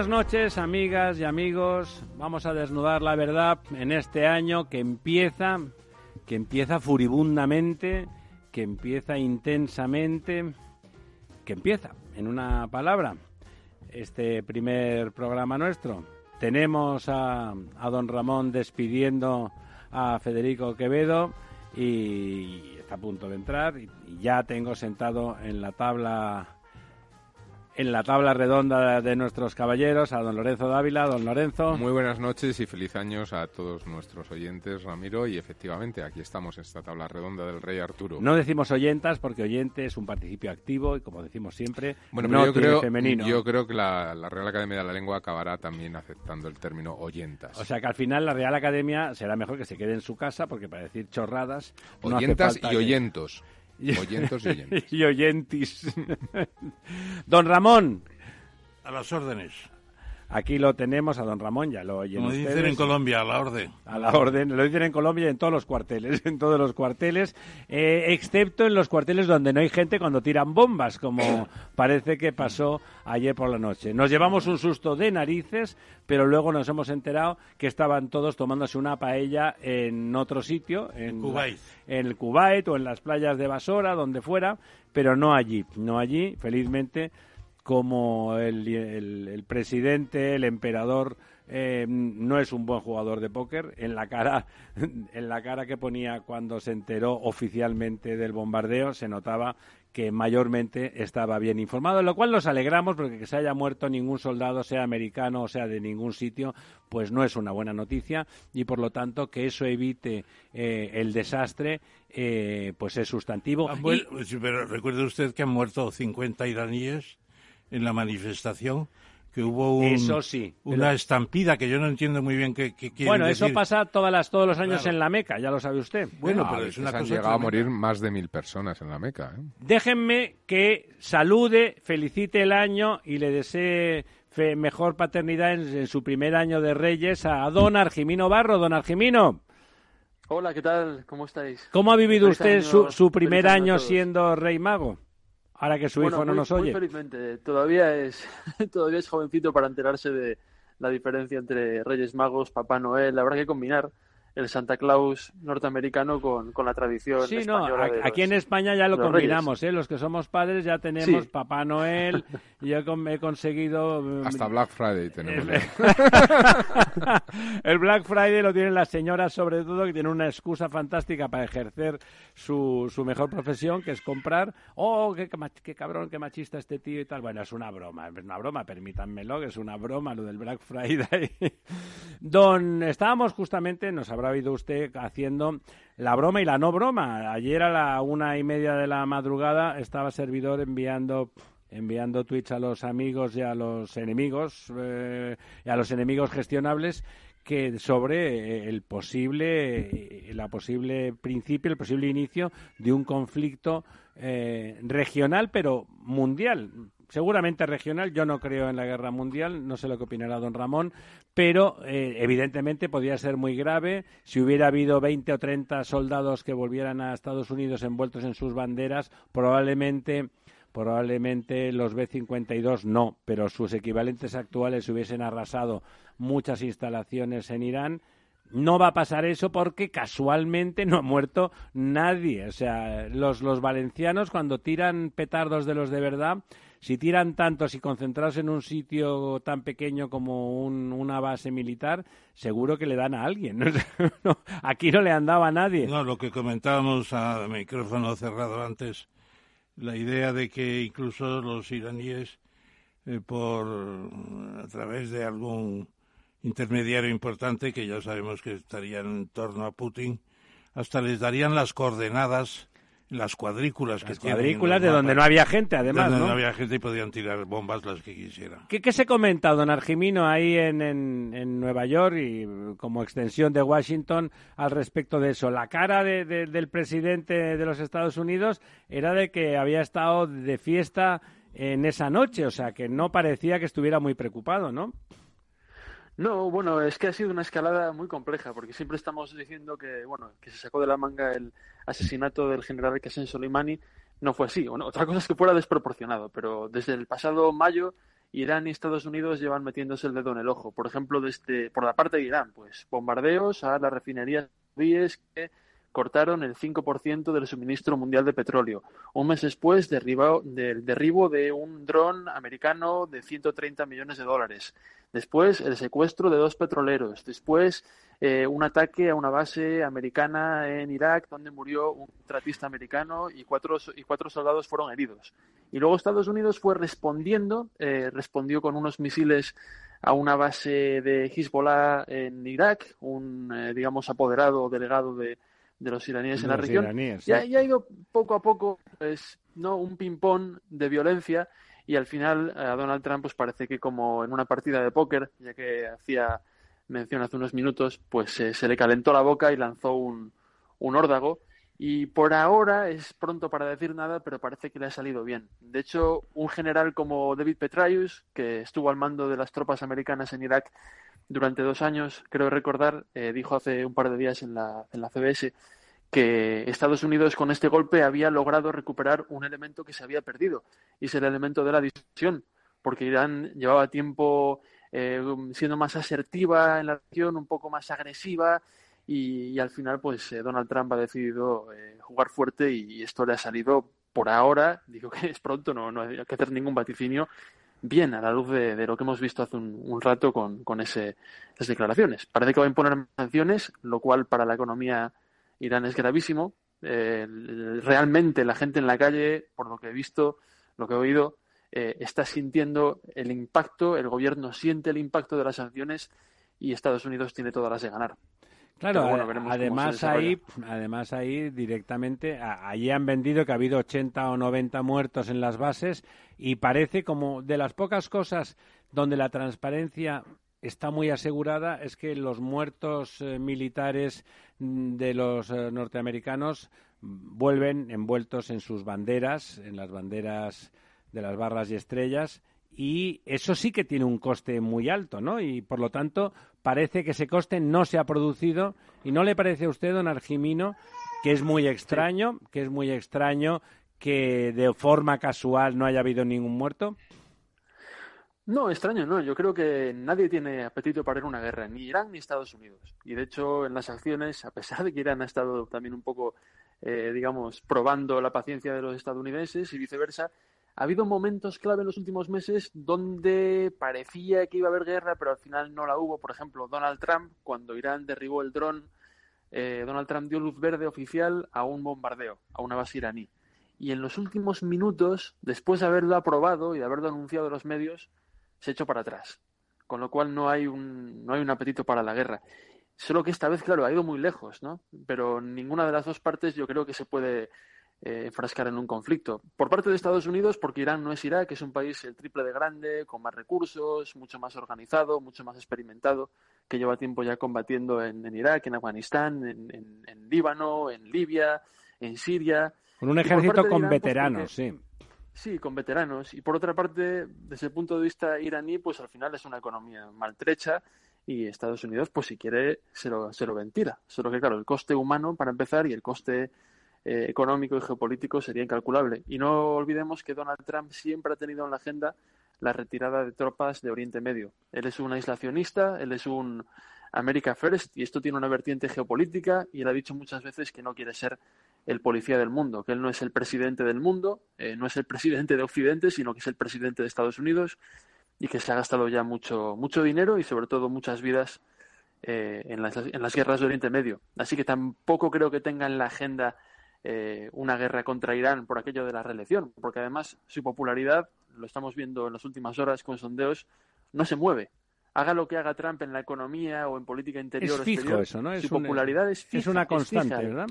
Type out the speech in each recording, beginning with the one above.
Buenas noches, amigas y amigos. Vamos a desnudar la verdad en este año que empieza, que empieza furibundamente, que empieza intensamente, que empieza, en una palabra, este primer programa nuestro. Tenemos a, don Ramón despidiendo a Federico Quevedo y está a punto de entrar ya tengo sentado en la tabla en la tabla redonda de nuestros caballeros, a don Lorenzo Dávila. Don Lorenzo. Muy buenas noches y feliz años a todos nuestros oyentes, Ramiro. Y efectivamente, aquí estamos en esta tabla redonda del Rey Arturo. No decimos oyentas porque oyente es un participio activo y, como decimos siempre, bueno, no yo creo, femenino. Yo creo que la, la, Real Academia de la Lengua acabará también aceptando el término oyentas. O sea que al final la Real Academia será mejor que se quede en su casa porque para decir chorradas. Oyentas no y oyentos. Oyentos y oyentes. y oyentis. Don Ramón. A las órdenes. Aquí lo tenemos a don Ramón, ya lo oyen Como ustedes. dicen en Colombia, a la orden. A la orden, lo dicen en Colombia y en todos los cuarteles, en todos los cuarteles, eh, excepto en los cuarteles donde no hay gente cuando tiran bombas, como parece que pasó ayer por la noche. Nos llevamos un susto de narices, pero luego nos hemos enterado que estaban todos tomándose una paella en otro sitio, en, Kuwait. En el Kuwait o en las playas de Basora, donde fuera, pero no allí, no allí, felizmente como el, el, el, presidente, el emperador, eh, no es un buen jugador de póker. En la cara, en la cara que ponía cuando se enteró oficialmente del bombardeo, se notaba que mayormente estaba bien informado, lo cual nos alegramos porque que se haya muerto ningún soldado, sea americano o sea de ningún sitio, pues no es una buena noticia y por lo tanto que eso evite eh, el desastre, eh, pues es sustantivo. Ah, bueno, y... Pero recuerde usted que han muerto 50 iraníes en la manifestación que hubo un, eso sí, una pero... estampida que yo no entiendo muy bien qué, qué Bueno, decir. eso pasa todas las, todos los años claro. en la Meca, ya lo sabe usted. Bueno, no, pero es una han cosa llegado a morir más de mil personas en la Meca. ¿eh? Déjenme que salude, felicite el año y le desee fe, mejor paternidad en, en, su primer año de Reyes a don Argimino Barro. Don Argimino. Hola, ¿qué tal? ¿Cómo estáis? ¿Cómo ha vivido feliz usted año, su, su primer año, año siendo Rey Mago? Ahora que su bueno, hijo no muy, nos muy oye. felizmente. Todavía es, todavía es jovencito para enterarse de la diferencia entre Reyes Magos, Papá Noel. Habrá que combinar el Santa Claus norteamericano con, con la tradición sí, no, de aquí los, en España ya lo los combinamos. ¿eh? Los que somos padres ya tenemos Sí. Papá Noel y yo con- he conseguido... mm, Hasta Black Friday tenemos. El, ya. el Black Friday lo tienen las señoras sobre todo que tienen una excusa fantástica para ejercer su, su mejor profesión que es comprar oh qué, qué cabrón qué machista este tío y tal bueno es una broma es una broma permítanmelo que es una broma lo del Black Friday don estábamos justamente nos habrá oído usted haciendo la broma y la no broma. Ayer a la una y media de la madrugada estaba servidor enviando enviando tweets a los amigos y a los enemigos eh, y a los enemigos gestionables que sobre eh, el posible eh, la posible principio el posible inicio de un conflicto regional pero mundial seguramente regional yo no creo en la guerra mundial no sé lo que opinará don Ramón pero eh, evidentemente podría ser muy grave si hubiera habido 20 o 30 soldados que volvieran a Estados Unidos envueltos en sus banderas probablemente probablemente los B-52 no, pero sus equivalentes actuales hubiesen arrasado muchas instalaciones en Irán. No va a pasar eso porque casualmente no ha muerto nadie. O sea, los, los valencianos cuando tiran petardos de los de verdad, si tiran tantos y concentrados en un sitio tan pequeño como un- una base militar, seguro que le dan a alguien. Aquí no le han dado a nadie. No, lo que comentábamos a micrófono cerrado antes, la idea de que incluso los iraníes, eh, por a través de algún intermediario importante, que ya sabemos que estarían en torno a Putin, hasta les darían las coordenadas las cuadrículas Las que cuadrículas de donde no había gente, además, donde ¿no? no había gente y podían tirar bombas las que quisieran. ¿Qué, qué se comenta, don Argimino, ahí en, en, en Nueva York y como extensión de Washington al respecto de eso? La cara de- de- del presidente de los Estados Unidos era de que había estado de fiesta en esa noche, o sea, que no parecía que estuviera muy preocupado, ¿no? No, bueno, es que ha sido una escalada muy compleja, porque siempre estamos diciendo que, bueno, que se sacó de la manga el asesinato del general Qasem Soleimani. No fue así. Bueno, otra cosa es que fuera desproporcionado, pero desde el pasado mayo, Irán y Estados Unidos llevan metiéndose el dedo en el ojo. Por ejemplo, desde, por la parte de Irán, pues bombardeos a las refinerías que cortaron el 5% del suministro mundial de petróleo. Un mes después derribado- del derribo de un dron americano de 130 millones de dólares. Después, el secuestro de dos petroleros. Después, eh, un ataque a una base americana en Irak, donde murió un tratista americano y cuatro, y cuatro soldados fueron heridos. Y luego Estados Unidos fue respondiendo, eh, respondió con unos misiles a una base de Hezbollah en Irak, un, eh, digamos, apoderado delegado de, de los iraníes en la región. iraníes, Y ha, sí. y ha ido poco a poco, pues, ¿no? Un ping-pong de violencia y al final a Donald Trump pues parece que como en una partida de póker, ya que hacía mención hace unos minutos, pues eh, se le calentó la boca y lanzó un, un órdago. Y por ahora es pronto para decir nada, pero parece que le ha salido bien. De hecho, un general como David Petraeus, que estuvo al mando de las tropas americanas en Irak durante dos años, creo recordar, eh, dijo hace un par de días en la, en la CBS que Estados Unidos con este golpe había logrado recuperar un elemento que se había perdido, y es el elemento de la disuasión, porque Irán llevaba tiempo eh, siendo más asertiva en la región, un poco más agresiva, y, al final pues eh, Donald Trump ha decidido eh, jugar fuerte y esto le ha salido por ahora, digo que es pronto, no, no hay que hacer ningún vaticinio, bien a la luz de, lo que hemos visto hace un, un rato con, con ese, esas declaraciones. Parece que va a imponer sanciones, lo cual para la economía Irán es gravísimo. Eh, realmente la gente en la calle, por lo que he visto, lo que he oído, está sintiendo el impacto, el gobierno siente el impacto de las sanciones y Estados Unidos tiene todas las de ganar. Claro, bueno, se además ahí, además ahí directamente, a- allí han vendido que ha habido 80 o 90 muertos en las bases y parece como de las pocas cosas donde la transparencia está muy asegurada es que los muertos eh, militares mm, de los eh, norteamericanos vuelven envueltos en sus banderas, en las banderas de las barras y estrellas, y eso sí que tiene un coste muy alto, ¿no? Y por lo tanto parece que ese coste no se ha producido y no le parece a usted, don Argimino, que es muy extraño, que es muy extraño que de forma casual no haya habido ningún muerto. No, extraño, no. Yo creo que nadie tiene apetito para ir a una guerra, ni Irán ni Estados Unidos. Y de hecho, en las acciones, a pesar de que Irán ha estado también un poco, eh, digamos, probando la paciencia de los estadounidenses y viceversa, ha habido momentos clave en los últimos meses donde parecía que iba a haber guerra, pero al final no la hubo. Por ejemplo, Donald Trump, cuando Irán derribó el dron, eh, Donald Trump dio luz verde oficial a un bombardeo, a una base iraní. Y en los últimos minutos, después de haberlo aprobado y de haberlo anunciado en los medios, se echó para atrás. Con lo cual no hay un, no hay un apetito para la guerra. Solo que esta vez, claro, ha ido muy lejos, ¿no? Pero ninguna de las dos partes yo creo que se puede eh, enfrascar en un conflicto. Por parte de Estados Unidos, porque Irán no es Irak, es un país el triple de grande, con más recursos, mucho más organizado, mucho más experimentado, que lleva tiempo ya combatiendo en, en Irak, en Afganistán, en, en- en Líbano, en Libia, en Siria. Con un ejército con Irán, pues, veteranos, porque- sí. Sí, con veteranos. Y por otra parte, desde el punto de vista iraní, pues al final es una economía maltrecha y Estados Unidos, pues si quiere, se lo, se lo ventila. Solo que, claro, el coste humano, para empezar, y el coste eh, económico y geopolítico sería incalculable. Y no olvidemos que Donald Trump siempre ha tenido en la agenda la retirada de tropas de Oriente Medio. Él es un aislacionista, él es un America First, y esto tiene una vertiente geopolítica, y él ha dicho muchas veces que no quiere ser el policía del mundo, que él no es el presidente del mundo, eh, no es el presidente de Occidente, sino que es el presidente de Estados Unidos y que se ha gastado ya mucho, mucho dinero y sobre todo muchas vidas eh, en, las, en las guerras de Oriente Medio. Así que tampoco creo que tenga en la agenda eh, una guerra contra Irán por aquello de la reelección, porque además su popularidad, lo estamos viendo en las últimas horas con sondeos, no se mueve. Haga lo que haga Trump en la economía o en política interior Es o fijo exterior, eso, ¿no? Es su un- popularidad es fija. Es una es constante, fija. ¿verdad?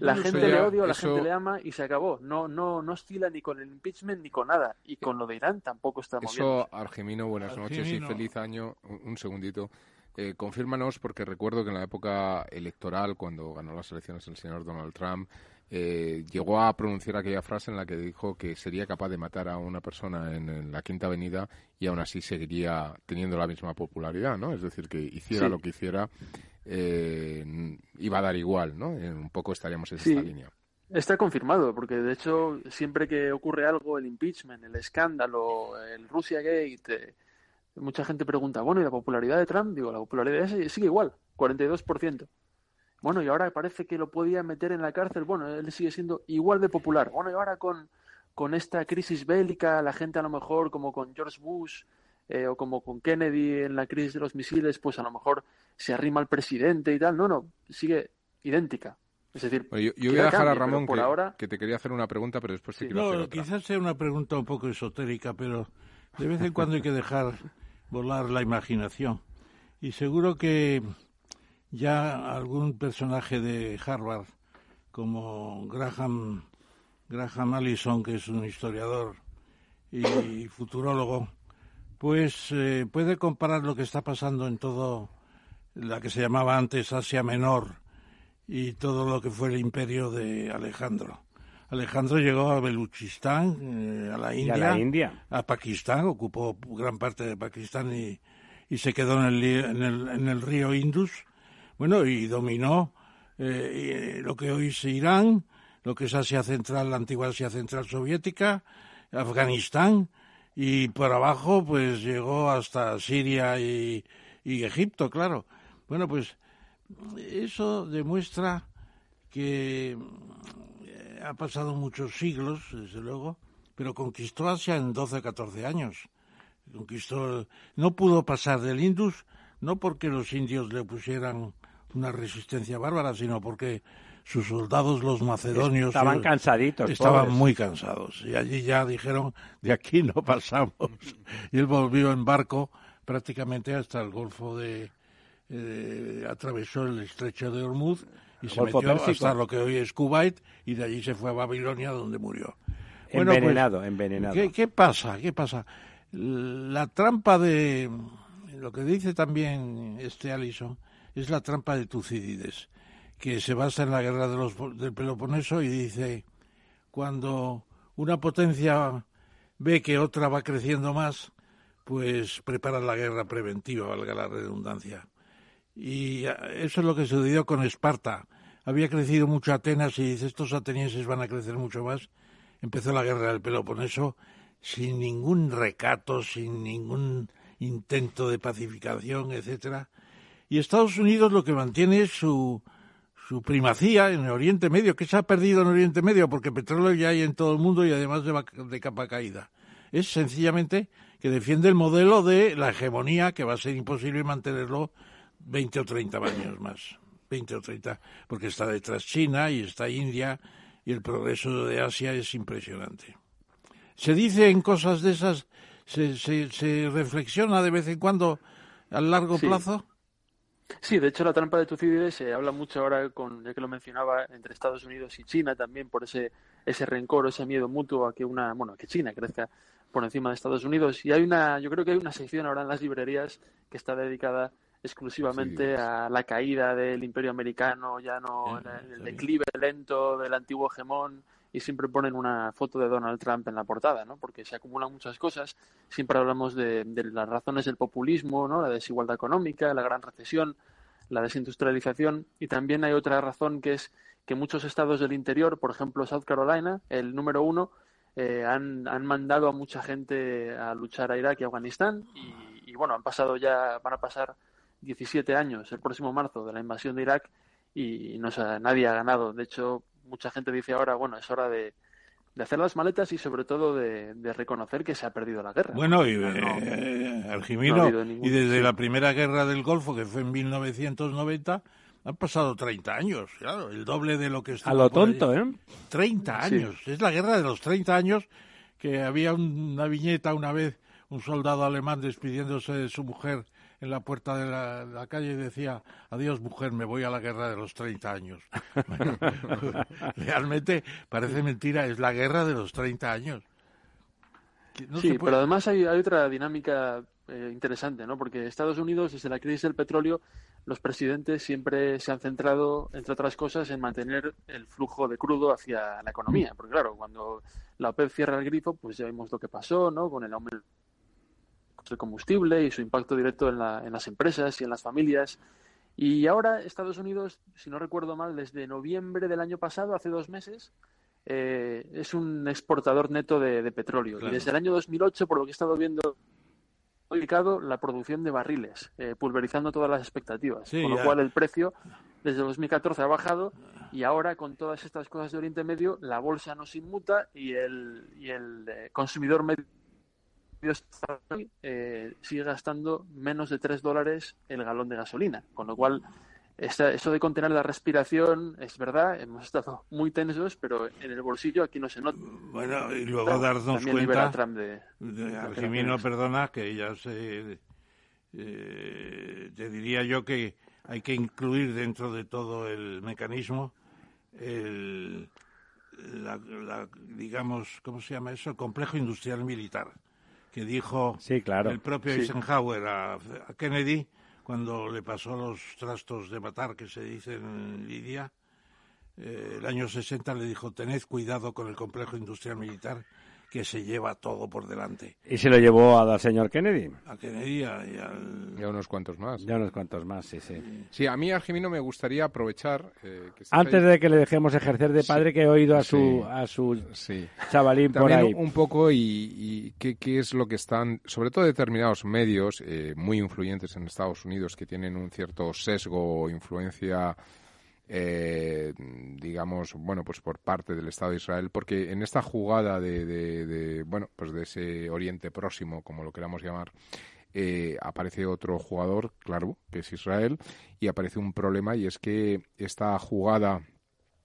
La gente ya- le odia, la eso- gente le ama y se acabó. No, no, no oscila ni con el impeachment ni con nada. Y con lo de Irán tampoco está moviendo. Eso, Argimino, buenas noches y feliz año. Un, un segundito. Eh, confírmanos, porque recuerdo que en la época electoral, cuando ganó las elecciones el señor Donald Trump, eh, llegó a pronunciar aquella frase en la que dijo que sería capaz de matar a una persona en, en la Quinta Avenida y aún así seguiría teniendo la misma popularidad, ¿no? Es decir, que hiciera Sí. lo que hiciera, eh, iba a dar igual, ¿no? En un poco estaríamos en Sí. esta línea. Está confirmado, porque de hecho, siempre que ocurre algo, el impeachment, el escándalo, el Russia Gate, eh, mucha gente pregunta, bueno, ¿y la popularidad de Trump? Digo, la popularidad sigue igual, 42%. Bueno, y ahora parece que lo podía meter en la cárcel. Bueno, él sigue siendo igual de popular. Bueno, y ahora con, con esta crisis bélica, la gente a lo mejor, como con George Bush eh, o como con Kennedy en la crisis de los misiles, pues a lo mejor se arrima al presidente y tal. No, no, sigue idéntica. Es decir, Bueno, yo, yo voy a dejar a Ramón por que, ahora- que te quería hacer una pregunta, pero después te Sí. quiero hacer No, otra. quizás sea una pregunta un poco esotérica, pero de vez en cuando hay que dejar volar la imaginación. Y seguro que ya algún personaje de Harvard, como Graham, Graham Allison, que es un historiador y futurólogo, pues eh, puede comparar lo que está pasando en todo la que se llamaba antes Asia Menor y todo lo que fue el imperio de Alejandro. Alejandro llegó a Beluchistán, eh, a la India, a la India. a Pakistán, ocupó gran parte de Pakistán y, y se quedó en el, en, el, en el río Indus. Bueno, y dominó eh, y, lo que hoy es Irán, lo que es Asia Central, la antigua Asia Central soviética, Afganistán, y por abajo pues llegó hasta Siria y, y Egipto, claro. Bueno, pues eso demuestra que eh, ha pasado muchos siglos, desde luego, pero conquistó Asia en 12 o 14 años. Conquistó, no pudo pasar del Indus, no porque los indios le pusieran una resistencia bárbara, sino porque sus soldados, los macedonios, Estaban eh, cansaditos. estaban pobres. muy cansados. Y allí ya dijeron, de aquí no pasamos. Y él volvió en barco prácticamente hasta el Golfo de... eh, atravesó el estrecho de Hormuz y se Golfo metió Pérsico. hasta lo que hoy es Kuwait y de allí se fue a Babilonia donde murió. Bueno, pues, Envenenado, envenenado. ¿Qué, qué pasa? ¿Qué pasa? La trampa de lo que dice también este Allison es la trampa de Tucídides, que se basa en la guerra de los, del Peloponeso y dice cuando una potencia ve que otra va creciendo más, pues prepara la guerra preventiva, valga la redundancia. Y eso es lo que sucedió con Esparta. Había crecido mucho Atenas y dice, estos atenienses van a crecer mucho más. Empezó la guerra del Peloponeso sin ningún recato, sin ningún intento de pacificación, etcétera. Y Estados Unidos lo que mantiene es su, su primacía en Oriente Medio, que se ha perdido en Oriente Medio porque petróleo ya hay en todo el mundo y además de, de capa caída. Es sencillamente que defiende el modelo de la hegemonía que va a ser imposible mantenerlo 20 o 30 años más. 20 o 30, porque está detrás China y está India y el progreso de Asia es impresionante. Se dice en cosas de esas, se, se, se reflexiona de vez en cuando a largo Sí. plazo. Sí, de hecho la trampa de Tucídides se habla mucho ahora, con, ya que lo mencionaba, entre Estados Unidos y China también por ese, ese rencor, ese miedo mutuo a que una, bueno, a que China crezca por encima de Estados Unidos. Y hay una, yo creo que hay una sección ahora en las librerías que está dedicada exclusivamente Sí. a la caída del Imperio Americano, ya no Sí, el, el declive lento del antiguo hegemón y siempre ponen una foto de Donald Trump en la portada, ¿no? Porque se acumulan muchas cosas. Siempre hablamos de, de las razones del populismo, ¿no? La desigualdad económica, la gran recesión, la desindustrialización y también hay otra razón que es que muchos estados del interior, por ejemplo South Carolina, el número uno, eh, han, han mandado a mucha gente a luchar a Irak y Afganistán y, y, bueno, han pasado ya, van a pasar 17 años el próximo marzo de la invasión de Irak y no se- nadie ha ganado. De hecho, mucha gente dice ahora, bueno, es hora de, de hacer las maletas y sobre todo de, de reconocer que se ha perdido la guerra. Bueno, y No, eh, Argimino, no ha habido ningún- y desde sí. la primera guerra del Golfo, que fue en 1990, han pasado 30 años, claro, el doble de lo que A estuvo lo por ahí. tonto, ¿eh? 30 Sí. años. Es la guerra de los 30 años que había un- una viñeta una vez, un soldado alemán despidiéndose de su mujer en la puerta de la, calle y decía, adiós mujer, me voy a la guerra de los 30 años. realmente parece mentira, es la guerra de los 30 años. sí, pero además hay, otra dinámica eh, interesante, ¿no? Porque Estados Unidos, desde la crisis del petróleo, los presidentes siempre se han centrado, entre otras cosas, en mantener el flujo de crudo hacia la economía. Porque claro, cuando la OPEP cierra el grifo, pues ya vimos lo que pasó, ¿no? Con el aumento del combustible y su impacto directo en, la, en las empresas y en las familias. Y ahora Estados Unidos, si no recuerdo mal, desde noviembre del año pasado, hace dos meses, eh, es un exportador neto de, petróleo. Y desde el año 2008, por lo que he estado viendo ubicado la producción de barriles, eh, pulverizando todas las expectativas. con lo cual el precio desde 2014 ha bajado y ahora con todas estas cosas de Oriente Medio la bolsa no se inmuta y el, y el eh, consumidor medio eh, sigue gastando menos de 3 dólares el galón de gasolina. Con lo cual eso de contener la respiración es verdad, hemos estado muy tensos, pero en el bolsillo aquí no se nota. Bueno, y luego darnos cuenta, de, de, perdona, que ya se... Eh, te diría yo que hay que incluir dentro de todo el mecanismo el, la, digamos, ¿cómo se llama eso? El complejo industrial militar, que dijo sí, claro. el propio Eisenhower a Kennedy cuando le pasó los trastos de matar que se dice en Lidia, eh, el año 60 le dijo, tened cuidado con el complejo industrial militar que se lleva todo por delante. ¿Y se lo llevó al señor Kennedy? A Kennedy y, al... y a unos cuantos más. Ya unos cuantos más, sí, sí. Sí, a mí, Argimino, me gustaría aprovechar... Eh, Antes de que le dejemos ejercer de padre, que he oído a su, a su chavalín por ahí. un poco y, qué, es lo que están, sobre todo determinados medios eh, muy influyentes en Estados Unidos que tienen un cierto sesgo o influencia eh, digamos, bueno, pues por parte del Estado de Israel, porque en esta jugada de, bueno, pues de ese Oriente Próximo, como lo queramos llamar, eh, aparece otro jugador, claro, que es Israel, y aparece un problema y es que esta jugada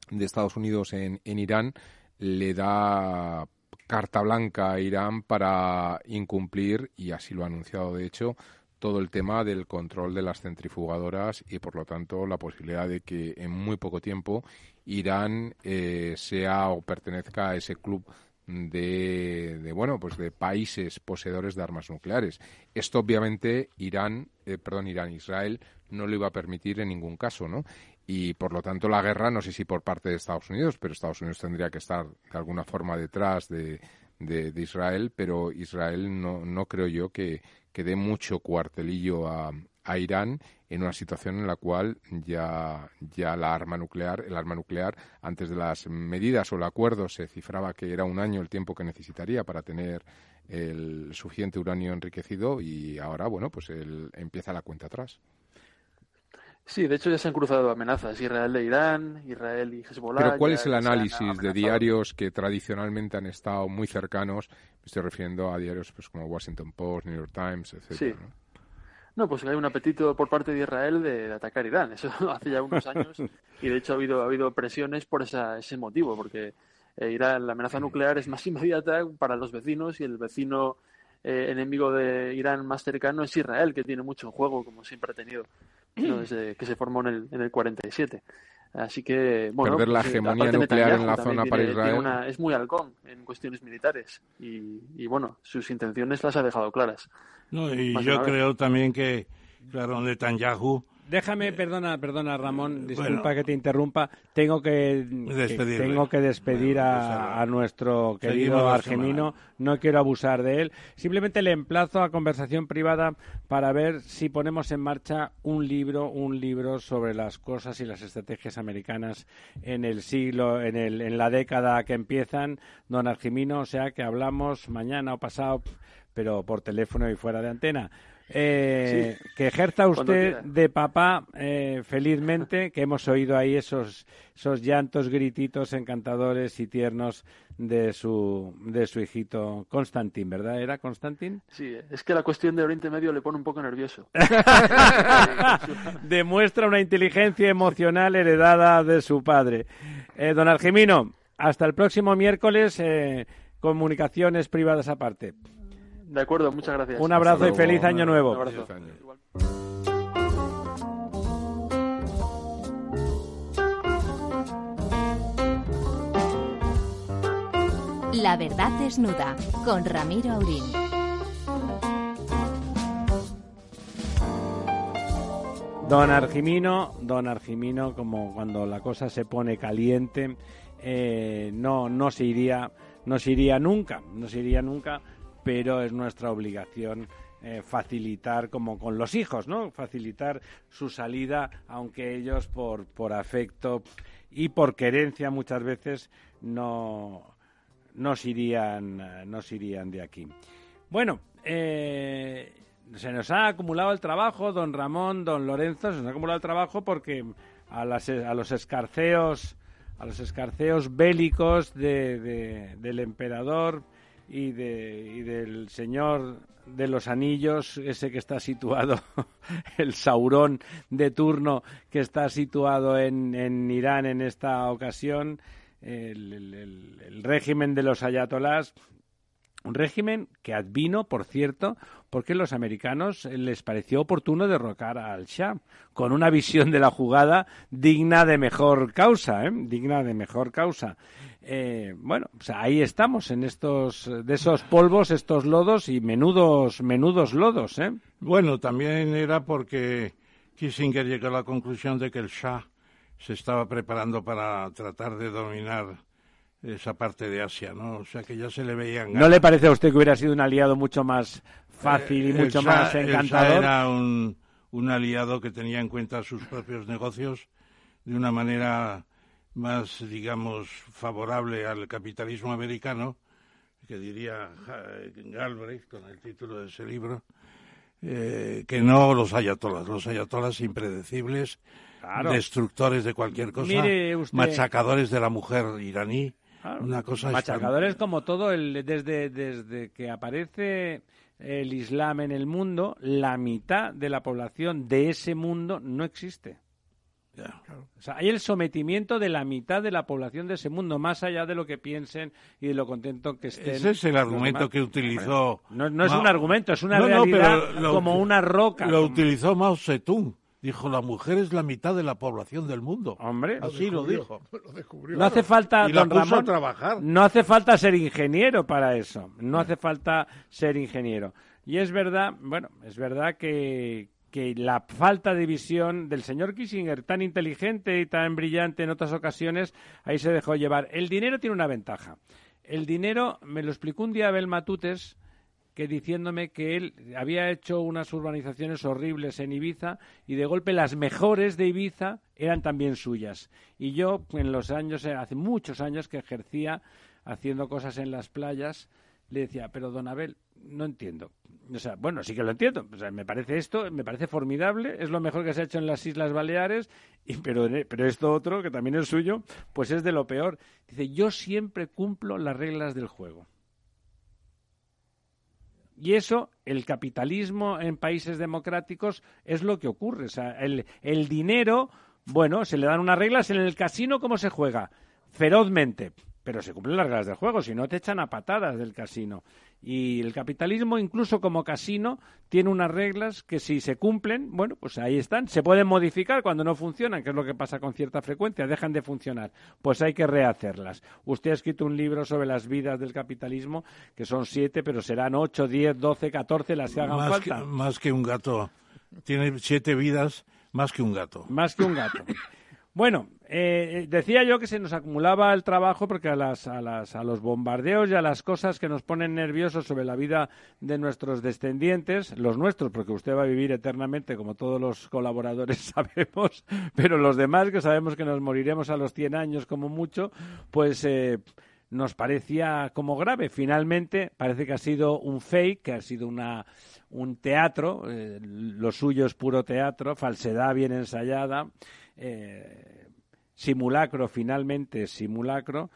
de Estados Unidos en, en Irán le da carta blanca a Irán para incumplir, y así lo ha anunciado de hecho, todo el tema del control de las centrifugadoras y por lo tanto la posibilidad de que en muy poco tiempo Irán eh, sea o pertenezca a ese club de, bueno pues de países poseedores de armas nucleares. Esto obviamente Irán, eh, perdón Irán, Israel no lo iba a permitir en ningún caso, ¿no? Y por lo tanto la guerra, no sé si por parte de Estados Unidos, pero Estados Unidos tendría que estar de alguna forma detrás de, de, de Israel, pero Israel no, no creo yo que, que dé mucho cuartelillo a, Irán en una situación en la cual ya, ya la arma nuclear, el arma nuclear, antes de las medidas o el acuerdo se cifraba que era un año el tiempo que necesitaría para tener el suficiente uranio enriquecido y ahora, bueno, pues él empieza la cuenta atrás. Sí, de hecho ya se han cruzado amenazas, Israel de Irán, Israel y Hezbollah. Pero ¿cuál es el análisis de diarios que tradicionalmente han estado muy cercanos? Me estoy refiriendo a diarios pues, como Washington Post, New York Times, etc. Sí. ¿no? pues hay un apetito por parte de Israel de, atacar Irán. Eso hace ya unos años y de hecho ha habido, ha habido presiones por ese motivo, porque eh, Irán, la amenaza nuclear es más inmediata para los vecinos y el vecino eh, enemigo de Irán más cercano es Israel, que tiene mucho juego, como siempre ha tenido desde que se formó en el, en el 47. Así que, bueno, perder la pues, hegemonía nuclear en la zona para Israel. es muy halcón en cuestiones militares y, bueno, sus intenciones las ha dejado claras. No, y yo creo también que, claro, Netanyahu Déjame, eh, perdona, perdona Ramón, disculpa que te interrumpa. Tengo que, tengo que despedir a, nuestro querido argemino. No quiero abusar de él. Simplemente le emplazo a conversación privada para ver si ponemos en marcha un libro, un libro sobre las cosas y las estrategias americanas en el siglo, en, el, en la década que empiezan, don Argemino. O sea que hablamos mañana o pasado, pero por teléfono y fuera de antena. Eh, que ejerza usted de papá eh, felizmente, que hemos oído ahí esos, esos llantos, grititos encantadores y tiernos de su, de su hijito Constantín, ¿verdad? ¿Era Constantín? Sí, es que la cuestión de Oriente Medio le pone un poco nervioso. Demuestra una inteligencia emocional heredada de su padre. Eh, don Argemino, hasta el próximo miércoles, comunicaciones privadas aparte. De acuerdo, muchas gracias. Un abrazo y feliz año nuevo. Un abrazo. La verdad desnuda con Ramiro Aurín. Don Argimino, don Argimino, como cuando la cosa se pone caliente, eh, no, no se iría, no se iría nunca, no se iría nunca, pero es nuestra obligación eh, facilitar, como con los hijos, ¿no? Facilitar su salida, aunque ellos por, por afecto y por querencia muchas veces no, no se irían, eh, no se irían de aquí. Bueno, eh, se nos ha acumulado el trabajo, don Ramón, don Lorenzo, se nos ha acumulado el trabajo porque a, las, a los escarceos, a los escarceos bélicos de, de- del emperador y, de, y del señor de los anillos, ese que está situado, el Saurón de turno que está situado en, en Irán en esta ocasión, el, régimen de los ayatolás, un régimen que advino, por cierto, porque los americanos eh, les pareció oportuno derrocar al Shah, con una visión de la jugada digna de mejor causa, ¿eh? digna de mejor causa. Eh, bueno, ahí estamos, en estos, de esos polvos, estos lodos y menudos, menudos lodos, ¿eh? Bueno, también era porque Kissinger llegó a la conclusión de que el Shah se estaba preparando para tratar de dominar esa parte de Asia, ¿no? O sea que ya se le veían ¿No le parece a usted que hubiera sido un aliado mucho más fácil y Eh, mucho más encantador? era un, un aliado que tenía en cuenta sus propios negocios de una manera más, digamos, favorable al capitalismo americano, que diría Galbraith con el título de ese libro, eh, que no los ayatolas. Los ayatolas impredecibles, Claro. destructores de cualquier cosa, usted- machacadores de la mujer iraní. Claro. Una cosa Machacadores como todo, el, desde, desde que aparece el Islam en el mundo, la mitad de la población de ese mundo no existe. Ya. O sea, hay el sometimiento de la mitad de la población de ese mundo, más allá de lo que piensen y de lo contento que estén. Ese es el argumento que utilizó. No, no es Mao- un argumento, es una No, no, realidad pero lo como una roca. Lo como- utilizó Mao Zedong. Dijo, la mujer es la mitad de la población del mundo. Hombre, Así lo dijo. Lo descubrió. No hace falta, Y la don puso Ramón, a trabajar. no hace falta ser ingeniero para eso. No hace falta ser ingeniero. Y es verdad, bueno, es verdad que, que la falta de visión del señor Kissinger, tan inteligente y tan brillante en otras ocasiones, ahí se dejó llevar. El dinero tiene una ventaja. El dinero, me lo explicó un día Abel Matutes, que diciéndome que él había hecho unas urbanizaciones horribles en Ibiza y de golpe las mejores de Ibiza eran también suyas. Y yo en los años, eh, hace muchos años que ejercía haciendo cosas en las playas, le decía, pero don Abel, no entiendo. O sea, bueno, sí que lo entiendo. Me parece esto, me parece formidable, es lo mejor que se ha hecho en las Islas Baleares, y, pero, pero esto otro, que también es suyo, pues es de lo peor. Dice, yo siempre cumplo las reglas del juego. Y eso, el capitalismo en países democráticos es lo que ocurre. O sea, el, el dinero, bueno, se le dan unas reglas en el casino, ¿cómo se juega? Ferozmente. Pero se cumplen las reglas del juego, si no te echan a patadas del casino. Y el capitalismo, incluso como casino, tiene unas reglas que si se cumplen, bueno, pues ahí están. Se pueden modificar cuando no funcionan, que es lo que pasa con cierta frecuencia, dejan de funcionar. Pues hay que rehacerlas. Usted ha escrito un libro sobre las vidas del capitalismo, que son siete, pero serán ocho, diez, doce, catorce las que hagan Más que, más que un gato. Tiene siete vidas más que un gato. Más que un gato. Bueno, eh, decía yo que se nos acumulaba el trabajo porque a, las, a, las, a los bombardeos y a las cosas que nos ponen nerviosos sobre la vida de nuestros descendientes, los nuestros, porque usted va a vivir eternamente, como todos los colaboradores sabemos, pero los demás, que sabemos que nos moriremos a los 100 años como mucho, pues eh, nos parecía como grave. Finalmente, parece que ha sido un fake, que ha sido una, un teatro, eh, lo suyo es puro teatro, falsedad bien ensayada. Eh, simulacro, finalmente simulacro,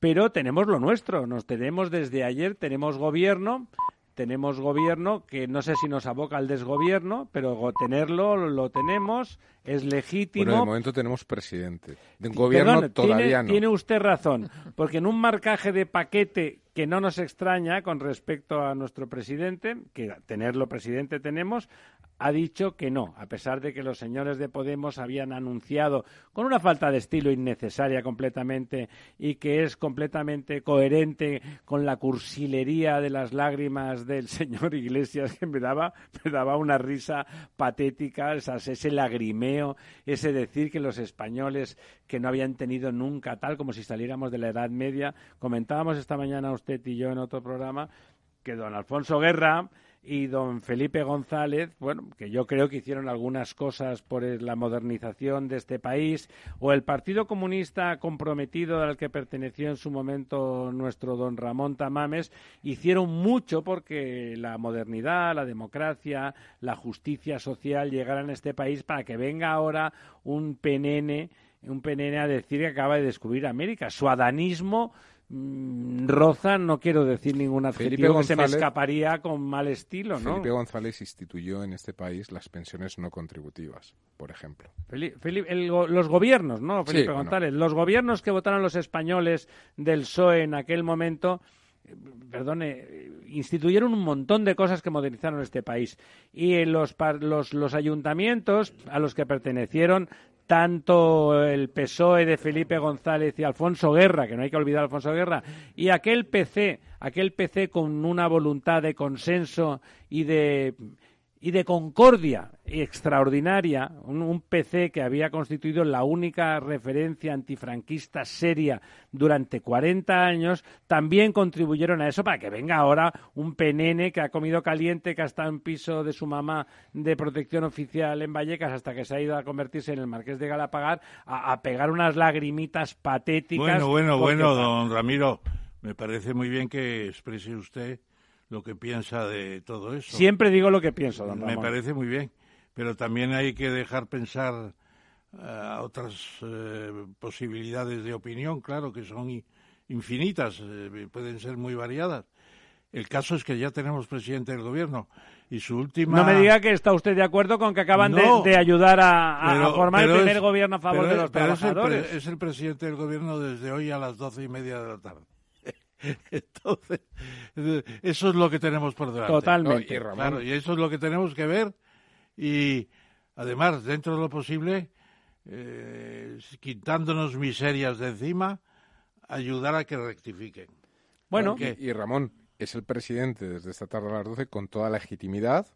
pero tenemos lo nuestro, nos tenemos desde ayer, tenemos gobierno, tenemos gobierno que no sé si nos aboca al desgobierno, pero tenerlo lo tenemos, es legítimo. Bueno, de momento tenemos presidente. De un gobierno todavía no. Tiene usted razón, porque en un marcaje de paquete que no nos extraña con respecto a nuestro presidente, que tenerlo presidente tenemos, ha dicho que no, a pesar de que los señores de Podemos habían anunciado con una falta de estilo innecesaria completamente y que es completamente coherente con la cursilería de las lágrimas del señor Iglesias que me daba, me daba una risa patética, ese lagrimeo, ese decir que los españoles que no habían tenido nunca tal como si saliéramos de la Edad Media, comentábamos esta mañana usted y yo en otro programa que don Alfonso Guerra y don Felipe González, bueno, que yo creo que hicieron algunas cosas por la modernización de este país, o el Partido Comunista comprometido al que perteneció en su momento nuestro don Ramón Tamames, hicieron mucho porque la modernidad, la democracia, la justicia social llegaran a este país para que venga ahora un penene un penene a decir que acaba de descubrir América. Su adanismo Roza, no quiero decir ningún adjetivo que se me escaparía con mal estilo, ¿no? Felipe González instituyó en este país las pensiones no contributivas, por ejemplo. los gobiernos, ¿no, Felipe González? Los gobiernos que votaron los españoles del PSOE en aquel momento eh, perdone, instituyeron un montón de cosas que modernizaron este país. Y los, los, los ayuntamientos a los que pertenecieron tanto el PSOE de Felipe González y Alfonso Guerra, que no hay que olvidar Alfonso Guerra, y aquel PC, aquel PC con una voluntad de consenso y de y de concordia extraordinaria, un, PC que había constituido la única referencia antifranquista seria durante 40 años, también contribuyeron a eso para que venga ahora un penene que ha comido caliente, que ha estado en piso de su mamá de protección oficial en Vallecas hasta que se ha ido a convertirse en el Marqués de Galapagar, a, a pegar unas lagrimitas patéticas. Bueno, bueno, bueno, don Ramiro, me parece muy bien que exprese usted lo que piensa de todo eso. Siempre digo lo que pienso, don Me parece muy bien, pero también hay que dejar pensar a eh, otras eh, posibilidades de opinión, claro, que son infinitas, eh, pueden ser muy variadas. El caso es que ya tenemos presidente del gobierno y su última. No me diga que está usted de acuerdo con que acaban de, ayudar a, formar el primer gobierno a favor de los trabajadores. Es el, es el, presidente del gobierno desde hoy a las doce y media de la tarde. Entonces, eso es lo que tenemos por delante. Totalmente. y, eso es lo que tenemos que ver. Y además, dentro de lo posible, eh, quitándonos miserias de encima, ayudar a que rectifiquen. Bueno, y, Ramón, es el presidente desde esta tarde a las 12 con toda legitimidad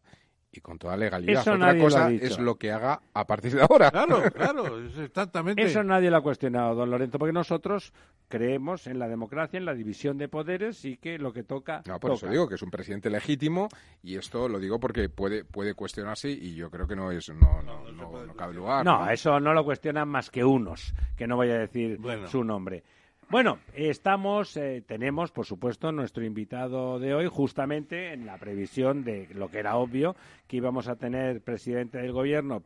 y con toda legalidad. Eso Otra cosa es lo que haga a partir de ahora. Claro, claro, exactamente. Eso nadie lo ha cuestionado, don Lorenzo, porque nosotros creemos en la democracia, en la división de poderes y que lo que toca. No, por eso digo que es un presidente legítimo y esto lo digo porque puede puede cuestionarse y yo creo que no es no no, no, cabe lugar. No, eso no lo cuestionan más que unos, que no voy a decir su nombre. Bueno, estamos, eh, tenemos, por supuesto, nuestro invitado de hoy, justamente en la previsión de lo que era obvio, que íbamos a tener presidente del gobierno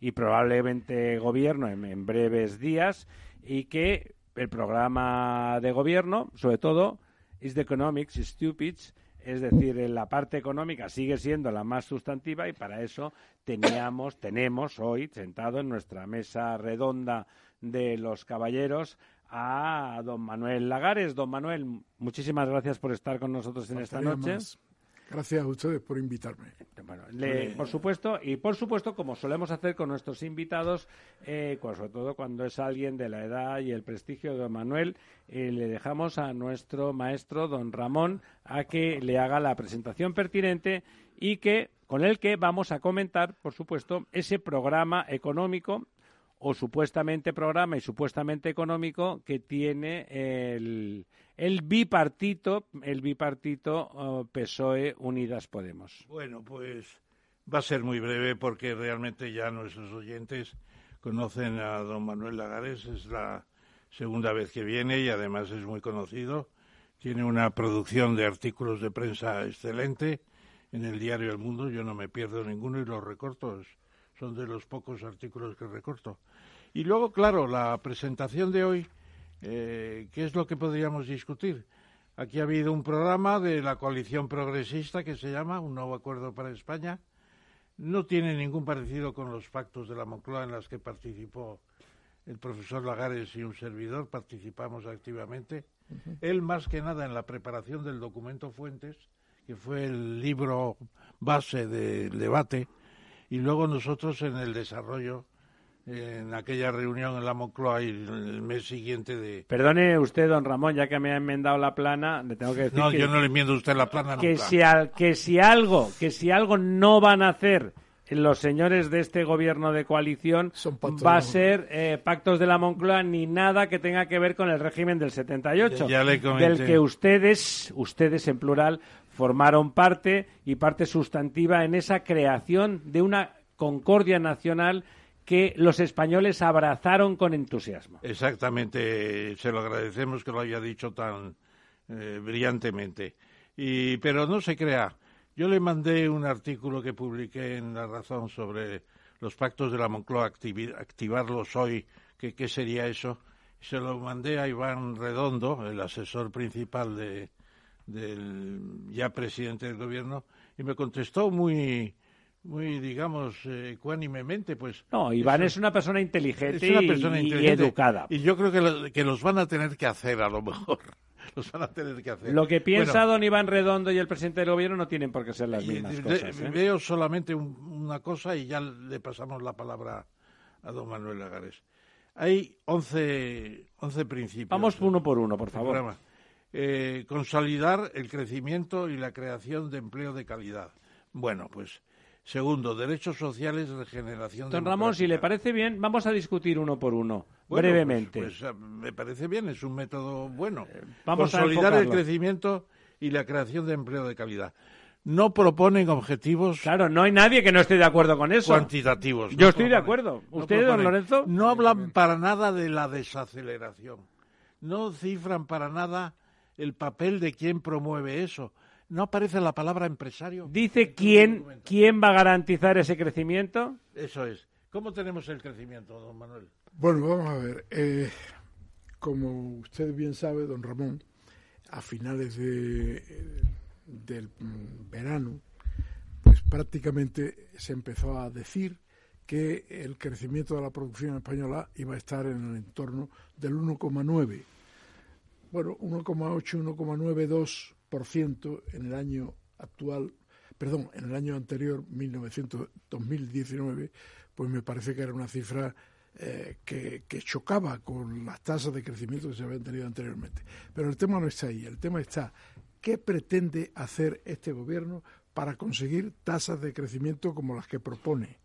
y probablemente gobierno en, breves días, y que el programa de gobierno, sobre todo, is the economics stupid, es decir, la parte económica sigue siendo la más sustantiva y para eso teníamos, tenemos hoy sentado en nuestra mesa redonda de los caballeros a don Manuel Lagares. Don Manuel, muchísimas gracias por estar con nosotros en esta noche. Gracias a ustedes por invitarme. por supuesto, y por supuesto, como solemos hacer con nuestros invitados, eh, sobre todo cuando es alguien de la edad y el prestigio de don Manuel, eh, le dejamos a nuestro maestro, don Ramón, a que le haga la presentación pertinente y que con el que vamos a comentar, por supuesto, ese programa económico o supuestamente programa y supuestamente económico que tiene el, el bipartito, el bipartito oh, PSOE Unidas Podemos. Bueno, pues va a ser muy breve porque realmente ya nuestros oyentes conocen a don Manuel Lagares, es la segunda vez que viene y además es muy conocido. Tiene una producción de artículos de prensa excelente en el diario El Mundo, yo no me pierdo ninguno y los recorto, son de los pocos artículos que recorto. Y luego, claro, la presentación de hoy, eh, ¿qué es lo que podríamos discutir? Aquí ha habido un programa de la coalición progresista que se llama Un nuevo acuerdo para España. No tiene ningún parecido con los pactos de la Moncloa en los que participó el profesor Lagares y un servidor, participamos activamente. Él más que nada en la preparación del documento Fuentes, que fue el libro base del debate, y luego nosotros en el desarrollo en aquella reunión en la Moncloa y el mes siguiente de... Perdone usted, don Ramón, ya que me ha enmendado la plana, le tengo que decir No, que, yo no le enmiendo a usted la plana que, nunca. si al- que si algo, que si algo no van a hacer los señores de este gobierno de coalición Son va a ser eh, pactos de la Moncloa ni nada que tenga que ver con el régimen del 78, Ya le comenté. del que ustedes, ustedes en plural, formaron parte y parte sustantiva en esa creación de una concordia nacional que los españoles abrazaron con entusiasmo. Exactamente, se lo agradecemos que lo haya dicho tan eh, brillantemente. Y, pero no se crea, yo le mandé un artículo que publiqué en La Razón sobre los pactos de la Moncloa, activarlos hoy, qué sería eso. Se lo mandé a Iván Redondo, el asesor principal de, del ya presidente del gobierno, y me contestó muy, muy digamos, eh, ecuánimemente, pues No, Iván es una persona inteligente, es una y- persona y, inteligente educada. Y yo creo que, lo- que los van a tener que hacer, a lo mejor. Los van a tener que hacer. Lo que piensa Bueno, don Iván Redondo y el presidente del gobierno no tienen por qué ser las y mismas de- cosas. ¿eh? Veo solamente un- una cosa y ya le pasamos la palabra a don Manuel Lagares. Hay 11, 11 principios. Vamos uno por uno, por favor. programa. Eh, consolidar el crecimiento y la creación de empleo de calidad. Bueno, pues segundo, derechos sociales, regeneración Don Ramón, si le parece bien, vamos a discutir uno por uno, Bueno, brevemente. Pues, pues, ah, me parece bien, es un método bueno. vamos a Consolidar el enfocarlo. crecimiento y la creación de empleo de calidad. No proponen objetivos Claro, no hay nadie que no esté de acuerdo con eso. cuantitativos. Yo no estoy de acuerdo. no ¿Usted, don. Lorenzo? No hablan para nada de la desaceleración. No cifran para nada el papel de quien promueve eso. No aparece la palabra empresario. Dice quién, quién va a garantizar ese crecimiento. Eso es. ¿Cómo tenemos el crecimiento, don Manuel? Bueno, vamos a ver. eh, como usted bien sabe, don Ramón, a finales de, eh, del verano, pues prácticamente se empezó a decir que el crecimiento de la producción española iba a estar en el entorno del 1,9. Bueno, 1,8, 1,92% en el año actual, perdón, en el año anterior, 1900, 2019, pues me parece que era una cifra eh, que, que chocaba con las tasas de crecimiento que se habían tenido anteriormente. Pero el tema no está ahí, el tema está qué pretende hacer este gobierno para conseguir tasas de crecimiento como las que propone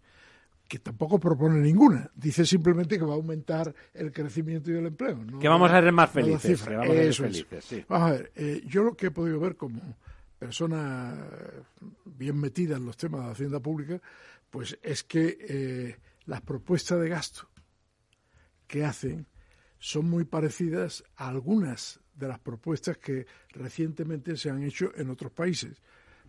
que tampoco propone ninguna. Dice simplemente que va a aumentar el crecimiento y el empleo. no Que vamos a ser más felices, vamos a ser Eso es. felices, sí. Vamos a ver, eh, yo lo que he podido ver como persona bien metida en los temas de Hacienda Pública, pues es que eh, las propuestas de gasto que hacen son muy parecidas a algunas de las propuestas que recientemente se han hecho en otros países.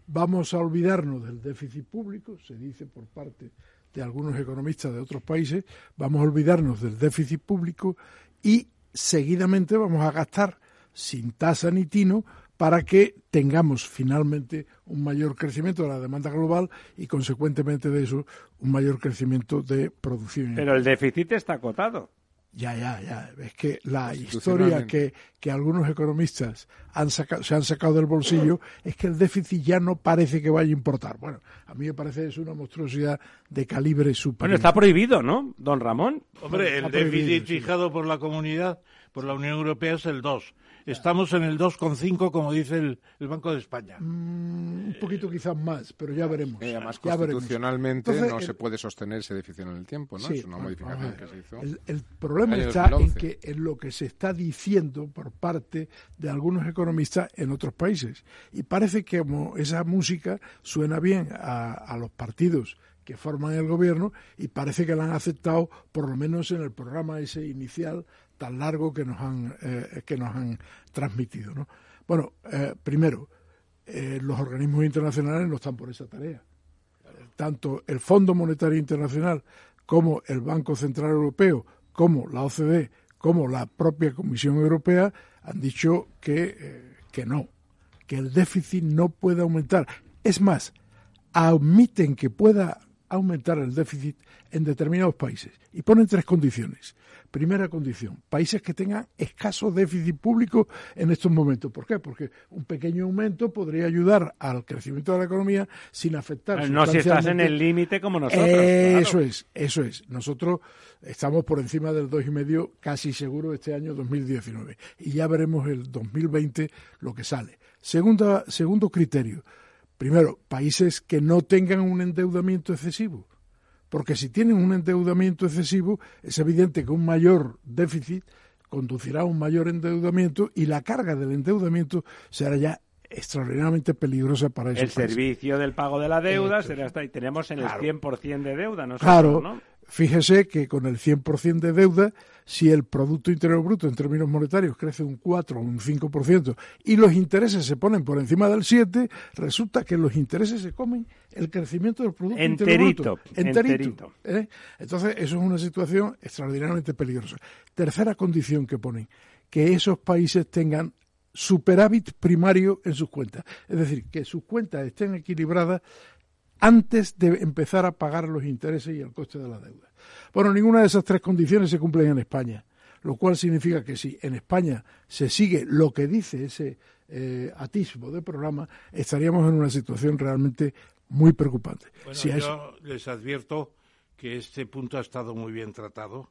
Vamos a olvidarnos del déficit público, se dice por parte de algunos economistas de otros países, vamos a olvidarnos del déficit público y seguidamente vamos a gastar sin tasa ni tino para que tengamos finalmente un mayor crecimiento de la demanda global y consecuentemente de eso un mayor crecimiento de producción. Pero el déficit está acotado. Ya, ya, ya. Es que la historia que, que algunos economistas han saca- se han sacado del bolsillo es que el déficit ya no parece que vaya a importar. Bueno, a mí me parece es una monstruosidad de calibre superior. Bueno, está prohibido, ¿no, don Ramón? Hombre, el déficit sí. fijado por la comunidad, por la Unión Europea, es el 2. Estamos en el 2,5, como dice el, el Banco de España. Mm, un poquito quizás más, pero ya veremos. Y además, ya veremos. constitucionalmente Entonces, no el- se puede sostener ese déficit en el tiempo, ¿no? Sí, es una modificación que se hizo. El, el problema está en 2011. que en lo que se está diciendo por parte de algunos economistas en otros países. Y parece que como esa música suena bien a, a los partidos que forman el gobierno y parece que la han aceptado por lo menos en el programa ese inicial tan largo que nos han eh, que nos han transmitido ¿no? bueno eh, primero eh, los organismos internacionales no están por esa tarea tanto el Fondo Monetario Internacional como el Banco Central Europeo, como la OCDE, como la propia Comisión Europea han dicho que, que no, que el déficit no puede aumentar. Es más, admiten que pueda aumentar el déficit en determinados países y ponen tres condiciones. Primera condición, países que tengan escaso déficit público en estos momentos. ¿Por qué? Porque un pequeño aumento podría ayudar al crecimiento de la economía sin afectar. No si estás en el límite como nosotros. Eso es, eso es. Nosotros estamos por encima del 2,5 casi seguro este año 2019 y ya veremos el 2020 lo que sale. Segunda, segundo criterio, Primero, países que no tengan un endeudamiento excesivo. Porque si tienen un endeudamiento excesivo, es evidente que un mayor déficit conducirá a un mayor endeudamiento y la carga del endeudamiento será ya extraordinariamente peligrosa para El servicio del pago de la deuda será hasta y tenemos en el 100% de deuda, ¿no? Claro, ¿no? Fíjese que con el 100% de deuda, si el Producto Interior Bruto en términos monetarios crece un 4 o un 5% y los intereses se ponen por encima del 7, resulta que los intereses se comen el crecimiento del Producto Interior Bruto. Enterito. ¿eh? Entonces, eso es una situación extraordinariamente peligrosa. Tercera condición que ponen, que esos países tengan superávit primario en sus cuentas. Es decir, que sus cuentas estén equilibradas antes de empezar a pagar los intereses y el coste de la deuda. Bueno, ninguna de esas tres condiciones se cumplen en España, lo cual significa que si en España se sigue lo que dice ese eh, atisbo de programa, estaríamos en una situación realmente muy preocupante. Bueno, yo les advierto que este punto ha estado muy bien tratado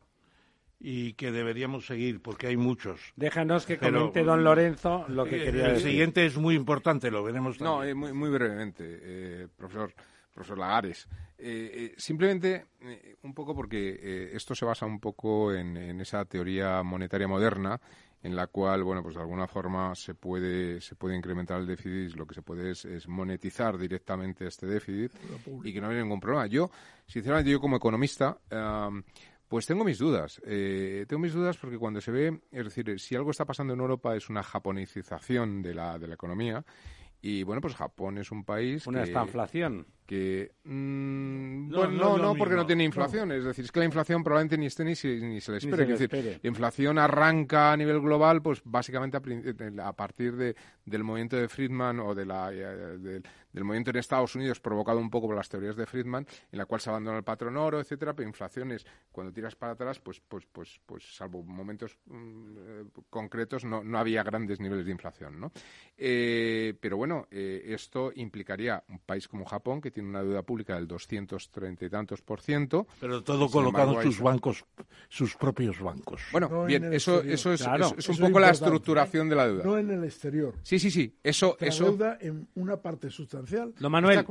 y que deberíamos seguir porque hay muchos. Déjanos que comente don Lorenzo lo que quería decir. El siguiente es muy importante, lo veremos también. No, eh, muy, muy brevemente, eh, profesor profesor Lagares. Eh, eh, simplemente, eh, un poco porque esto se basa un poco en, esa teoría monetaria moderna en la cual, bueno, pues de alguna forma se puede, se puede incrementar el déficit, lo que se puede es, monetizar directamente este déficit y que no hay ningún problema. Yo, sinceramente, yo como economista, pues tengo mis dudas. tengo mis dudas porque cuando se ve, es decir, si algo está pasando en Europa es una japonicización de la, de la economía y bueno, pues Japón es un país. Una esta inflación. Que. Mm, no, no, no, porque no tiene inflación. Es decir, es que la inflación probablemente ni esté ni, se, ni se le espere. es decir, la inflación arranca a nivel global, pues básicamente a, partir de, del movimiento de Friedman o de la, eh, del movimiento en Estados Unidos provocado un poco por las teorías de Friedman, en la cual se abandona el patrón oro, etcétera, pero inflaciones, cuando tiras para atrás, pues, pues, pues, pues salvo momentos mm, eh, concretos, no, no había grandes niveles de inflación, ¿no? Eh, pero bueno, eh, esto implicaría un país como Japón, que tiene una deuda pública del 230 y tantos por ciento. Pero todo colocado en sus bancos, sus propios bancos. Bueno, bien, eso, eso es, es, un poco la estructuración de la deuda. No en el exterior. Sí, sí, sí. Eso, la eso... deuda en una parte sustancial lo Manuel,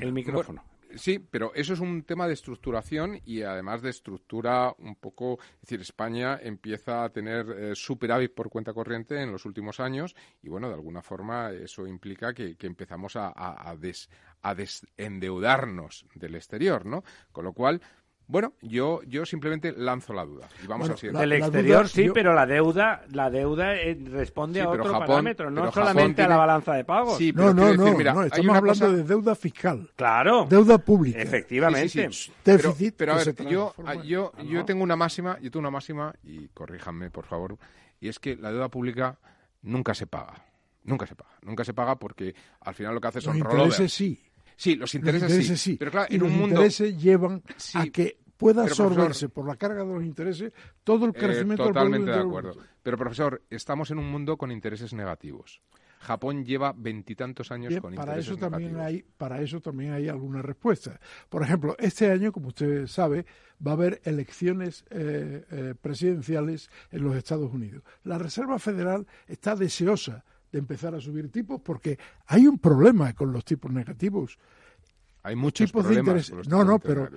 el micrófono. sí, pero eso es un tema de estructuración y además de estructura un poco, es decir, España empieza a tener eh, superávit por cuenta corriente en los últimos años y bueno, de alguna forma eso implica que, empezamos a, a, a desendeudarnos del exterior, ¿no? Con lo cual, bueno, yo, yo simplemente lanzo la duda y vamos bueno, Del exterior sí, pero la deuda, la deuda eh, responde a otro parámetro, no solamente a la balanza de pagos. Sí, no, no, no, no, estamos hablando de deuda fiscal. Claro. Deuda pública. Efectivamente. Déficit. Pero, a ver, yo, yo, yo tengo una máxima, yo tengo una máxima y corríjanme por favor, y es que la deuda pública nunca se paga. Nunca se paga. Nunca se paga porque al final lo que hace son Los intereses sí. Sí, los intereses, sí. Pero claro, en un mundo... intereses llevan a que pueda absorberse por la carga de los intereses todo el eh, crecimiento totalmente del de acuerdo. Pero profesor, estamos en un mundo con intereses negativos. Japón lleva veintitantos años con para intereses eso también negativos. Hay, para eso también hay alguna respuesta. Por ejemplo, este año, como usted sabe, va a haber elecciones eh, eh, presidenciales en los Estados Unidos. La Reserva Federal está deseosa de empezar a subir tipos porque hay un problema con los tipos negativos. Hay muchos tipos problemas. De no, no, pero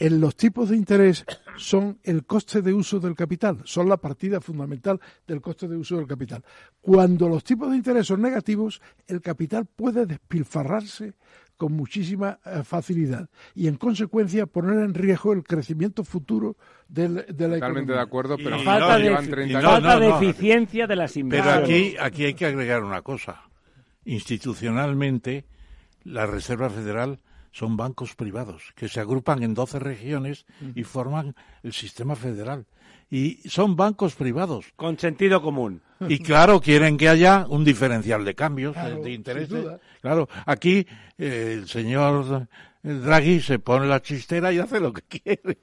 en los tipos de interés son el coste de uso del capital, son la partida fundamental del coste de uso del capital. Cuando los tipos de interés son negativos, el capital puede despilfarrarse con muchísima eh, facilidad y en consecuencia poner en riesgo el crecimiento futuro del, de la Totalmente de acuerdo, pero falta, de, eficiencia de las inversiones. Pero aquí, aquí hay que agregar una cosa. Institucionalmente, la Reserva Federal son bancos privados que se agrupan en 12 regiones y forman el sistema federal. Y son bancos privados. Con sentido común. Y claro, quieren que haya un diferencial de cambios, Claro, de intereses. duda. Claro, aquí eh, el señor Draghi se pone la chistera y hace lo que quiere.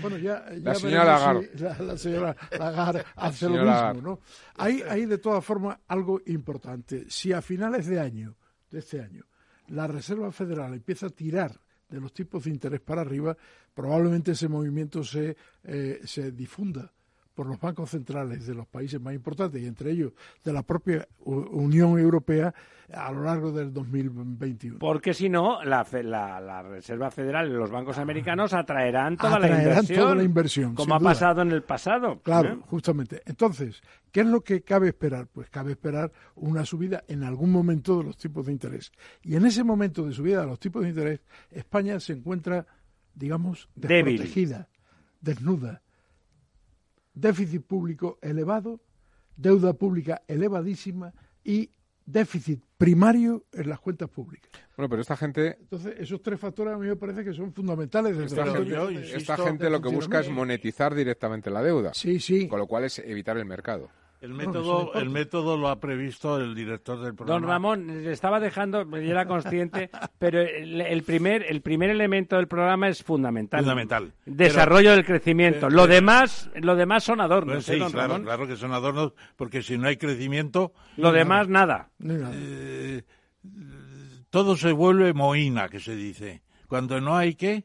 Bueno, ya, ya La señora Lagarde. si la, la señora Lagarde hace lo señora mismo. ¿no? Hay, hay de todas formas algo importante. Si a finales de año, de este año, la Reserva Federal empieza a tirar de los tipos de interés para arriba, probablemente ese movimiento se, eh, se difunda por los bancos centrales de los países más importantes y entre ellos de la propia Unión Europea a lo largo del 2021. Porque si no, la, fe- la, la Reserva Federal y los bancos americanos atraerán toda la inversión. toda la inversión, Como ha duda. pasado en el pasado. Claro, ¿eh? justamente. Entonces, ¿qué es lo que cabe esperar? Pues cabe esperar una subida en algún momento de los tipos de interés. Y en ese momento de subida de los tipos de interés, España se encuentra, digamos, Débil. desprotegida, desnuda. Déficit público elevado, deuda pública elevadísima y déficit primario en las cuentas públicas. Bueno, pero esta gente, Entonces, esos tres factores a mí me parece que son fundamentales. desde esta gente, de yo de- esta insisto, gente lo que busca es monetizar directamente la deuda, Sí, sí. con lo cual es evitar el mercado. El método, el método lo ha previsto el director del programa. Don Ramón, le estaba dejando, yo era consciente, pero el, el primer, el primer elemento del programa es fundamental. Fundamental. Desarrollo del crecimiento. pero- lo demás, lo demás son adornos, Pues ¿eh, sí, don claro, Ramón? claro que son adornos, porque si no hay crecimiento, Lo demás, nada. Eh, todo se vuelve moína, que se dice. Cuando no hay qué,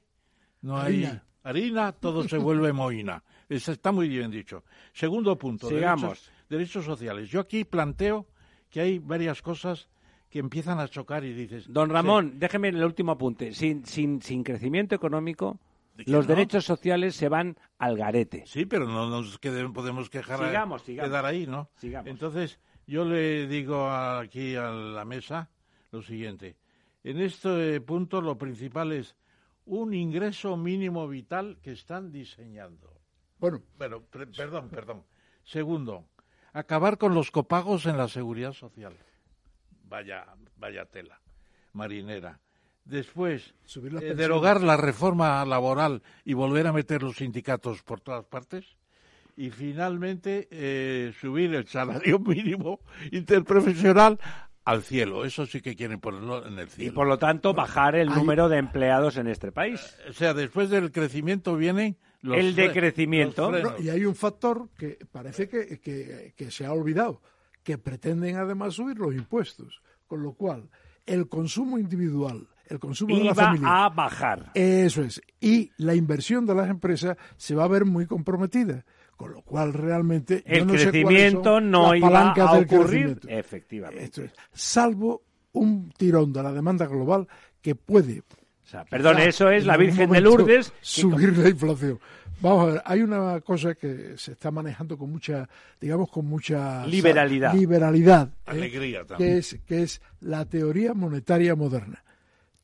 no hay Harina. harina, todo se vuelve moína. Eso está muy bien dicho. Segundo punto, Sigamos. derechos, derechos sociales. Yo aquí planteo que hay varias cosas que empiezan a chocar y dices... Don sí, Ramón, déjeme el último apunte. Sin, sin, sin crecimiento económico, ¿De qué los no? derechos sociales se van al garete. Sí, pero no nos podemos quejar a- Sigamos, quedar ahí, ¿no? Sigamos. Entonces, yo le digo aquí a la mesa lo siguiente. En este punto lo principal es un ingreso mínimo vital que están diseñando. Bueno, Bueno, pre- perdón, perdón. Segundo, acabar con los copagos en la seguridad social. Vaya, vaya tela, marinera. Después, eh, derogar la reforma laboral y volver a meter los sindicatos por todas partes. Y finalmente, eh, subir el salario mínimo interprofesional al cielo. Eso sí que quieren ponerlo en el Y cielo. por lo tanto, bajar el número de empleados en este país. O sea, después del crecimiento vienen los El decrecimiento. los No, y hay un factor que parece que, que- que se ha olvidado, que pretenden además subir los impuestos, con lo cual el consumo individual, el consumo de la familia, a bajar. eso es, y la inversión de las empresas se va a ver muy comprometida, con lo cual realmente yo El no crecimiento no iba a ocurrir. Efectivamente. Esto es, salvo un tirón de la demanda global que puede O sea, perdón, eso es la Virgen de Lourdes. que Subir la inflación. Vamos a ver, hay una cosa que se está manejando con mucha, digamos, con mucha Liberalidad. liberalidad, ¿eh? Alegría también. que es que es la teoría monetaria moderna.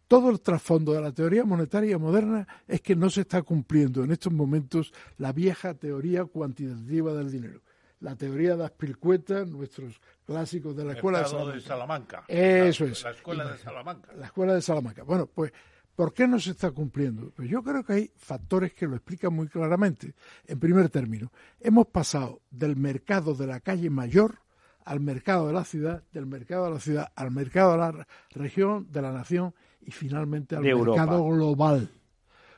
Todo el trasfondo de la teoría monetaria moderna es que no se está cumpliendo en estos momentos la vieja teoría cuantitativa del dinero. La teoría de Aspilcueta, nuestros clásicos de la escuela de Salamanca. de Salamanca. Eso es. La escuela de Salamanca. La escuela de Salamanca. Bueno, pues, ¿por qué no se está cumpliendo? Pues yo creo que hay factores que lo explican muy claramente. En primer término, hemos pasado del mercado de la calle mayor al mercado de la ciudad, del mercado de la ciudad al mercado de la re- región, de la nación y finalmente al De Europa. mercado global.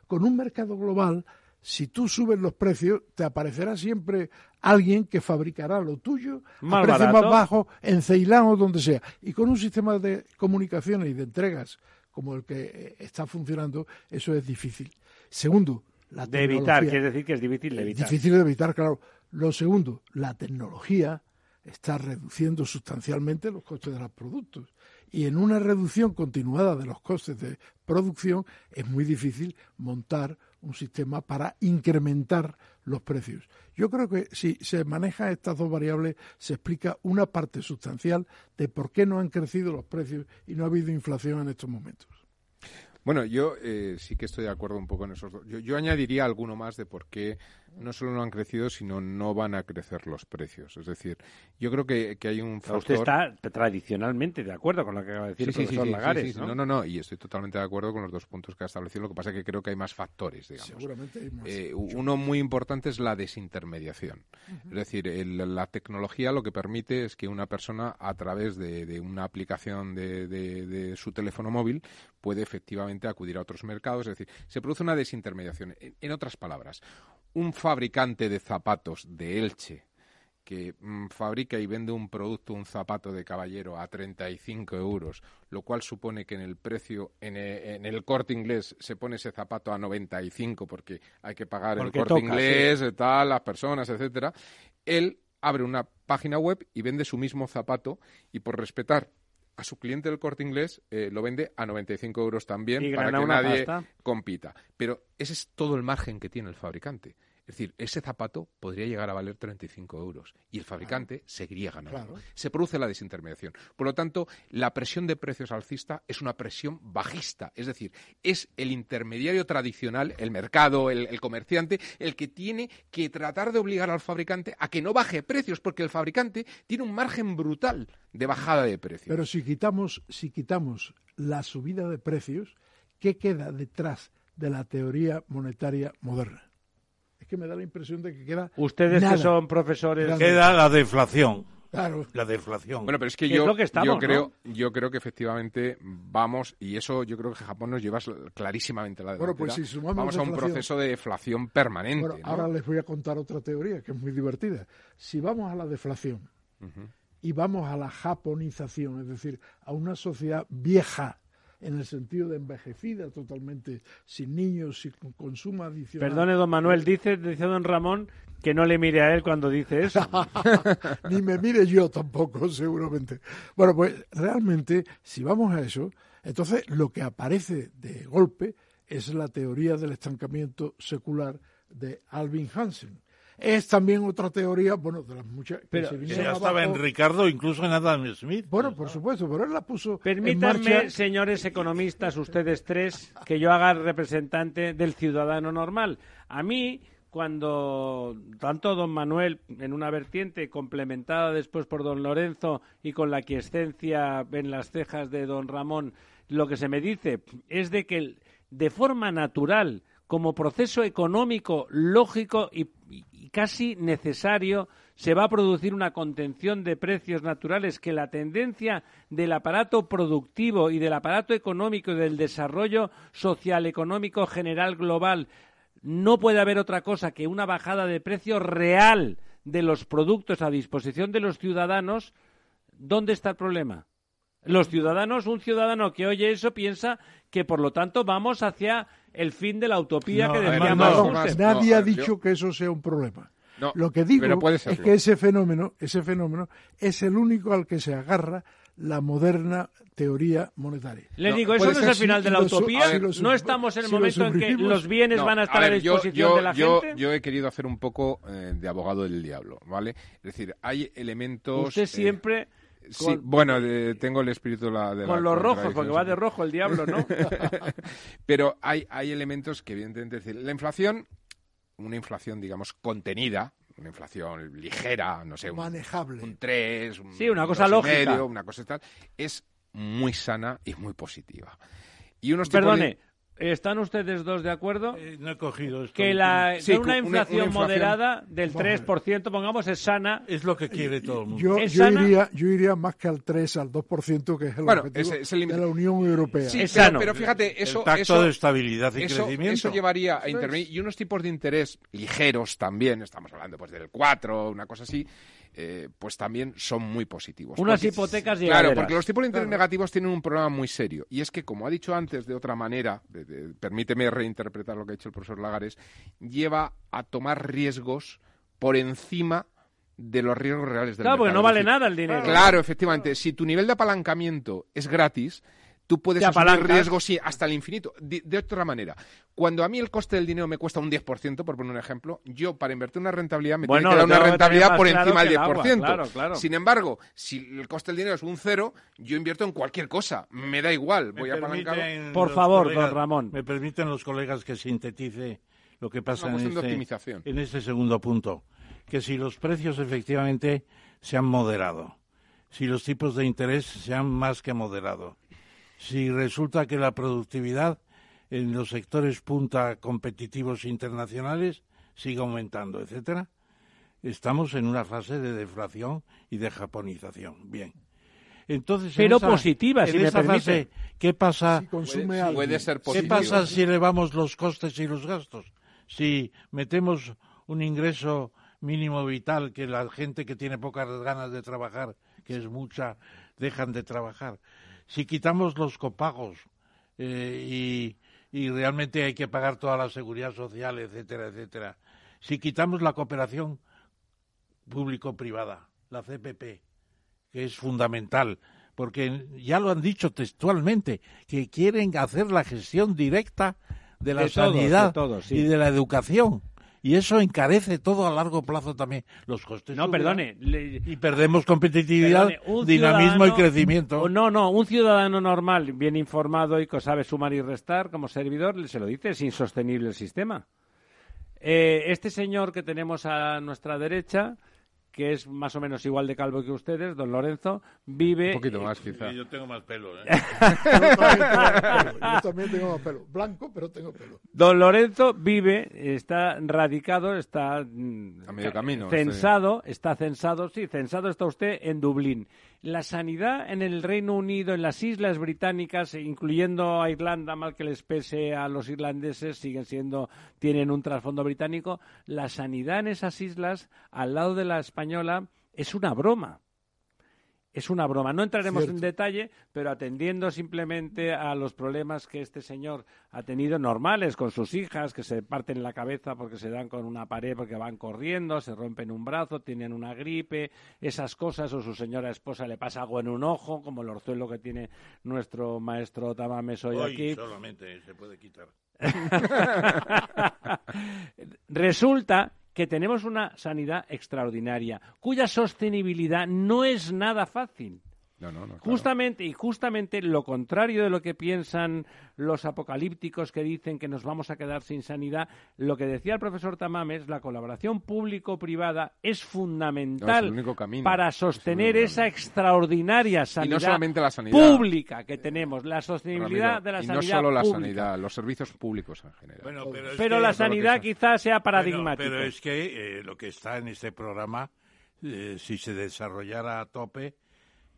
Con un mercado global, si tú subes los precios, te aparecerá siempre alguien que fabricará lo tuyo Más a precio barato. más bajo en Ceilán o donde sea. Y con un sistema de comunicaciones y de entregas como el que eh, está funcionando, eso es difícil. Segundo, la De evitar, quiere decir que es difícil de evitar. Difícil de evitar, claro. Lo segundo, la tecnología está reduciendo sustancialmente los costes de los productos. Y en una reducción continuada de los costes de producción es muy difícil montar un sistema para incrementar los precios. Yo creo que si se maneja estas dos variables se explica una parte sustancial de por qué no han crecido los precios y no ha habido inflación en estos momentos. Bueno, yo eh, sí que estoy de acuerdo un poco en esos dos. Yo, yo añadiría alguno más de por qué no solo no han crecido, sino no van a crecer los precios. Es decir, yo creo que, que hay un Pero factor... Usted está tradicionalmente de acuerdo con lo que acaba de decir Sí, el sí, sí, profesor sí, Lagares, sí, sí, ¿no? no, no, no, y estoy totalmente de acuerdo con los dos puntos que ha establecido. Lo que pasa es que creo que hay más factores, digamos. Seguramente hay más. Eh, uno muy importante es la desintermediación. Es decir, el- la tecnología lo que permite es que una persona, a través de, de una aplicación de, de- de su teléfono móvil, puede efectivamente acudir a otros mercados. Es decir, se produce una desintermediación. En, otras palabras, un fabricante de zapatos de Elche que mm, fabrica y vende un producto, un zapato de caballero a 35 euros, lo cual supone que en el precio, en, e- en el corte inglés, se pone ese zapato a 95 porque hay que pagar Porque el corte toca, inglés, eh, tal, las personas, etcétera. Él abre una página web y vende su mismo zapato y por respetar a su cliente del corte inglés eh, lo vende a 95 euros también Y para que nadie pasta. compita. Pero ese es todo el margen que tiene el fabricante. Es decir, ese zapato podría llegar a valer 35 euros y el fabricante seguiría ganando. Claro. Se produce la desintermediación. Por lo tanto, la presión de precios alcista es una presión bajista. Es decir, es el intermediario tradicional, el mercado, el, el comerciante, el que tiene que tratar de obligar al fabricante a que no baje precios, porque el fabricante tiene un margen brutal de bajada de precios. Pero si quitamos, si quitamos la subida de precios, ¿qué queda detrás de la teoría monetaria moderna? Es que me da la impresión de que queda Ustedes nada. que son profesores... Queda la deflación. Claro. La deflación. Bueno, pero es que es yo, lo que estamos, yo ¿no? creo, yo creo que efectivamente vamos y eso yo creo que Japón nos lleva clarísimamente a la Bueno, pues delantera. si sumamos vamos a un proceso de deflación permanente. Bueno, ¿no? ahora les voy a contar otra teoría que es muy divertida. Si vamos a la deflación y vamos a la japonización, es decir, a una sociedad vieja, en el sentido de envejecida totalmente, sin niños, sin consumo adicional. Perdone, don Manuel, dice, dice don Ramón que no le mire a él cuando dice eso. Ni me mire yo tampoco, seguramente. Bueno, pues realmente, si vamos a eso, entonces lo que aparece de golpe es la teoría del estancamiento secular de Alvin Hansen. Es también otra teoría, bueno, de las muchas que Pero se Que ya estaba en abajo. Ricardo, incluso en Adam Smith. Bueno, por supuesto, pero él la puso en Permítanme, marcha. señores economistas, ustedes tres, que yo haga representante del ciudadano normal. A mí, cuando tanto don Manuel, en una vertiente complementada después por don Lorenzo y con la quiescencia en las cejas de don Ramón, lo que se me dice es de que el- de forma natural, como proceso económico lógico y, casi necesario, se va a producir una contención de precios naturales, que la tendencia del aparato productivo y del aparato económico y del desarrollo social, económico, general, global, no puede haber otra cosa que una bajada de precio real de los productos a disposición de los ciudadanos, ¿dónde está el problema? Los ciudadanos, un ciudadano que oye eso piensa que por lo tanto vamos hacia el fin de la utopía No, que a ver, decía no, Nadie no, ha yo- dicho que eso sea un problema. No, Lo que digo puede es que ese fenómeno, ese fenómeno es el único al que se agarra la moderna teoría monetaria. Le No, digo, eso no es el final si de la utopía. no estamos en el si momento en que los bienes No, van a estar a, ver, disposición yo, de la yo- gente. Yo he querido hacer un poco eh, de abogado del diablo, ¿vale? Es decir, hay elementos... Usted eh, siempre sí, con- bueno, de- tengo el espíritu de la, de la con los rojos, porque va de rojo el diablo, ¿no? Pero hay, hay elementos que, evidentemente, decir, la inflación, una inflación, digamos, contenida, una inflación ligera, no sé, un, Manejable. un 3, un Sí, una cosa lógica. medio, una cosa tal, es muy sana y muy positiva. Y unos tipos de- Perdone, ¿están ustedes dos de acuerdo? Eh, no he cogido esto. que la, Sí, una- una, una inflación moderada del Vamos a ver. 3%, pongamos, es sana. Es lo que quiere todo el mundo. Yo, ¿Es yo sana? iría, yo iría más que al 3, al 2%, que es el Bueno, objetivo ese es el límite. de la Unión Europea. Sí, Es pero, sano. pero fíjate, eso, el tacto eso, de estabilidad y eso, crecimiento. eso llevaría a intervenir. Y unos tipos de interés ligeros también, estamos hablando pues del 4, una cosa así, eh, pues también son muy positivos. Unas Porque- hipotecas Claro, porque los tipos de interés negativos tienen un problema muy serio. Y es que, como ha dicho antes de otra manera, de- de- permíteme reinterpretar lo que ha dicho el profesor Lagares, lleva a tomar riesgos por encima de los riesgos reales del Claro, porque mercado. no Es vale decir, nada el dinero. Claro, efectivamente. Si tu nivel de apalancamiento es gratis, tú puedes asumir riesgos sí, hasta el infinito. De, de otra manera, cuando a mí el coste del dinero me cuesta un 10%, por poner un ejemplo, yo para invertir una rentabilidad me Bueno, tiene que dar una rentabilidad por claro encima del el agua, 10%. claro, claro. Sin embargo, si el coste del dinero es un cero, yo invierto en cualquier cosa. Me da igual, voy apalancado. permiten Por favor, colegas- don Ramón. Me permiten los colegas que sintetice lo que pasa en este, optimización. en este segundo punto, que si los precios efectivamente se han moderado, si los tipos de interés se han más que moderado, si resulta que la productividad en los sectores punta competitivos internacionales sigue aumentando, etcétera, estamos en una fase de deflación y de japonización. Bien. Entonces, en Pero esa- positiva, en si me esa permite. fase, ¿qué pasa? Si consume Puede, alguien. puede ser ¿Qué pasa si elevamos los costes y los gastos? Si metemos un ingreso mínimo vital que la gente que tiene pocas ganas de trabajar, que es mucha, dejan de trabajar. Si quitamos los copagos eh, y, y realmente hay que pagar toda la seguridad social, etcétera, etcétera. Si quitamos la cooperación público-privada, la CPP, que es fundamental, porque ya lo han dicho textualmente, que quieren hacer la gestión directa de la De todos, sanidad de todos, sí. y de la educación. Y eso encarece todo a largo plazo también los costes. No, perdone. le- Y perdemos competitividad, Perdone, dinamismo y crecimiento. o No, no, un ciudadano normal, bien informado y que sabe sumar y restar como servidor, se lo dice, es insostenible el sistema. Eh, este señor que tenemos a nuestra derecha, que es más o menos igual de calvo que ustedes, don Lorenzo, vive... Un poquito más, quizá. Yo tengo más pelo. ¿eh? Yo también tengo pelo, yo también tengo más pelo. Blanco, pero tengo pelo. Don Lorenzo vive, está radicado, está mm, A medio camino, censado, está censado, sí, censado está usted en Dublín. La sanidad en el Reino Unido, en las Islas Británicas, incluyendo a Irlanda, mal que les pese a los irlandeses, siguen siendo, tienen un trasfondo británico. La sanidad en esas islas, al lado de la española, es una broma. Es una broma. No entraremos en detalle, pero atendiendo simplemente a los problemas que este señor ha tenido normales con sus hijas, que se parten la cabeza porque se dan con una pared porque van corriendo, se rompen un brazo, tienen una gripe, esas cosas, o su señora esposa le pasa algo en un ojo, como el orzuelo que tiene nuestro maestro Tamames hoy Hoy aquí. solamente se puede quitar. Resulta que tenemos una sanidad extraordinaria, cuya sostenibilidad no es nada fácil. No, no, no. claro. Justamente y justamente lo contrario de lo que piensan los apocalípticos que dicen que nos vamos a quedar sin sanidad, lo que decía el profesor Tamames, la colaboración público-privada es fundamental No, es el único camino. para sostener esa extraordinaria sanidad, solamente la sanidad. pública que tenemos, la sostenibilidad Ramiro, de la y sanidad no solo la pública. sanidad, los servicios públicos en general. Bueno, pero es Pero que- la sanidad quizás sea Bueno, paradigmática. pero es que eh, lo que está en este programa, eh, si se desarrollara a tope,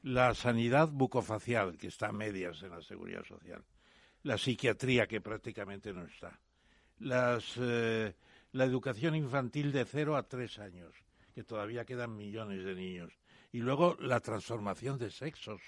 la sanidad bucofacial, que está a medias en la seguridad social, la psiquiatría, que prácticamente no está, las, eh, la educación infantil de 0 a 3 años, que todavía quedan millones de niños, y luego la transformación de sexos,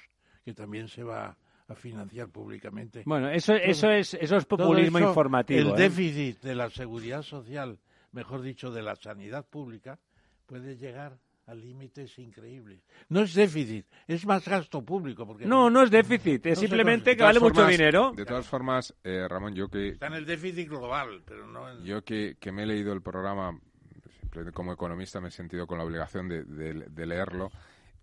que también se va a financiar públicamente. Bueno, eso, eso, es, eso es populismo eso, informativo. El ¿eh? déficit de la seguridad social, mejor dicho, de la sanidad pública, puede llegar a límites increíbles. No es déficit, es más gasto público. Porque No, no es déficit, es No simplemente que vale mucho dinero. De todas formas, eh, Ramón, yo que, Está en el déficit global, pero no en... yo que, que me he leído el programa, simplemente como economista me he sentido con la obligación de, de- de leerlo.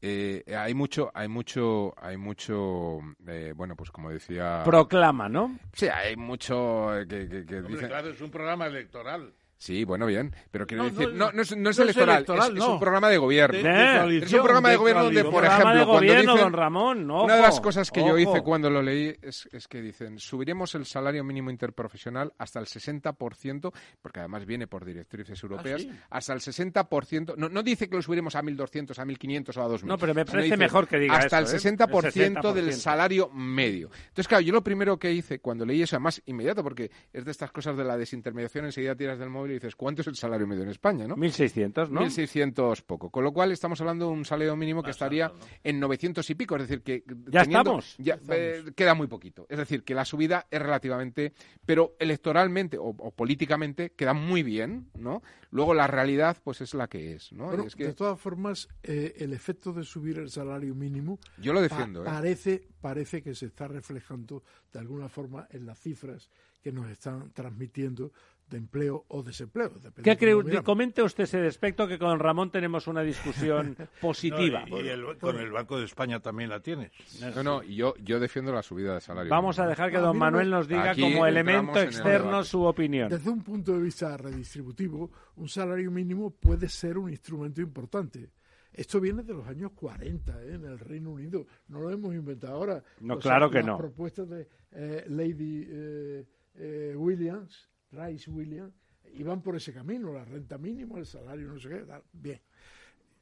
Eh, hay mucho, hay mucho, hay mucho, eh, bueno, pues como decía, Proclama, ¿no? sí, hay mucho eh, que, que- que Hombre, dicen- claro, es un programa electoral. Sí, bueno, bien, pero quiero No, decir, no, no, es, no es electoral, electoral, es, un programa de gobierno. De- es un programa de, gobierno donde, por ejemplo, de cuando gobierno, dicen, don Ramón, una de las ojo, cosas que yo hice ojo. cuando lo leí es, es que dicen, subiremos el salario mínimo interprofesional hasta el 60%, porque además viene por directrices europeas, sí? hasta el 60%, no, no dice que lo subiremos a 1.200, a 1.500 o a 2.000. No, pero me parece dice mejor que diga Hasta eso, el ¿eh? 60%, El del 60%. salario medio. Entonces, claro, yo lo primero que hice cuando leí eso, además inmediato, porque es de estas cosas de la desintermediación, enseguida tiras del móvil y dices, ¿cuánto es el salario medio en España? ¿no? 1.600, ¿no? 1.600 poco. Con lo cual estamos hablando de un salario mínimo que estaría en 900 y pico. Es decir, que. Ya teniendo- estamos. ya, eh, queda muy poquito. Es decir, que la subida es relativamente. Pero electoralmente o, o políticamente queda muy bien, ¿no? Luego la realidad, pues es la que es, ¿no? Bueno, es que De todas formas, eh, el efecto de subir el salario mínimo yo lo pa- defiendo, ¿eh? parece, parece que se está reflejando de alguna forma en las cifras que nos están transmitiendo de empleo o desempleo. depende ¿Qué de cree? Comente usted ese aspecto que con Ramón tenemos una discusión positiva. No, y y el- con el Banco de España también la tienes. No, no, yo, yo defiendo la subida de salario. Vamos a dejar que don Manuel nos diga Aquí como elemento en el externo debate. su opinión. Desde un punto de vista redistributivo, un salario mínimo puede ser un instrumento importante. Esto viene de los años 40 ¿eh? en el Reino Unido. No lo hemos inventado ahora. No, Los- claro que las no. propuestas de eh, Lady eh, eh, Williams, Rice Williams, iban por ese camino. La renta mínima, el salario, no sé qué. tal. Bien.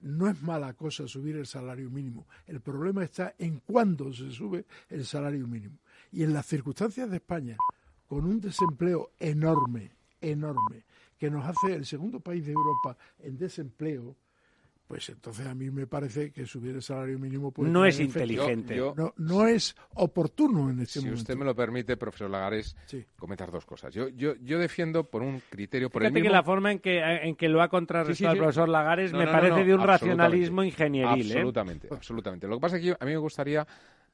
No es mala cosa subir el salario mínimo. El problema está en cuándo se sube el salario mínimo. Y en las circunstancias de España, con un desempleo enorme, enorme, que nos hace el segundo país de Europa en desempleo, pues entonces a mí me parece que subir el salario mínimo puede No es inteligente. Yo- No, no es oportuno en este Si momento. usted me lo permite, profesor Lagares, Sí. comentar dos cosas. Yo, yo, yo defiendo por un criterio, por Fíjate el que mismo... la forma en que, en que lo ha contrarrestado Sí, sí, sí. el profesor Lagares No, me no, parece no, de un absolutamente. racionalismo ingenieril. ¿eh? Absolutamente, absolutamente. Lo que pasa es que yo- a mí me gustaría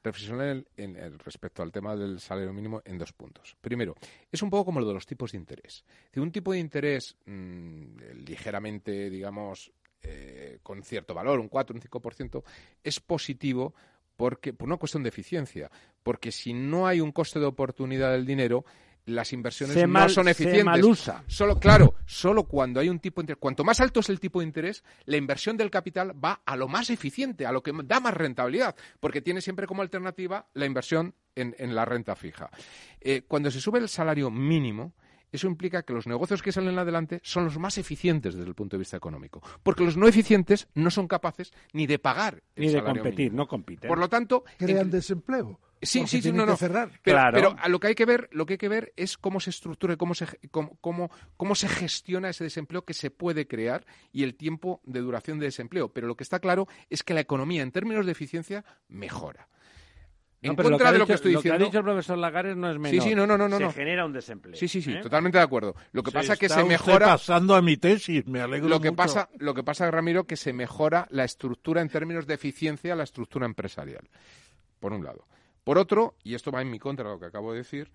reflexionar en, en- en respecto al tema del salario mínimo en dos puntos. Primero, es un poco como lo de los tipos de interés. Si un tipo de interés mm, ligeramente, digamos, eh, con cierto valor, un 4, un 5%, es positivo porque, por una cuestión de eficiencia. Porque si no hay un coste de oportunidad del dinero, las inversiones Se no son se eficientes. Solo, claro, solo cuando hay un tipo de interés. Cuanto más alto es el tipo de interés, la inversión del capital va a lo más eficiente, a lo que da más rentabilidad, porque tiene siempre como alternativa la inversión en, en la renta fija. Eh, cuando se sube el salario mínimo, eso implica que los negocios que salen adelante son los más eficientes desde el punto de vista económico, porque los no eficientes no son capaces ni de pagar el Ni de salario competir, mínimo. no compiten. Por lo tanto, Crean en- desempleo. Sí, sí, sí, no, no. cerrar. Pero, Claro. pero a lo que hay que ver, lo que hay que ver es cómo se estructura y cómo se cómo, cómo, cómo se gestiona ese desempleo que se puede crear y el tiempo de duración de desempleo. Pero lo que está claro es que la economía, en términos de eficiencia, mejora. En No, pero contra ha de lo dicho- que estoy ha diciendo. dicho el profesor Lagares no es menor. sí, no, no, no, no, Se no. genera un desempleo. Sí, sí, sí, ¿eh? totalmente de acuerdo. Lo que pasa es que se mejora. pasando a mi tesis, me alegro Lo que mucho. pasa, lo que pasa, Ramiro, que se mejora la estructura en términos de eficiencia, la estructura empresarial. Por un lado. Por otro, y esto va en mi contra de lo que acabo de decir,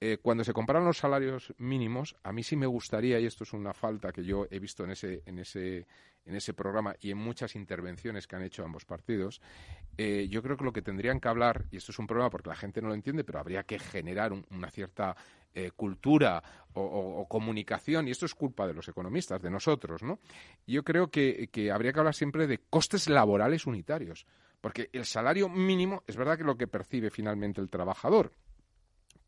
eh, cuando se comparan los salarios mínimos, a mí sí me gustaría, y esto es una falta que yo he visto en ese, en ese, en ese programa y en muchas intervenciones que han hecho ambos partidos, eh, yo creo que lo que tendrían que hablar, y esto es un problema porque la gente no lo entiende, pero habría que generar un- una cierta eh, cultura o comunicación, y esto es culpa de los economistas, de nosotros, ¿no? Yo creo que, que habría que hablar siempre de costes laborales unitarios, porque el salario mínimo es verdad que es lo que percibe finalmente el trabajador,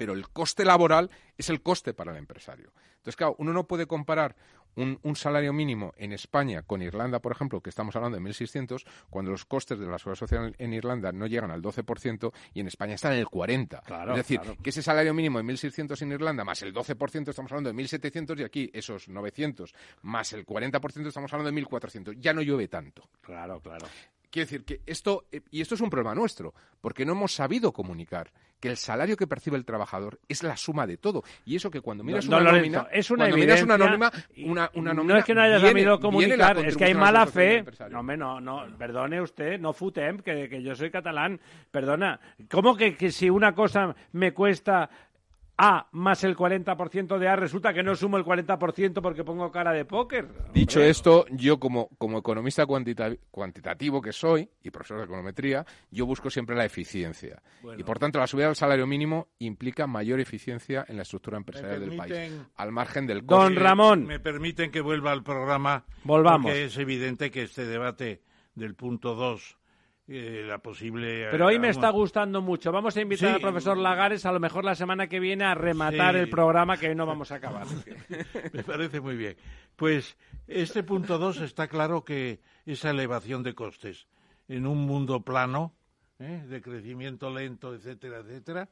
pero el coste laboral es el coste para el empresario. Entonces, claro, uno no puede comparar un, un salario mínimo en España con Irlanda, por ejemplo, que estamos hablando de 1.600, cuando los costes de la seguridad social en Irlanda no llegan al 12% y en España están en el 40%. Claro, es decir, claro. que ese salario mínimo de 1.600 en Irlanda más el 12% estamos hablando de 1.700 y aquí esos 900 más el 40% estamos hablando de 1.400. Ya no llueve tanto. Claro, claro. Quiero decir que esto, eh, y esto es un problema nuestro, porque no hemos sabido comunicar que el salario que percibe el trabajador es la suma de todo. Y eso que cuando miras Don una Lorenzo, nómina, es una cuando miras una nómina, una, una no es que no viene- sabido comunicar, es que hay mala fe. No, no, no, perdone usted, no futem, que, que yo soy catalán. Perdona, ¿cómo que, que si una cosa me cuesta A más el 40% de A, resulta que no sumo el 40% porque pongo cara de póker? Dicho Hombre, esto, yo como, como economista cuantita- cuantitativo que soy y profesor de econometría, yo busco siempre la eficiencia. Y por tanto, la subida del salario mínimo implica mayor eficiencia en la estructura empresarial del país, al margen del Don coste. Ramón. Me permiten que vuelva al programa. Volvamos. Porque es evidente que este debate del punto 2, eh, la posible. Pero hoy me eh, está gustando mucho. Vamos a invitar Sí. al profesor Lagares a lo mejor la semana que viene a rematar Sí. el programa que hoy no vamos a acabar. Me parece muy bien. Pues este punto 2 está claro que esa elevación de costes en un mundo plano, ¿eh? de crecimiento lento, etcétera, etcétera,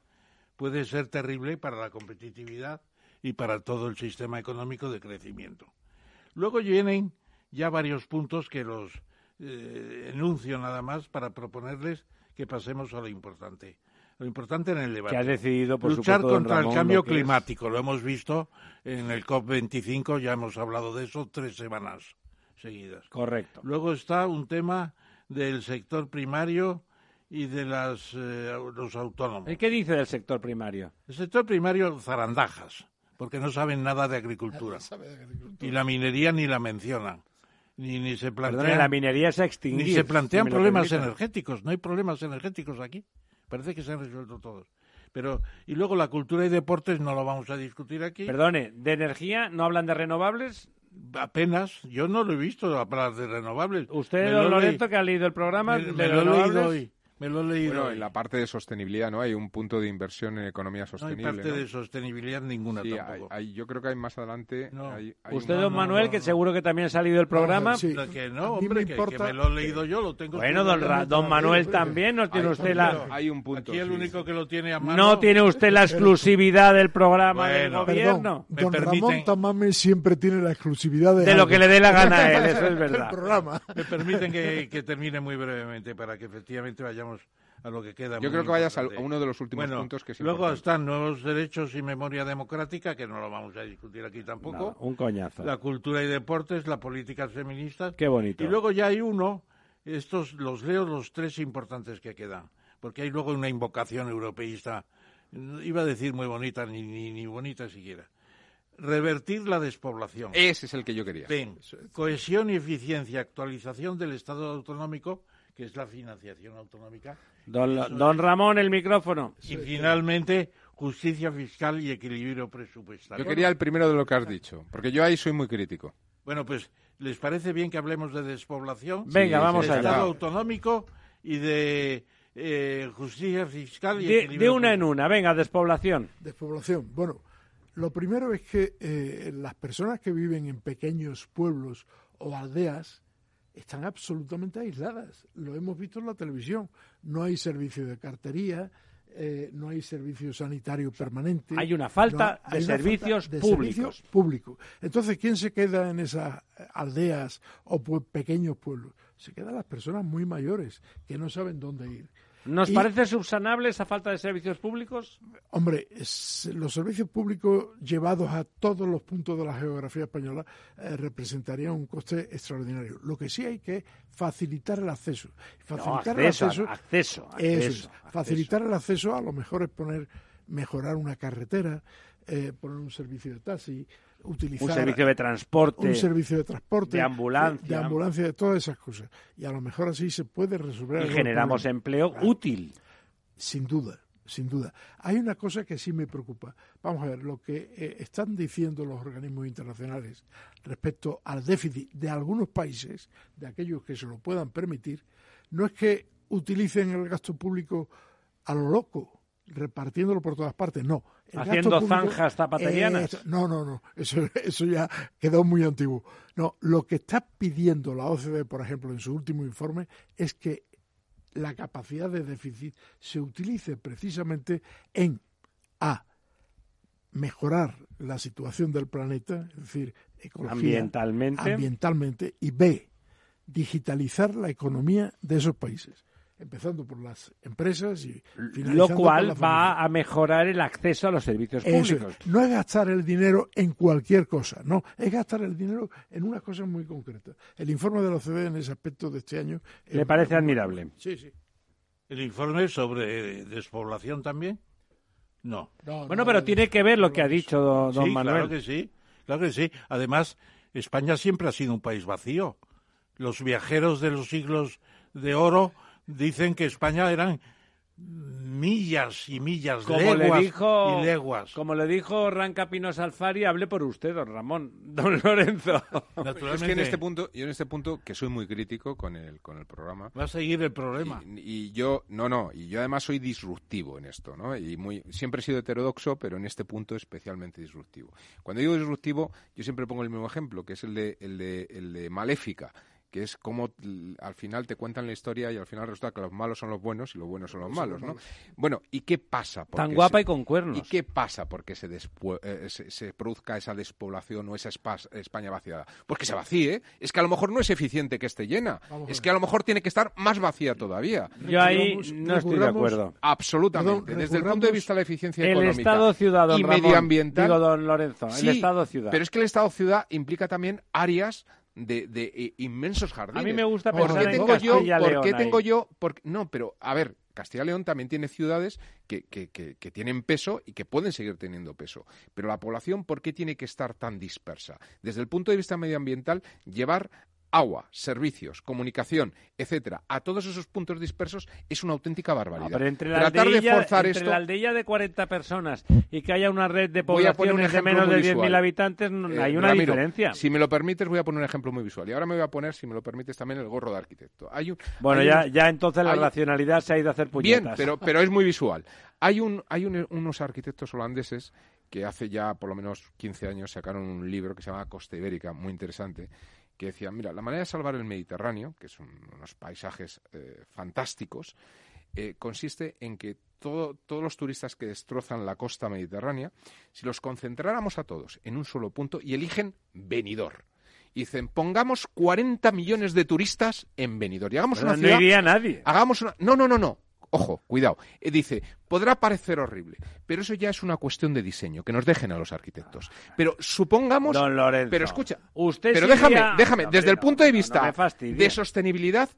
puede ser terrible para la competitividad y para todo el sistema económico de crecimiento. Luego vienen ya varios puntos que los eh, enuncio nada más para proponerles que pasemos a lo importante. Lo importante en el debate. que ha decidido, por Luchar supuesto, contra Ramón, el cambio lo que es. climático, lo hemos visto en el COP25, ya hemos hablado de eso tres semanas seguidas. Correcto. Luego está un tema del sector primario y de las, eh, los autónomos. ¿Y qué dice del sector primario? El sector primario, zarandajas, porque no saben nada de agricultura. Y la minería ni la mencionan. Ni, ni se plantean, la minería se ha extinguido. ni se plantean si problemas permiten. energéticos. No hay problemas energéticos aquí. Parece que se han resuelto todos. Pero, y luego la cultura y deportes no lo vamos a discutir aquí. Perdone, ¿de energía no hablan de renovables? Apenas, yo no lo he visto hablar de renovables. Usted, don lo Lorenzo, leí- que ha leído el programa me, de me lo he renovables, leído hoy. Me lo he leído Bueno, hoy. en la parte de sostenibilidad, ¿no? Hay un punto de inversión en economía No hay sostenible. parte ¿no? de sostenibilidad ninguna Sí, hay- tampoco. hay- yo creo que hay más adelante. No. hay- hay Usted, un- don Manuel, no, que seguro que también ha salido del programa. sí. Que no, hombre, me que, importa- que me lo he leído yo, lo tengo Bueno, don. Ra- don Manuel también, no tiene hay- usted la... Hay un punto. Aquí el sí, único que lo tiene a mano. No tiene usted la exclusividad del programa del Bueno. gobierno. Me Don permiten- Ramón Tamame siempre tiene la exclusividad de, De lo algo. que le dé la gana a él, eso es El verdad. programa. Me permiten que, que termine muy brevemente para que efectivamente vayamos a lo que queda. Yo creo que vayas a uno de los últimos Bueno, puntos que es Luego importante. están nuevos derechos y memoria democrática, que no lo vamos a discutir aquí tampoco. Un coñazo. La cultura y deportes, la política feminista. Qué bonito. Y luego ya hay uno, estos los leo los tres importantes que quedan, porque hay luego una invocación europeísta, iba a decir muy bonita, ni, ni, ni bonita siquiera. Revertir la despoblación. Ese es el que yo quería. Ven, cohesión y eficiencia, actualización del Estado autonómico, que es la financiación autonómica. Don, don Ramón, el micrófono. Y finalmente, justicia fiscal y equilibrio presupuestario. Yo quería el primero de lo que has dicho, porque yo ahí soy muy crítico. Bueno, pues, ¿les parece bien que hablemos de despoblación? Venga, Sí, vamos de allá. Estado autonómico y de eh, justicia fiscal y De, equilibrio de una en una, venga, despoblación. Despoblación. Bueno, lo primero es que eh, las personas que viven en pequeños pueblos o aldeas están absolutamente aisladas. Lo hemos visto en la televisión. No hay servicio de cartería, eh, no hay servicio sanitario permanente. hay una falta de hay una servicios falta de públicos. servicios públicos. Entonces, ¿quién se queda en esas aldeas o pequeños pueblos? Se quedan las personas muy mayores que no saben dónde ir. ¿Nos Y- parece subsanable esa falta de servicios públicos? Hombre, es- los servicios públicos llevados a todos los puntos de la geografía española eh, representarían un coste extraordinario. Lo que sí hay que facilitar el acceso. No, Facilitar acceso, el acceso, acceso, eso es. acceso, acceso. facilitar el acceso a lo mejor es poner, mejorar una carretera, eh, poner un servicio de taxi, utilizar Un servicio de transporte. un servicio de transporte, de ambulancia. de ambulancia, de todas esas cosas. Y a lo mejor así se puede resolver. y generamos empleo útil. Sin duda, sin duda. Hay una cosa que sí me preocupa. Vamos a ver, lo que eh, están diciendo los organismos internacionales respecto al déficit de algunos países, de aquellos que se lo puedan permitir, no es que utilicen el gasto público a lo loco, repartiéndolo por todas partes, no. El gasto Haciendo público- zanjas zapaterianas. Eh, no, no, no, eso, eso ya quedó muy antiguo. No, lo que está pidiendo la OCDE, por ejemplo, en su último informe, es que la capacidad de déficit se utilice precisamente en A. mejorar la situación del planeta, es decir, ecología, Ambientalmente. ambientalmente, y B. digitalizar la economía de esos países, empezando por las empresas y Lo cual la va a mejorar el acceso a los servicios públicos. es. No es gastar el dinero en cualquier cosa, no, es gastar el dinero en una cosa muy concreta. El informe de la OCDE en ese aspecto de este año... Le parece admirable. Sí, sí. ¿El informe sobre despoblación también? No. No, Bueno, no, pero no, tiene que ver lo que ha dicho don, don sí, Manuel. claro que sí, claro que sí. Además, España siempre ha sido un país vacío. Los viajeros de los siglos de oro dicen que España eran millas y millas, Como le leguas dijo- y leguas. Como le dijo Ranca Pinos Alfari, hable por usted, don Ramón. Don Lorenzo. Naturalmente, Es que en este punto, yo en este punto, que soy muy crítico con el, con el programa, va a seguir el problema. Y, y yo, no, no, y yo además soy disruptivo en esto, ¿no? Y muy, siempre he sido heterodoxo, pero en este punto especialmente disruptivo. Cuando digo disruptivo, yo siempre pongo el mismo ejemplo, que es el de, el de, el de Maléfica, que es como al final te cuentan la historia y al final resulta que los malos son los buenos y los buenos son los malos, ¿no? Bueno, ¿y qué pasa? Tan Porque guapa se- y con cuernos. ¿Y qué pasa porque se, eh, se, se produzca esa despoblación o esa espa- España vaciada? Pues que se vacíe. Es que a lo mejor no es eficiente que esté llena. Vamos Es que a lo mejor tiene que estar más vacía todavía. Yo ahí no estoy de acuerdo. Absolutamente. Perdón, Desde el punto de vista de la eficiencia El económica don y Ramón. medioambiental. Digo, don Lorenzo. Sí, el Estado-ciudad. Pero es que el Estado-ciudad implica también áreas de, de, eh, inmensos jardines. A mí me gusta ¿Por ¿Por pensar qué en tengo yo? ¿Por qué ahí. tengo yo? por- no, pero a ver, Castilla y León también tiene ciudades que, que, que, que, tienen peso y que pueden seguir teniendo peso. Pero la población, ¿por qué tiene que estar tan dispersa? Desde el punto de vista medioambiental, llevar agua, servicios, comunicación, etcétera, a todos esos puntos dispersos es una auténtica barbaridad. No, pero entre la Tratar de forzar entre esto la de 40 personas y que haya una red de poblaciones de menos de 10.000 habitantes, no, eh, hay una Ramiro, diferencia. Si me lo permites, voy a poner un ejemplo muy visual. Y ahora me voy a poner, si me lo permites, también el gorro de arquitecto. Hay un, bueno, hay ya, un, ya entonces la hay, racionalidad se ha ido a hacer puñetas. Bien, pero, pero es muy visual. Hay, un, hay un, unos arquitectos holandeses que hace ya por lo menos 15 años sacaron un libro que se llama Costa Ibérica, muy interesante, que decía, mira, la manera de salvar el Mediterráneo, que son unos paisajes eh, fantásticos, eh, consiste en que todo, todos los turistas que destrozan la costa mediterránea, si los concentráramos a todos en un solo punto y eligen Benidorm. Y dicen, pongamos 40 millones de turistas en Benidorm. Y hagamos Pero una no ciudad, iría nadie. Hagamos una... No, no, no, no. Ojo, cuidado. Eh, dice, podrá parecer horrible, pero eso ya es una cuestión de diseño, que nos dejen a los arquitectos. Pero supongamos... Don Lorenzo, pero escucha, usted pero sí déjame, iría- déjame, No, desde el no, punto de no, no vista de sostenibilidad,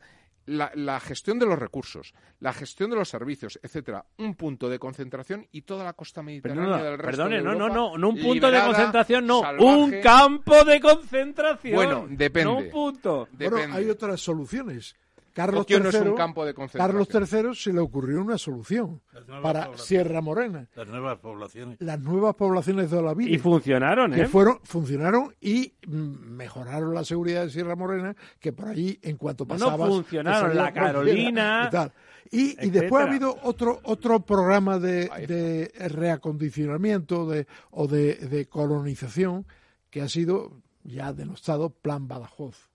la, la gestión de los recursos, la gestión de los servicios, etcétera, un punto de concentración y toda la costa mediterránea no, no, del resto perdone, de no, no, Europa no, no un punto de concentración, no, salvaje. un campo de concentración. Bueno, depende. No un punto. Depende. Bueno, hay otras soluciones. Carlos no es III, un campo de Carlos. III se le ocurrió una solución para. Sierra Morena. Las nuevas poblaciones. Las nuevas poblaciones de Olavide. Y funcionaron, que ¿eh? fueron funcionaron y mejoraron la seguridad de Sierra Morena que por allí en cuanto No, pasabas funcionaron, te salía la Carolina, y tal. y, y etcétera. después ha habido otro otro programa de, de reacondicionamiento de, o de, de colonización que ha sido ya denostado Plan Badajoz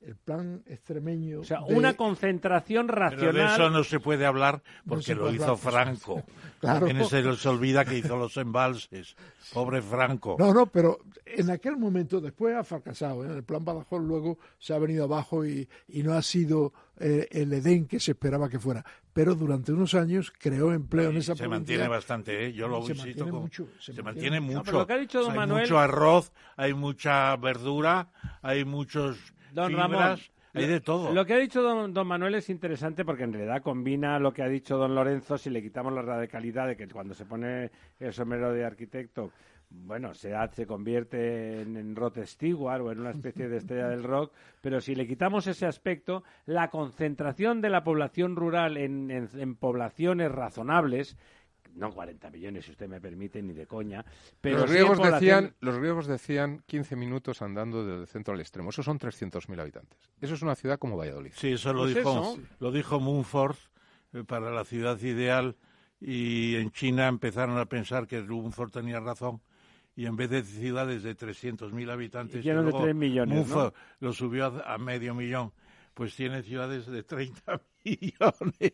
el plan extremeño O sea, de- una concentración Pero de racional. eso no se puede hablar porque se lo hizo hablar. Franco. Claro. También se les olvida que hizo los embalses. Pobre Franco. No, no, pero en aquel momento, después ha fracasado. ¿eh? El plan Badajoz luego se ha venido abajo y, y no ha sido eh, el Edén que se esperaba que fuera. Pero durante unos años creó empleo en esa se provincia. mantiene bastante, ¿eh? Yo lo Se visito. mantiene con- mucho, se se, mantiene mantiene mucho. No, pero lo que ha dicho don hay Manuel- mucho arroz, hay mucha verdura, hay muchos Don fibras, Ramón, hay de todo. Lo que ha dicho don, don Manuel es interesante porque en realidad combina lo que ha dicho don Lorenzo si le quitamos la radicalidad de que cuando se pone el sombrero de arquitecto, bueno, se, convierte en, en Rod Stewart o en una especie de estrella del rock, pero si le quitamos ese aspecto, la concentración de la población rural en, en- en poblaciones razonables, no 40 millones si usted me permite, ni de coña, pero los, griegos población- decían, los griegos decían 15 minutos andando desde el centro al extremo. Eso son 300.000 habitantes. Eso es una ciudad como Valladolid. Sí, eso lo Pues dijo, eso. lo dijo Mumford eh, para la ciudad ideal y en China empezaron a pensar que Mumford tenía razón y en vez de ciudades de 300.000 habitantes, que de luego 3 millones, ¿no? Mumford lo subió a, a medio millón, pues tiene ciudades de 30 millones.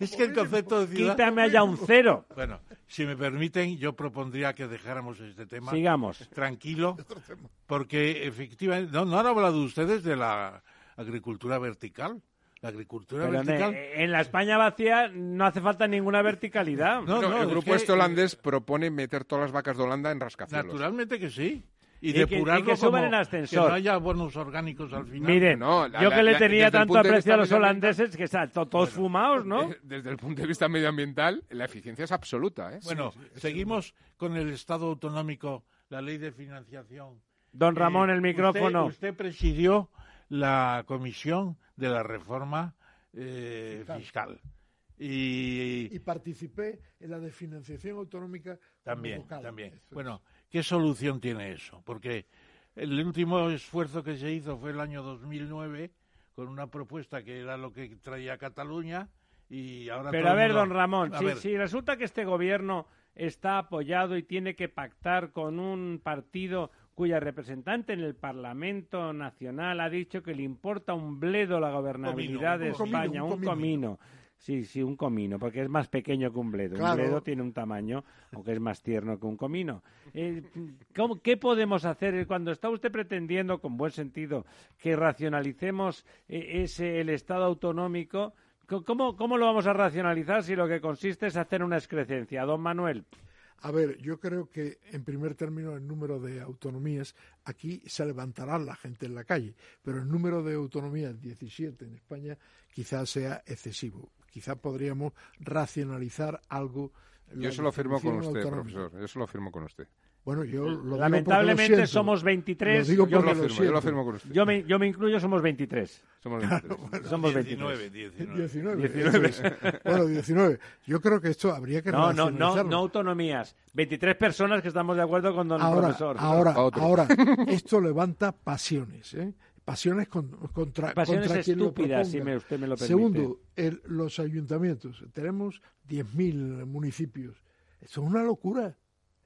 es que el concepto de ciudad... Quítame allá un cero. Bueno, si me permiten, yo propondría que dejáramos este tema Sigamos. tranquilo, porque efectivamente, ¿no, ¿no han hablado ustedes de la agricultura vertical? La agricultura Pero vertical... en la España vacía no hace falta ninguna verticalidad. No, No, no, el es grupo que- este holandés propone meter todas las vacas de Holanda en rascacielos. Naturalmente que sí. Y, Y que- depurarlo y que suban como en ascensor. Que no haya bonos orgánicos al final. Miren, No, la- yo la- que le la- tenía el tanto aprecio a los holandeses, que están to- todos fumados, ¿no? Eh, Desde el punto de vista medioambiental, la eficiencia es absoluta. ¿eh? Bueno, seguimos con el Estado autonómico, la ley de financiación. Don Ramón, Eh, el usted- micrófono. Usted, presidió la comisión de la reforma eh, fiscal. Y, Y participé en la de financiación autonómica También, también. Eso es. ¿Qué solución tiene eso? Porque el último esfuerzo que se hizo fue el año 2009 con una propuesta que era lo que traía Cataluña y ahora Pero a ver, mundo- don Ramón, si, ver, si resulta que este gobierno está apoyado y tiene que pactar con un partido cuya representante en el Parlamento Nacional ha dicho que le importa un bledo la gobernabilidad Comino, de un comino, España, un un comino. Sí, sí, un comino, porque es más pequeño que un bledo. Un bledo tiene un tamaño, aunque es más tierno que un comino. Eh, ¿cómo- ¿Qué podemos hacer cuando está usted pretendiendo, con buen sentido, que racionalicemos eh, ese, el Estado autonómico? Co- ¿Cómo, ¿Cómo lo vamos a racionalizar si lo que consiste es hacer una excrecencia? Don Manuel. A ver, yo creo que en primer término el número de autonomías, aquí se levantará la gente en la calle, pero el número de autonomías, 17 en España, quizás sea excesivo. Quizás podríamos racionalizar algo. Yo eso lo firmo con usted, autonómica. profesor. Yo eso lo firmo con usted. Bueno, yo lo digo porque lo Lamentablemente somos 23. Lo digo yo, lo firmo, yo lo firmo con usted. yo me, yo me incluyo, somos 23. Somos 23. Somos 23. 19, 19. 19. 19. eso es. Bueno, 19. Yo creo que esto habría que No, no, no, no autonomías. 23 personas que estamos de acuerdo con don ahora, profesor. ahora, ahora, esto levanta pasiones, ¿eh? Pasiones con- contra, Pasiones contra quien lo estúpidas, si proponga. me- usted me lo permite. Segundo, el- los ayuntamientos. Tenemos 10.000 municipios. Esto es una locura.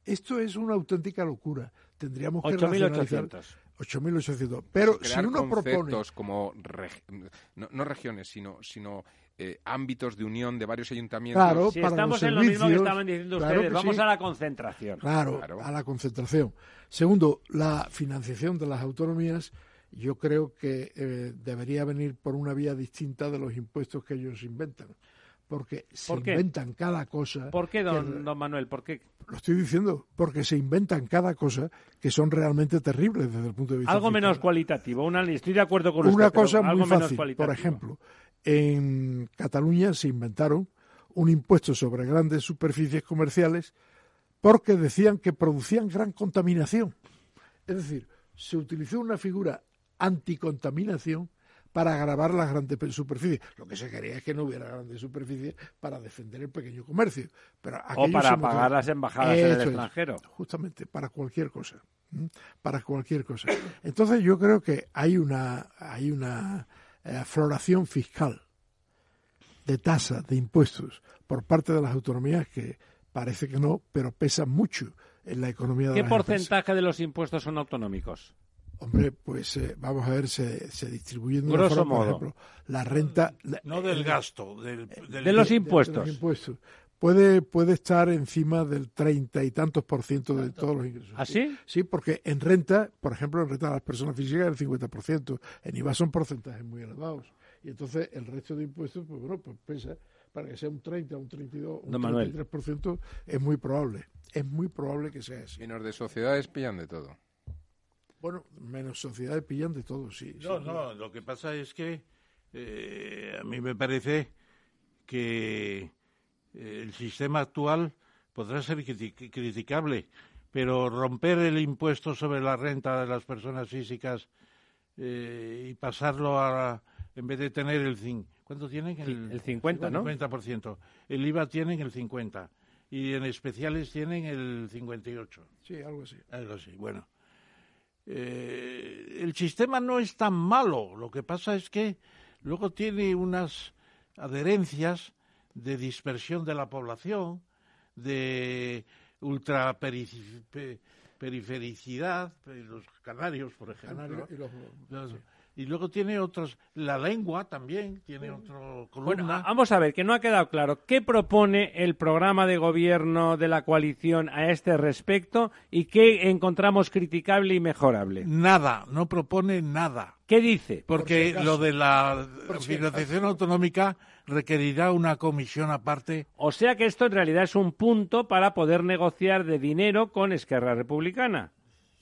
Esto es una auténtica locura. Tendríamos que racionalizar 8.800. 8.800. Pero si uno propone... como reg- no, no regiones, sino, sino eh, ámbitos de unión de varios ayuntamientos. Claro, Si para estamos los en lo mismo que estaban diciendo claro ustedes, vamos sí. a la concentración. Claro, Claro. a la concentración. Segundo, la financiación de las autonomías yo creo que eh, debería venir por una vía distinta de los impuestos que ellos inventan. Porque se inventan cada cosa. ¿Por qué, que- don, don Manuel? ¿Por qué? Lo estoy diciendo, porque se inventan cada cosa que son realmente terribles desde el punto de vista Algo fiscal. menos cualitativo. Una, estoy de acuerdo con usted. Una cosa algo muy menos fácil. Por ejemplo, en Cataluña se inventaron un impuesto sobre grandes superficies comerciales porque decían que producían gran contaminación. Es decir, se utilizó una figura anticontaminación para agravar las grandes pe- superficies. Lo que se quería es que no hubiera grandes superficies para defender el pequeño comercio. Pero O para pagar las embajadas en el es, extranjero. justamente, para cualquier cosa. Para cualquier cosa. Entonces yo creo que hay una, hay una eh, floración fiscal de tasas, de impuestos, por parte de las autonomías que parece que no, pero pesan mucho en la economía de ¿Qué las empresas. porcentaje de los impuestos son autonómicos? Hombre, pues eh, vamos a ver, se, se distribuyen de una forma, por modo. ejemplo, la renta... la- No del gasto, del, del- De los de- impuestos. de los impuestos. Puede, puede estar encima del treinta y tantos por ciento de todos los ingresos. ¿Ah, sí? Porque en renta, por ejemplo, en renta de las personas físicas el 50%, en IVA son porcentajes muy elevados. Y entonces el resto de impuestos, pues bueno, pues pesa, para que sea un 30, un 32, un Don Manuel. 33%, es muy probable. Es muy probable que sea así. Menos de sociedades pillan de todo. Bueno, menos sociedades pillan de todo, sí. No, sí. no, lo que pasa es que eh, a mí me parece que eh, el sistema actual podrá ser criti- criticable, pero romper el impuesto sobre la renta de las personas físicas eh, y pasarlo a, en vez de tener el cin- ¿cuánto tienen? El 50, ¿no? 50%. El IVA tienen el 50 y en especiales tienen el 58. Sí, algo así. Algo así, bueno. Eh, el sistema no es tan malo, lo que pasa es que luego tiene unas adherencias de dispersión de la población, de ultraperifericidad, los canarios, por ejemplo. Y los- Y luego tiene otros, la lengua también tiene otro columna. Bueno, vamos a ver, que no ha quedado claro. ¿Qué propone el programa de gobierno de la coalición a este respecto y qué encontramos criticable y mejorable? Nada, no propone nada. ¿Qué dice? Porque si acaso. lo de la si financiación autonómica requerirá una comisión aparte. O sea que esto en realidad es un punto para poder negociar de dinero con Esquerra Republicana.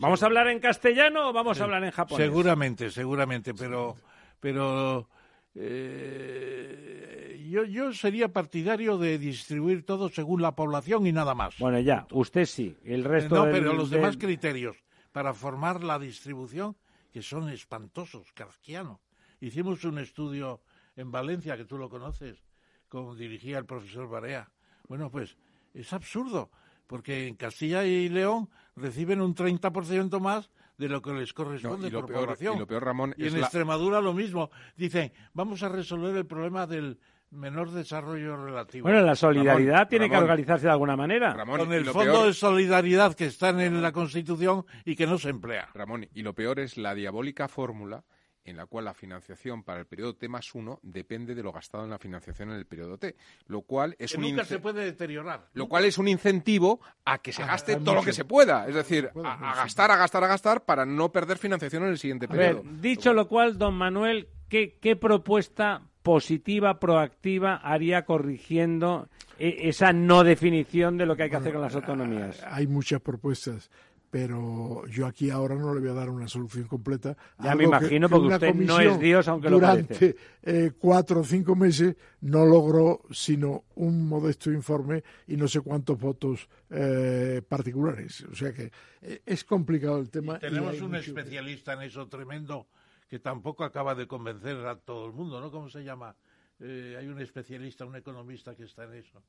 ¿Vamos a hablar en castellano o vamos a hablar en japonés? Seguramente, seguramente, pero, pero eh, yo, yo sería partidario de distribuir todo según la población y nada más. Bueno, ya, usted sí. El resto no, del- pero los del- demás criterios para formar la distribución, que son espantosos, kafkianos. Hicimos un estudio en Valencia, que tú lo conoces, como dirigía el profesor Barea. Bueno, pues es absurdo, porque en Castilla y León reciben un 30% más de lo que les No, corresponde y, lo por peor, población. y lo peor, Ramón, Y es en la, Extremadura lo mismo. Dicen, vamos a resolver el problema del menor desarrollo relativo. Bueno, la solidaridad Ramón, tiene que organizarse de alguna manera. Ramón, con el fondo peor- de solidaridad que está en la Constitución y que no se emplea. Ramón, y lo peor es la diabólica fórmula en la cual la financiación para el periodo T más 1 depende de lo gastado en la financiación en el periodo T, lo cual es que un nunca se puede deteriorar. lo cual es un incentivo a que se A gaste gastar todo lo que se pueda, es decir, a, gastar, a gastar, a gastar para no perder financiación en el siguiente A ver, periodo. dicho lo cual, don Manuel, ¿qué, qué propuesta positiva, proactiva, haría corrigiendo e- esa no definición de lo que hay que hacer con las autonomías? Hay muchas propuestas, pero yo aquí ahora no le voy a dar una solución completa. Ya me que- imagino, que porque una usted no es Dios, aunque lo durante, eh, cuatro o cinco meses no logró sino un modesto informe y no sé cuántos votos eh, particulares. O sea que eh, es complicado el tema. y Tenemos un mucho- especialista en eso tremendo que tampoco acaba de convencer a todo el mundo, ¿no? ¿Cómo se llama? Eh, hay un especialista, un economista que está en eso.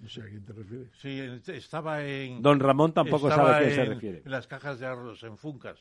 No sé a quién te refieres. Sí, estaba en... Don Ramón tampoco sabe a qué se refiere. En las cajas de arroz, en Funcas.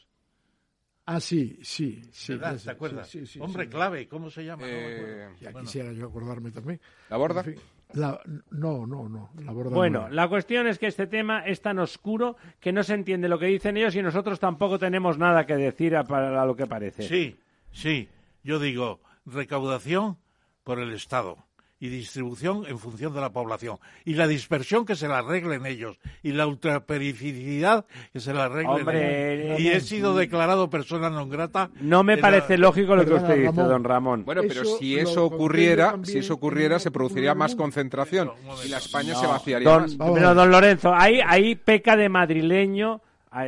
Ah, sí, sí, sí. ¿Verdad? ¿Te acuerdas? sí, sí, sí, Hombre sí. clave, ¿cómo se llama? No me Eh, acuerdo. Ya Bueno, quisiera yo acordarme también. ¿La borda? En fin, la- no, no, no. La borda no Bueno, la cuestión es que este tema es tan oscuro que no se entiende lo que dicen ellos y nosotros tampoco tenemos nada que decir a, para lo que parece. Sí, sí. Yo digo, recaudación por el Estado y distribución en función de la población. Y la dispersión que se la arreglen ellos. Y la ultraperificidad que se la arreglen Hombre, ellos. Y he sido declarado persona non grata. No me la- parece lógico lo que usted dice, Ramón. don Ramón. Bueno, pero Eso si eso ocurriera, si eso ocurriera, se produciría más concentración y la España No, se vaciaría don, más. Pero, don Lorenzo, ahí, ahí peca de madrileño,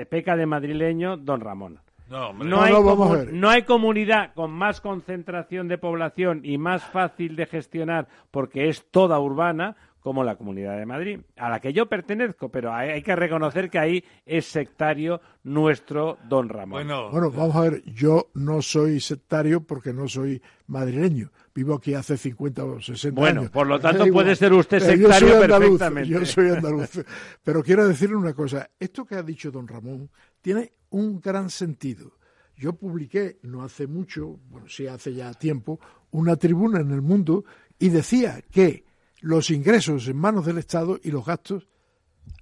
peca de madrileño don Ramón. No, hombre. No, No, hay vamos a ver. no hay comunidad con más concentración de población y más fácil de gestionar porque es toda urbana como la Comunidad de Madrid, a la que yo pertenezco, pero hay, hay que reconocer que ahí es sectario nuestro don Ramón. Bueno, Bueno, vamos a ver, yo no soy sectario porque no soy madrileño. Vivo aquí hace 50 o 60 Bueno, años. por lo tanto puede ser usted yo sectario andaluz, perfectamente. Yo soy andaluz. Pero quiero decirle una cosa. Esto que ha dicho don Ramón tiene un gran sentido. Yo publiqué no hace mucho, bueno, sí hace ya tiempo, una tribuna en el mundo y decía que los ingresos en manos del Estado y los gastos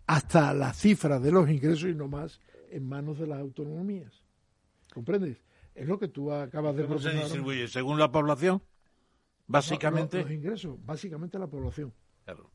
hasta la cifra de los ingresos y no más en manos de las autonomías. ¿Comprendes? Es lo que tú acabas de ¿cómo se distribuye? ¿Según la población? Básicamente. No, los ingresos, básicamente la población. Claro.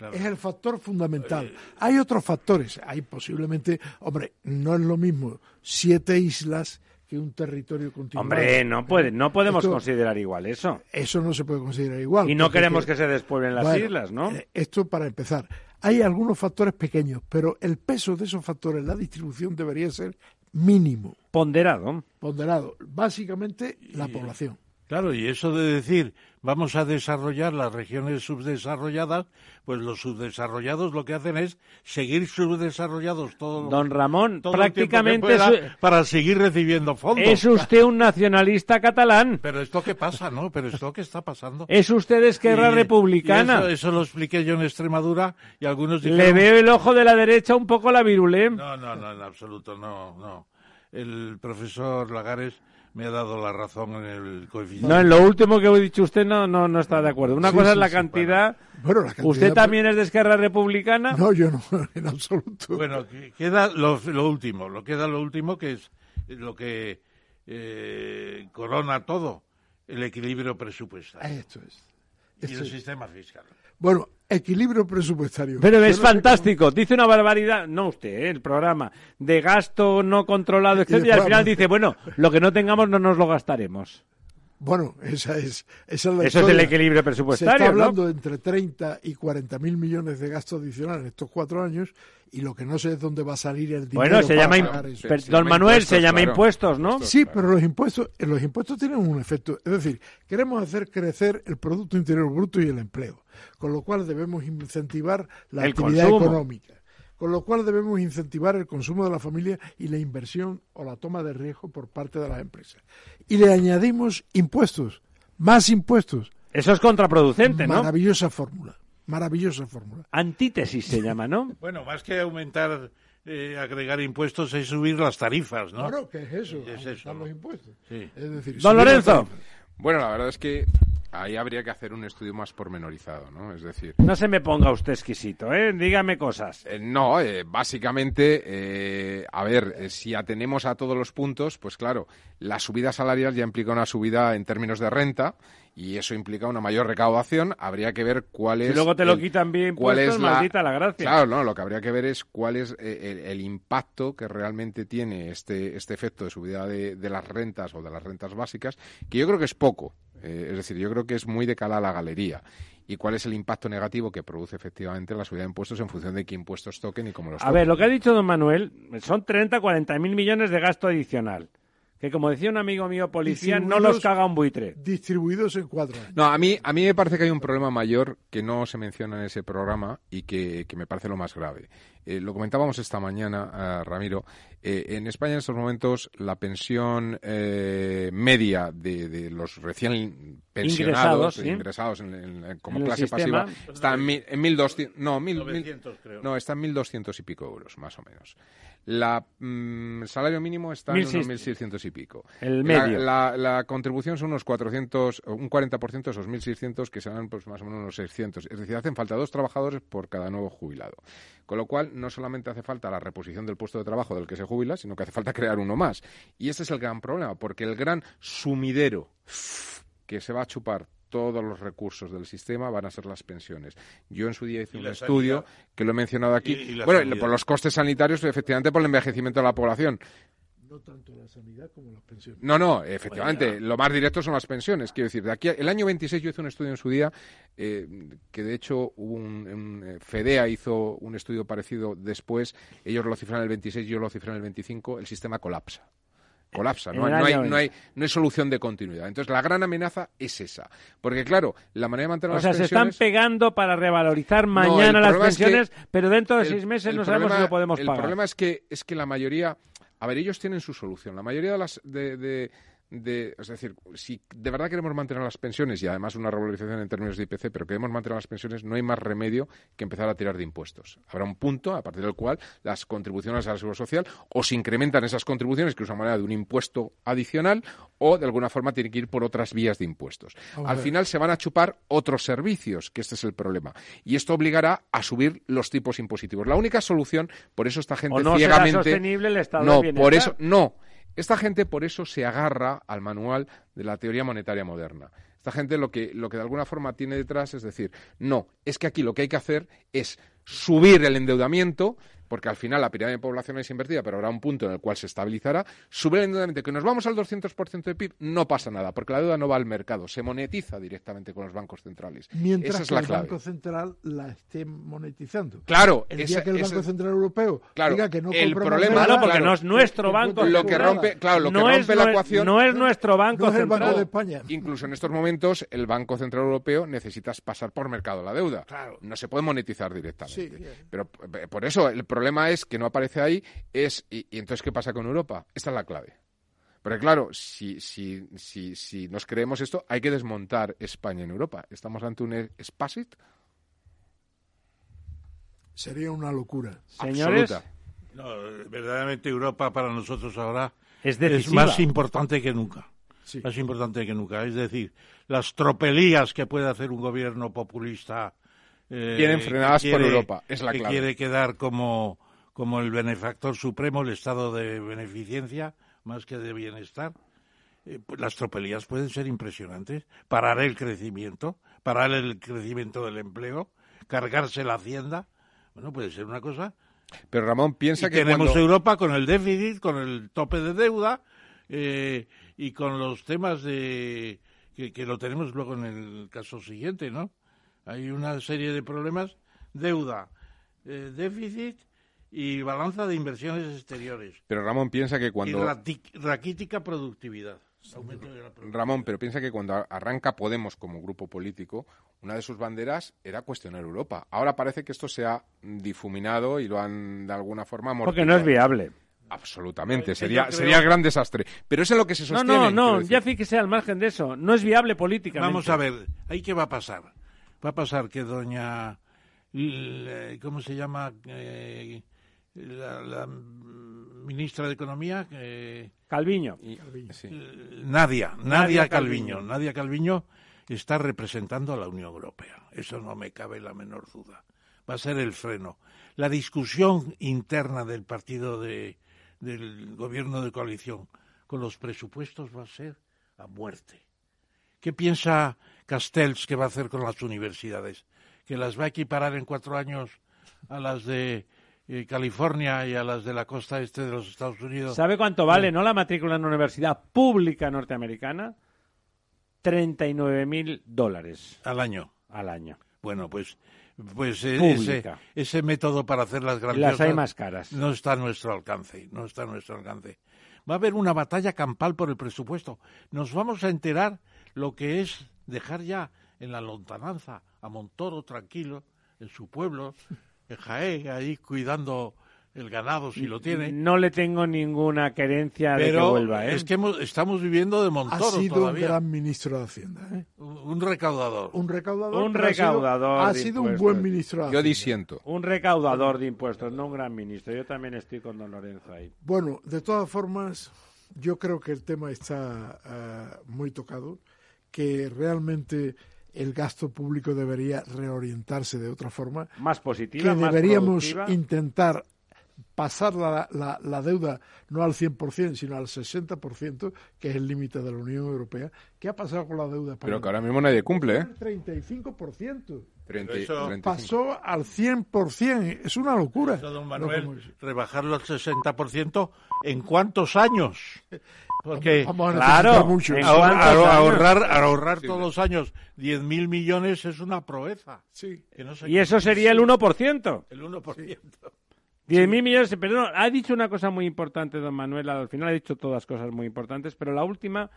Claro. Es el factor fundamental. Hay otros factores. Hay posiblemente, hombre, no es lo mismo siete islas que un territorio continuado. Hombre, no puede, no podemos Esto- considerar igual eso. Eso no se puede considerar igual. Y no queremos que se despueblen las Bueno, islas, ¿no? eh, Esto para empezar. Hay algunos factores pequeños, pero el peso de esos factores, la distribución debería ser mínimo, Ponderado. ponderado. Básicamente la población. Claro, y eso de decir, vamos a desarrollar las regiones subdesarrolladas, pues los subdesarrollados lo que hacen es seguir subdesarrollados todo, Don Ramón, todo el prácticamente pueda es, para seguir recibiendo fondos. es usted un nacionalista catalán. Pero esto qué pasa, ¿no? Pero esto qué está pasando. Es usted Esquerra Y- Republicana. y eso, eso lo expliqué yo en Extremadura y algunos dijeron... Le veo el ojo de la derecha un poco la virulé. No, no, no, en absoluto, no, no. El profesor Lagares me ha dado la razón en el coeficiente. No, en lo último que ha dicho usted no, no, no está de acuerdo. Una Sí, cosa sí, es la sí, cantidad. Bueno, la cantidad- ¿Usted también es de Esquerra Republicana? No, yo no, en absoluto. Bueno, que- queda lo, lo último, lo queda lo último que es lo que eh, corona todo, el equilibrio presupuestario Esto es. y Esto el es. sistema fiscal. Bueno, equilibrio presupuestario. Pero es fantástico. Dice una barbaridad, no usted, ¿eh? el programa, de gasto no controlado, etcétera, y al final dice, bueno, lo que no tengamos no nos lo gastaremos. Bueno, esa es, esa es la Eso es el equilibrio Se presupuestario, está ¿no? hablando de entre 30 y 40 mil millones de gastos adicionales en estos cuatro años y lo que no sé es dónde va a salir el dinero Bueno, se para llama, pagar eso. Se don llama Manuel, se llama claro. impuestos, ¿no? Impuestos. Sí, claro. pero los impuestos, eh, los impuestos tienen un efecto. Es decir, queremos hacer crecer el Producto Interior Bruto y el empleo, con lo cual debemos incentivar la El actividad consumo. económica, con lo cual debemos incentivar el consumo de la familia y la inversión o la toma de riesgo por parte de las empresas. Y le añadimos impuestos, más impuestos. Eso es contraproducente, ¿no? Maravillosa fórmula, maravillosa fórmula. Antítesis se llama, ¿no? Bueno, más que aumentar, eh, agregar impuestos es subir las tarifas, ¿no? Bueno, ¿qué es eso? Es eso, los impuestos. Sí. Es decir, Don Lorenzo. Bueno, la verdad es que ahí habría que hacer un estudio más pormenorizado, ¿no? Es decir, No se me ponga usted exquisito, ¿eh? Dígame cosas. Eh, no, eh, básicamente, eh, a ver, eh, si atenemos a todos los puntos, pues claro, la subida salarial ya implica una subida en términos de renta y eso implica una mayor recaudación. Habría que ver cuál es. Si luego te lo el- quitan bien cuál es la- maldita la gracia. Claro, no, lo que habría que ver es cuál es eh, el, el impacto que realmente tiene este, este efecto de subida de, de las rentas o de las rentas básicas, que yo creo que es poco. Eh, es decir, yo creo que es muy de cala a la galería. ¿Y cuál es el impacto negativo que produce efectivamente la subida de impuestos en función de qué impuestos toquen y cómo los A ver, lo que ha dicho don Manuel son 30, 40 mil millones de gasto adicional que como decía un amigo mío policía, no los caga un buitre. Distribuidos en cuatro No, a mí, a mí me parece que hay un problema mayor que no se menciona en ese programa y que, me parece lo más grave. Eh, lo comentábamos esta mañana, eh, Ramiro. Eh, en España en estos momentos la pensión media de, los recién pensionados, ingresados, en, como clase pasiva, está en, en 1.200, no, no, está en 1.200 y pico euros, más o menos. La, mm, el salario mínimo está en unos 1.600 y pico. El medio. La, la, contribución son unos 400, un 40% de esos 1.600 que serán pues, más o menos unos 600. Es decir, hacen falta dos trabajadores por cada nuevo jubilado. Con lo cual, no solamente hace falta la reposición del puesto de trabajo del que se jubila, sino que hace falta crear uno más. Y ese es el gran problema, porque el gran sumidero que se va a chupar todos los recursos del sistema van a ser las pensiones. Yo en su día hice un estudio que lo he mencionado aquí. bueno, por los costes sanitarios, efectivamente, por el envejecimiento de la población. No tanto la sanidad como las pensiones. No, no, efectivamente, lo más directo son las pensiones. Quiero decir, de aquí el año 26 yo hice un estudio en su día, eh, que de hecho hubo un, eh, FEDEA hizo un estudio parecido después. Ellos lo cifran en el 26, yo lo cifré en el 25. El sistema colapsa colapsa, no, hay, no, hay, no hay solución de continuidad. Entonces, la gran amenaza es esa. Porque, claro, la manera de mantener las pensiones... O sea, se están pegando para revalorizar mañana las pensiones, pero dentro de seis meses no sabemos si lo podemos pagar. El problema es que, es que la mayoría... A ver, ellos tienen su solución. La mayoría de las... de de, es decir, si de verdad queremos mantener las pensiones y además una revalorización en términos de IPC, pero queremos mantener las pensiones, no hay más remedio que empezar a tirar de impuestos. Habrá un punto a partir del cual las contribuciones a la seguridad social o se incrementan esas contribuciones, que es una manera de un impuesto adicional, o de alguna forma tienen que ir por otras vías de impuestos. Al final se van a chupar otros servicios, que este es el problema. Y esto obligará a subir los tipos impositivos. La única solución, por eso esta gente no ciegamente. sostenible el estado no, por eso, no. Esta gente por eso se agarra al manual de la teoría monetaria moderna. Esta gente lo que, lo que de alguna forma tiene detrás es decir, no, es que aquí lo que hay que hacer es subir el endeudamiento porque al final la pirámide de población es invertida, pero habrá un punto en el cual se estabilizará, sube el endeudamiento, que nos vamos al 200% de PIB, no pasa nada, porque la deuda no va al mercado, se monetiza directamente con los bancos centrales. Mientras Esa es que la el clave. Banco Central la esté monetizando. Claro, el esa, día que el esa, Banco Central Europeo claro, diga que no el problema, Claro, porque claro, no es nuestro banco. lo que rompe, claro, lo que no rompe es, la no ecuación No es nuestro banco no es el central. Banco de España. Incluso en estos momentos, el Banco Central Europeo necesita pasar por mercado la deuda. Claro. No se puede monetizar directamente. Sí. Pero eh, por eso el problema es que no aparece ahí. Es, y, y entonces, ¿qué pasa con Europa? Esta es la clave. Porque claro, si, si, si, si nos creemos esto, hay que desmontar España en Europa. ¿Estamos ante un Spasit? Sería una locura. Señores, Absoluta. No, verdaderamente Europa para nosotros ahora es más importante que nunca. Sí. Más importante que nunca. Es decir, las tropelías que puede hacer un gobierno populista. Eh, Vienen frenadas por Europa, es la que clave. quiere quedar como, como el benefactor supremo, el estado de beneficencia, más que de bienestar. Eh, pues las tropelías pueden ser impresionantes. Parar el crecimiento, parar el crecimiento del empleo, cargarse la hacienda. Bueno, puede ser una cosa Pero Ramón piensa y que tenemos cuando... Europa con el déficit, con el tope de deuda eh, y con los temas de que, que lo tenemos luego en el caso siguiente, ¿no? Hay una serie de problemas: deuda, eh, déficit y balanza de inversiones exteriores Pero Ramón piensa que y cuando... rati- raquítica productividad. Ramón, pero piensa que cuando arranca Podemos como grupo político, una de sus banderas era cuestionar Europa. Ahora parece que esto se ha difuminado y lo han de alguna forma Porque no es viable. Absolutamente, Yo sería, creo- sería el gran desastre. Pero es en lo que se No, sostiene. no, no, decir. ya fíjese al margen de eso. No es viable políticamente. Vamos a ver, ¿ahí qué va a pasar? Va a pasar que doña, ¿cómo se llama? Eh, la, la ministra de Economía, eh, Calviño. Y- sí. Nadia, Nadia, Nadia Calviño. Calviño. Nadia Calviño está representando a la Unión Europea. Eso no me cabe la menor duda. Va a ser el freno. La discusión interna del partido de, del gobierno de coalición con los presupuestos va a ser a muerte. ¿Qué piensa Castells que va a hacer con las universidades? ¿Que las va a equiparar en cuatro años a las de eh, California y a las de la costa este de los Estados Unidos? ¿Sabe cuánto vale, no, la matrícula en una universidad pública norteamericana? 39.000 dólares al año. al año. Bueno, pues, pues eh, ese, método para hacer las grandiosas las hay más caras. no está a nuestro alcance, no está a nuestro alcance. Va a haber una batalla campal por el presupuesto. Nos vamos a enterar lo que es dejar ya en la lontananza a Montoro tranquilo, en su pueblo, en Jaén, ahí cuidando el ganado si lo tiene. No le tengo ninguna querencia de que vuelva, ¿eh? es que hemos- estamos viviendo de Ha Montoro sido todavía. un gran ministro de Hacienda. ¿eh? Un- un recaudador. Un recaudador. Un ha sido- recaudador Ha sido, un buen ministro de Yo disiento. Un recaudador de impuestos, no un gran ministro. Yo también estoy con don Lorenzo ahí. Bueno, de todas formas, yo creo que el tema está ah, muy tocado, que realmente el gasto público debería reorientarse de otra forma, Más positiva, que más deberíamos productiva. intentar pasar la, la- la deuda no al 100%, sino al 60%, que es el límite de la Unión Europea. ¿Qué ha pasado con la deuda española? Pero que ahora mismo nadie cumple, ¿eh? El 35%. 30 eso 35. Pasó al 100%. Es una locura. Eso, don No Manuel, es. rebajarlo al 60%, ¿en cuántos años? Porque Vamos a Claro, mucho. ahorrar, ahorrar todos los años 10.000 millones es una proeza. Sí. Que no se Y eso sería el 1%. El 1%. 10.000 millones, perdón, ha dicho una cosa muy importante, don Manuel, al final ha dicho todas cosas muy importantes, pero la última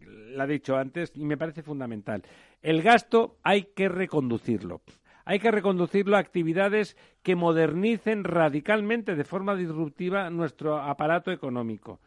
la ha dicho antes y me parece fundamental. El gasto hay que reconducirlo. Hay que reconducirlo a actividades que modernicen radicalmente, de forma disruptiva, nuestro aparato económico.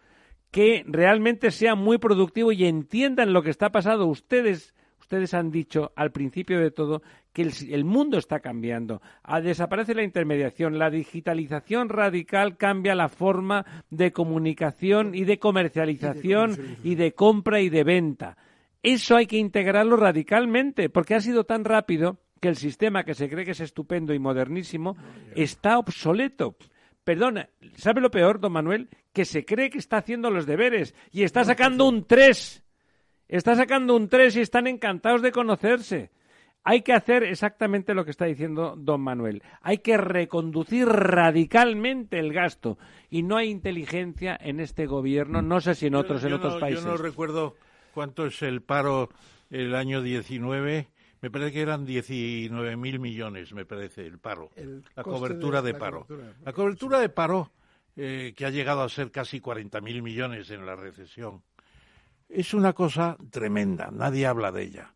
Que realmente sea muy productivo y entiendan lo que está pasando. Ustedes, ustedes han dicho al principio de todo que el, el mundo está cambiando. Ah, desaparece la intermediación. La digitalización radical cambia la forma de comunicación y de comercialización y de compra y de venta. Eso hay que integrarlo radicalmente, porque ha sido tan rápido que el sistema que se cree que es estupendo y modernísimo está obsoleto. Perdona, ¿sabe lo peor, don Manuel? Que se cree que está haciendo los deberes y está sacando un 3. Está sacando un 3 y están encantados de conocerse. Hay que hacer exactamente lo que está diciendo don Manuel. Hay que reconducir radicalmente el gasto. Y no hay inteligencia en este gobierno, no sé si en otros, Yo- en otros no- países. Yo no recuerdo cuánto es el paro el año 19. Me parece que eran 19.000 millones, me parece, el paro. El la cobertura de- de, la paro. cobertura de paro. La cobertura de paro, eh, que ha llegado a ser casi 40.000 millones en la recesión, es una cosa tremenda. Nadie habla de ella.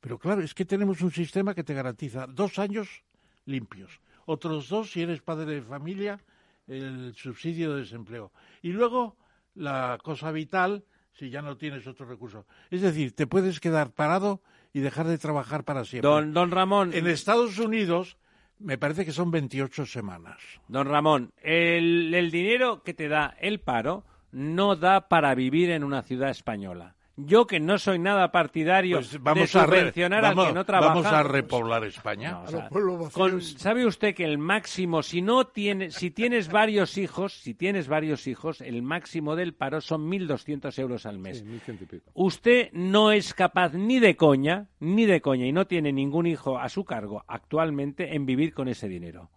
Pero claro, es que tenemos un sistema que te garantiza dos años limpios. Otros dos, si eres padre de familia, el subsidio de desempleo. Y luego la cosa vital, si ya no tienes otro recurso. Es decir, te puedes quedar parado y dejar de trabajar para siempre. Don, don Ramón, En Estados Unidos me parece que son 28 semanas. Don Ramón, el, el dinero que te da el paro no da para vivir en una ciudad española. Yo que no soy nada partidario Pues de vamos a, re- subvencionar vamos, al que no trabaja. vamos a repoblar España. No, o sea, con- ¿Sabe usted que el máximo, si no tiene, si tienes varios hijos, si tienes varios hijos, el máximo del paro son 1.200 euros al mes. Sí, 1100 y pico. Usted no es capaz ni de coña, ni de coña, y no tiene ningún hijo a su cargo actualmente en vivir con ese dinero.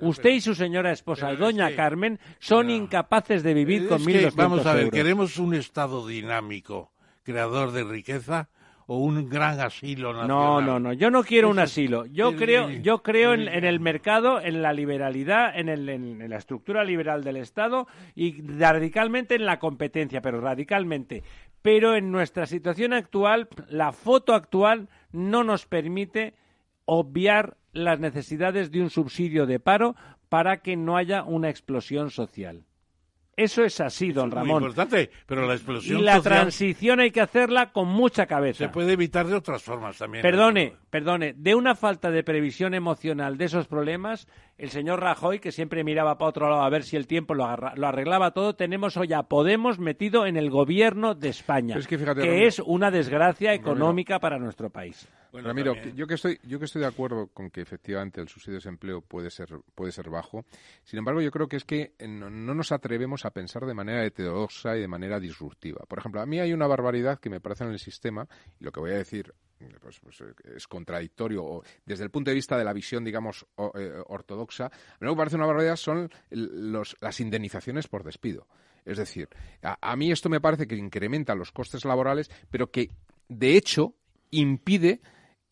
Usted y su señora esposa, pero es doña que- Carmen, son no. incapaces de vivir con Es 1.200 que, vamos a ver, euros. ¿queremos un Estado dinámico, creador de riqueza, o un gran asilo nacional? No, no, no. Yo no quiero un asilo. Yo creo, yo creo en, el- en el mercado, en la liberalidad, en, el- en la estructura liberal del Estado y radicalmente en la competencia, pero radicalmente. Pero en nuestra situación actual, la foto actual no nos permite obviar las necesidades de un subsidio de paro para que no haya una explosión social. Eso es así, don Muy Ramón. importante, pero la Y explosión la social transición hay que hacerla con mucha cabeza. se puede evitar de otras formas también. Perdone, perdone, de una falta de previsión emocional de esos problemas, el señor Rajoy, que siempre miraba para otro lado a ver si el tiempo lo, agarra- lo arreglaba todo, tenemos hoy a Podemos metido en el gobierno de España, es que fíjate, Ramiro- es una desgracia económica para nuestro país. Bueno, Ramiro, también. yo que estoy, yo que estoy de acuerdo con que efectivamente el subsidio de desempleo puede ser, puede ser bajo. Sin embargo, yo creo que es que no, no nos atrevemos a pensar de manera heterodoxa y de manera disruptiva. Por ejemplo, a mí hay una barbaridad que me parece en el sistema y lo que voy a decir pues, pues, eh, es contradictorio o desde el punto de vista de la visión, digamos, o- eh, ortodoxa. Lo que me parece una barbaridad son los, las indemnizaciones por despido. Es decir, a mí esto me parece que incrementa los costes laborales, pero que de hecho, impide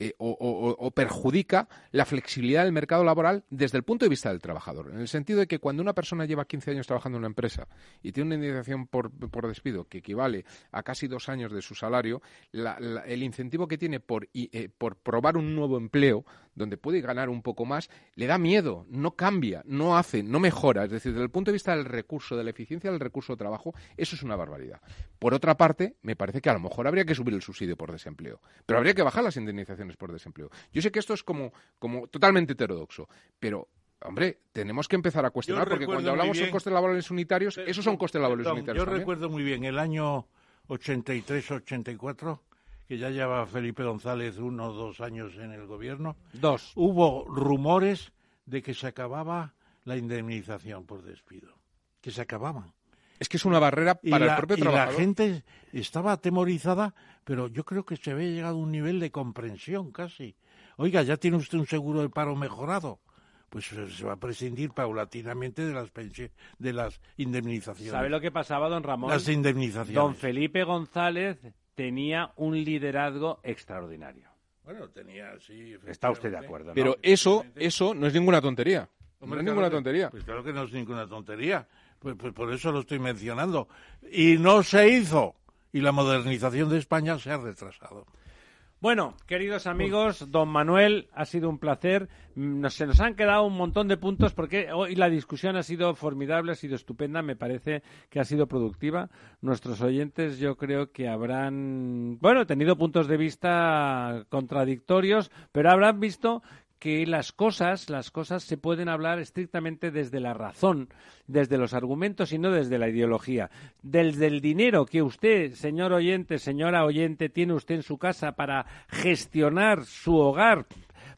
eh, o, perjudica la flexibilidad del mercado laboral desde el punto de vista del trabajador. En el sentido de que cuando una persona lleva 15 años trabajando en una empresa y tiene una indemnización por, despido que equivale a casi dos años de su salario, el incentivo que tiene por, eh, por probar un nuevo empleo donde puede ganar un poco más, le da miedo, no cambia, no hace, no mejora. Es decir, desde el punto de vista del recurso, de la eficiencia del recurso de trabajo, eso es una barbaridad. Por otra parte, me parece que a lo mejor habría que subir el subsidio por desempleo, pero habría que bajar las indemnizaciones por desempleo. Yo sé que esto es como, como totalmente heterodoxo, pero Hombre, tenemos que empezar a cuestionar, porque cuando hablamos de costes laborales unitarios, esos son costes laborales unitarios. Yo recuerdo muy bien el año 83-84 que ya lleva Felipe González uno o dos años en el gobierno. Dos. Hubo rumores de que se acababa la indemnización por despido, que se acababan. Es que es una barrera para el propio trabajador. Y la gente estaba atemorizada, pero yo creo que se había llegado a un nivel de comprensión casi. Oiga, ya tiene usted un seguro de paro mejorado pues se va a prescindir paulatinamente de las de las indemnizaciones. ¿Sabe lo que pasaba, don Ramón? Las indemnizaciones. Don Felipe González tenía un liderazgo extraordinario. Bueno, tenía, sí. Está usted de acuerdo, ¿no? Pero eso, eso no es ninguna tontería. no es ninguna tontería. Pues claro que no es ninguna tontería. Pues, pues por eso lo estoy mencionando. Y no se hizo. Y la modernización de España se ha retrasado. Bueno, queridos amigos, don Manuel, ha sido un placer. Mm, se nos han quedado un montón de puntos porque hoy la discusión ha sido formidable, ha sido estupenda, me parece que ha sido productiva. Nuestros oyentes yo creo que habrán, bueno, tenido puntos de vista contradictorios, pero habrán visto que las cosas, las cosas se pueden hablar estrictamente desde la razón, desde los argumentos y no desde la ideología. Desde el dinero que usted, señor oyente, señora oyente, tiene usted en su casa para gestionar su hogar,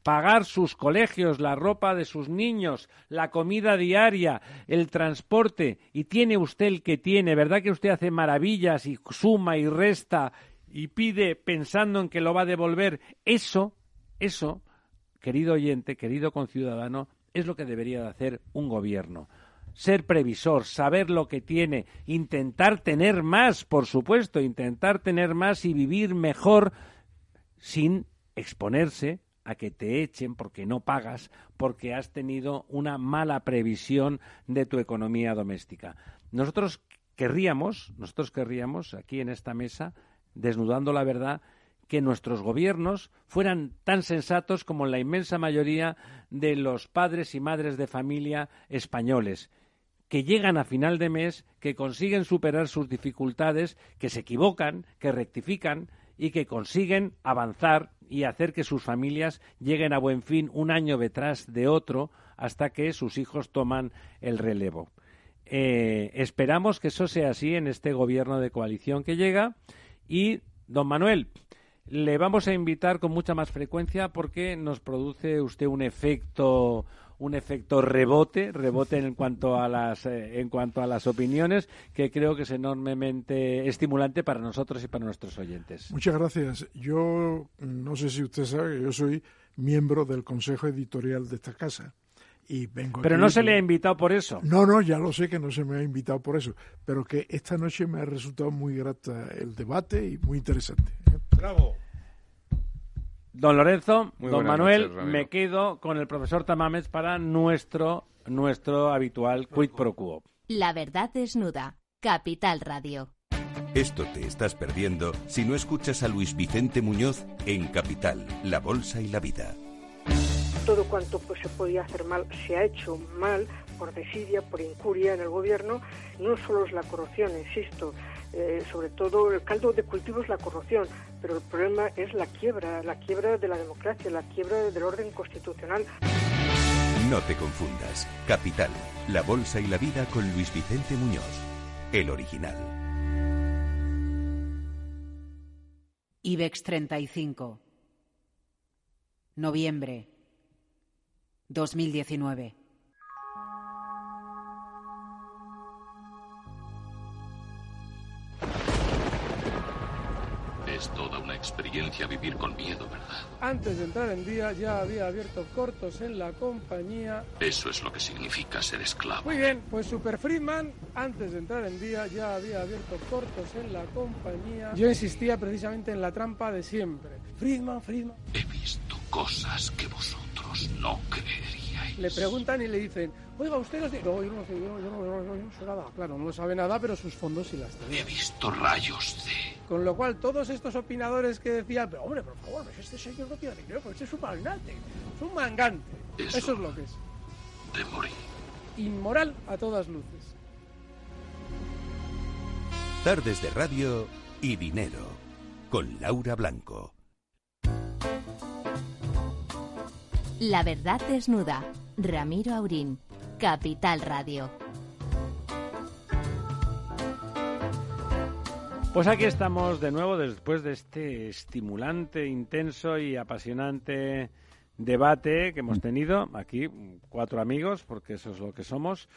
pagar sus colegios, la ropa de sus niños, la comida diaria, el transporte, y tiene usted el que tiene, ¿verdad que usted hace maravillas y suma y resta y pide pensando en que lo va a devolver? Eso, eso querido oyente, querido conciudadano, es lo que debería de hacer un gobierno. Ser previsor, saber lo que tiene, intentar tener más, por supuesto, intentar tener más y vivir mejor sin exponerse a que te echen porque no pagas, porque has tenido una mala previsión de tu economía doméstica. Nosotros querríamos, nosotros querríamos aquí en esta mesa, desnudando la verdad, que nuestros gobiernos fueran tan sensatos como la inmensa mayoría de los padres y madres de familia españoles, que llegan a final de mes, que consiguen superar sus dificultades, que se equivocan, que rectifican y que consiguen avanzar y hacer que sus familias lleguen a buen fin un año detrás de otro hasta que sus hijos toman el relevo. Eh, esperamos que eso sea así en este gobierno de coalición que llega y, don Manuel, le vamos a invitar con mucha más frecuencia porque nos produce usted un efecto un efecto rebote, rebote en cuanto a las eh, en cuanto a las opiniones que creo que es enormemente estimulante para nosotros y para nuestros oyentes. Muchas gracias. Yo no sé si usted sabe que yo soy miembro del consejo editorial de esta casa. Y vengo pero no se le ha invitado por eso. No, no, ya lo sé que no se me ha invitado por eso, pero que esta noche me ha resultado muy grata el debate y muy interesante. Bravo. Don Lorenzo, don Manuel, me quedo con el profesor Tamames para nuestro, nuestro habitual quid pro quo. La verdad desnuda. Capital Radio. Esto te estás perdiendo si no escuchas a Luis Vicente Muñoz en Capital, La Bolsa y la Vida. Todo cuanto pues, se podía hacer mal se ha hecho mal por desidia, por incuria en el gobierno. No solo es la corrupción, insisto, eh, sobre todo el caldo de cultivo es la corrupción, pero el problema es la quiebra, la quiebra de la democracia, la quiebra del orden constitucional. No te confundas. Capital, la bolsa y la vida con Luis Vicente Muñoz, el original. IBEX 35. Noviembre 2019. Es toda una experiencia vivir con miedo, ¿verdad? Antes de entrar en día ya había abierto cortos en la compañía. Eso es lo que significa ser esclavo. Muy bien, pues Super Friedman, antes de entrar en día ya había abierto cortos en la compañía. Yo insistía precisamente en la trampa de siempre. Friedman, Friedman. He visto cosas que vosotros no creeríais. Le preguntan y le dicen, oiga, usted los... No, yo no sé, yo, yo yo no- sé nada. Claro, no sabe nada, pero sus fondos sí las tenía. He visto rayos de... Con lo cual, todos estos opinadores que decían, pero hombre, por favor, pues este señor no tiene dinero, pues este es un magnate, es un mangante. Eso. Eso es lo que es. de morir. Inmoral a todas luces. Tardes de radio y dinero. Con Laura Blanco. La verdad desnuda. Ramiro Aurín. Capital Radio. Pues aquí estamos de nuevo después de este estimulante, intenso y apasionante debate que hemos tenido aquí, cuatro amigos, porque eso es lo que somos,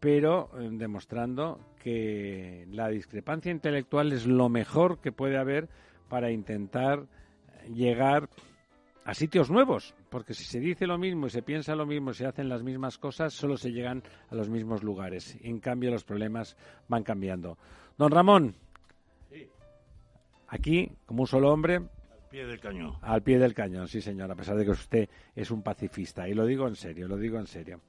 pero eh, demostrando que la discrepancia intelectual es lo mejor que puede haber para intentar llegar a sitios nuevos, porque si se dice lo mismo y se piensa lo mismo y se hacen las mismas cosas, solo se llegan a los mismos lugares. En cambio, los problemas van cambiando. Don Ramón, aquí, como un solo hombre, Al pie del cañón. al pie del cañón, sí señor, a pesar de que usted es un pacifista. Y lo digo en serio, lo digo en serio.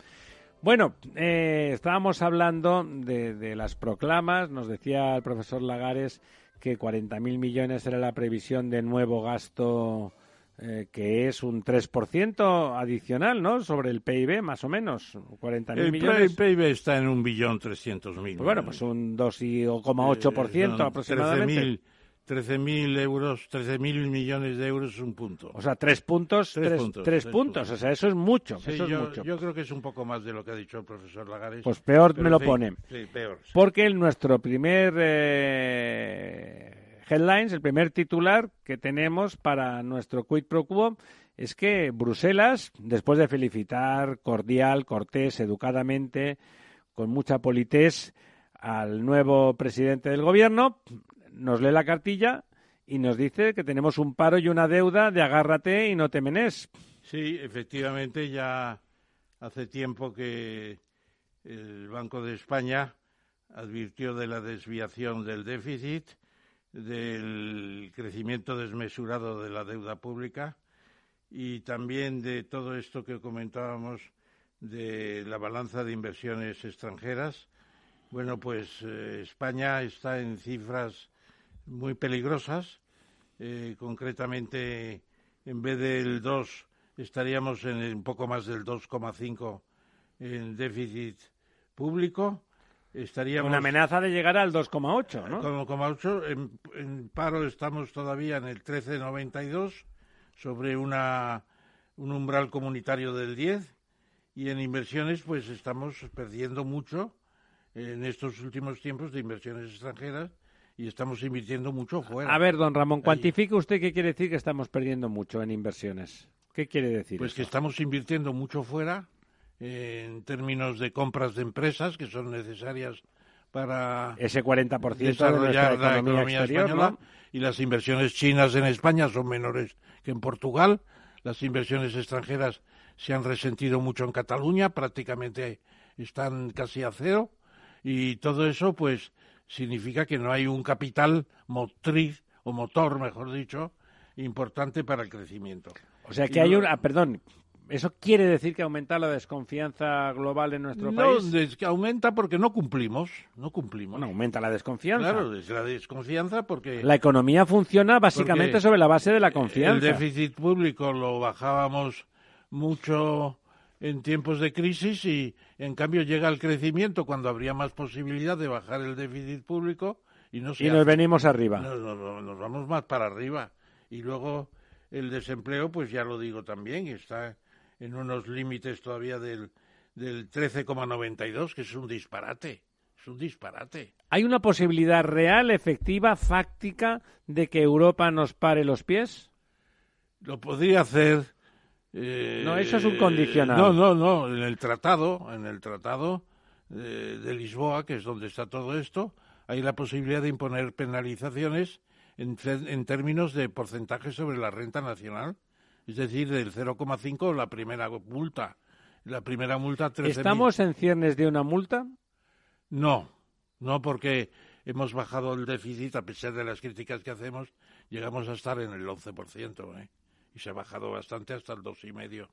Bueno, eh, estábamos hablando de, de las proclamas. Nos decía el profesor Lagares que 40.000 millones era la previsión de nuevo gasto, eh, que es un 3% adicional, ¿no? Sobre el PIB, más o menos. 40.000 El millones. PIB está en un billón trescientos mil. Pues bueno, pues un 2,8% Son aproximadamente. 13.000 13.000 euros, 13.000 millones de euros es un punto. O sea, tres puntos, Tres tres, puntos, tres tres puntos. puntos. O sea, eso es mucho. Sí, eso es yo, mucho. yo creo que es un poco más de lo que ha dicho el profesor Lagares. Pues peor me lo fin, pone. Sí, peor. sí. Porque el, nuestro primer eh, headlines, el primer titular que tenemos para nuestro quid pro quo es que Bruselas, después de felicitar cordial, cortés, educadamente, con mucha polités al nuevo presidente del gobierno, nos lee la cartilla y nos dice que tenemos un paro y una deuda de agárrate y no te menes. Sí, efectivamente, ya hace tiempo que el Banco de España advirtió de la desviación del déficit, del crecimiento desmesurado de la deuda pública y también de todo esto que comentábamos de la balanza de inversiones extranjeras. Bueno, pues eh, España está en cifras muy peligrosas. Eh, concretamente, en vez del 2, estaríamos en un poco más del 2,5 en déficit público. Estaríamos Una amenaza de llegar al 2,8, ¿no? 2,8. En, en paro estamos todavía en el 13,92 sobre una, un umbral comunitario del 10 y en inversiones pues estamos perdiendo mucho en estos últimos tiempos de inversiones extranjeras y estamos invirtiendo mucho fuera. A ver, don Ramón, cuantifique usted qué quiere decir que estamos perdiendo mucho en inversiones. ¿Qué quiere decir? Pues que estamos invirtiendo mucho fuera eh, en términos de compras de empresas que son necesarias para ese 40% de nuestra desarrollar la economía, economía exterior, española ¿no? y las inversiones chinas en España son menores que en Portugal. Las inversiones extranjeras se han resentido mucho en Cataluña, prácticamente están casi a cero y todo eso pues significa que no hay un capital motriz o motor, mejor dicho, importante para el crecimiento. O sea que hay no- un... ah, perdón, ¿eso quiere decir que aumenta la desconfianza global en nuestro No, país? es que aumenta porque no cumplimos, no cumplimos. Bueno, aumenta la desconfianza. Claro, es la desconfianza porque La economía funciona básicamente sobre la base de la el confianza. déficit público lo bajábamos mucho en tiempos de crisis y en cambio llega el crecimiento cuando habría más posibilidad de bajar el déficit público y no se Y nos venimos arriba. Nos, nos- nos vamos más para arriba. Y luego el desempleo, pues ya lo digo también, está en unos límites todavía del, del 13,92, que es un disparate. Es un disparate. ¿Hay una posibilidad real, efectiva, fáctica, de que Europa nos pare los pies? Lo podría hacer. Eh, No, eso es un condicional. No, no, no. En el tratado, en el tratado eh, de Lisboa, que es donde está todo esto, hay la posibilidad de imponer penalizaciones en, en términos de porcentaje sobre la renta nacional, es decir, del 0,5 la primera multa. La primera multa 13 ¿Estamos en ciernes de una multa? No, no porque hemos bajado el déficit a pesar de las críticas que hacemos, llegamos a estar en el 11%, ¿eh? Y se ha bajado bastante hasta el 2,5%.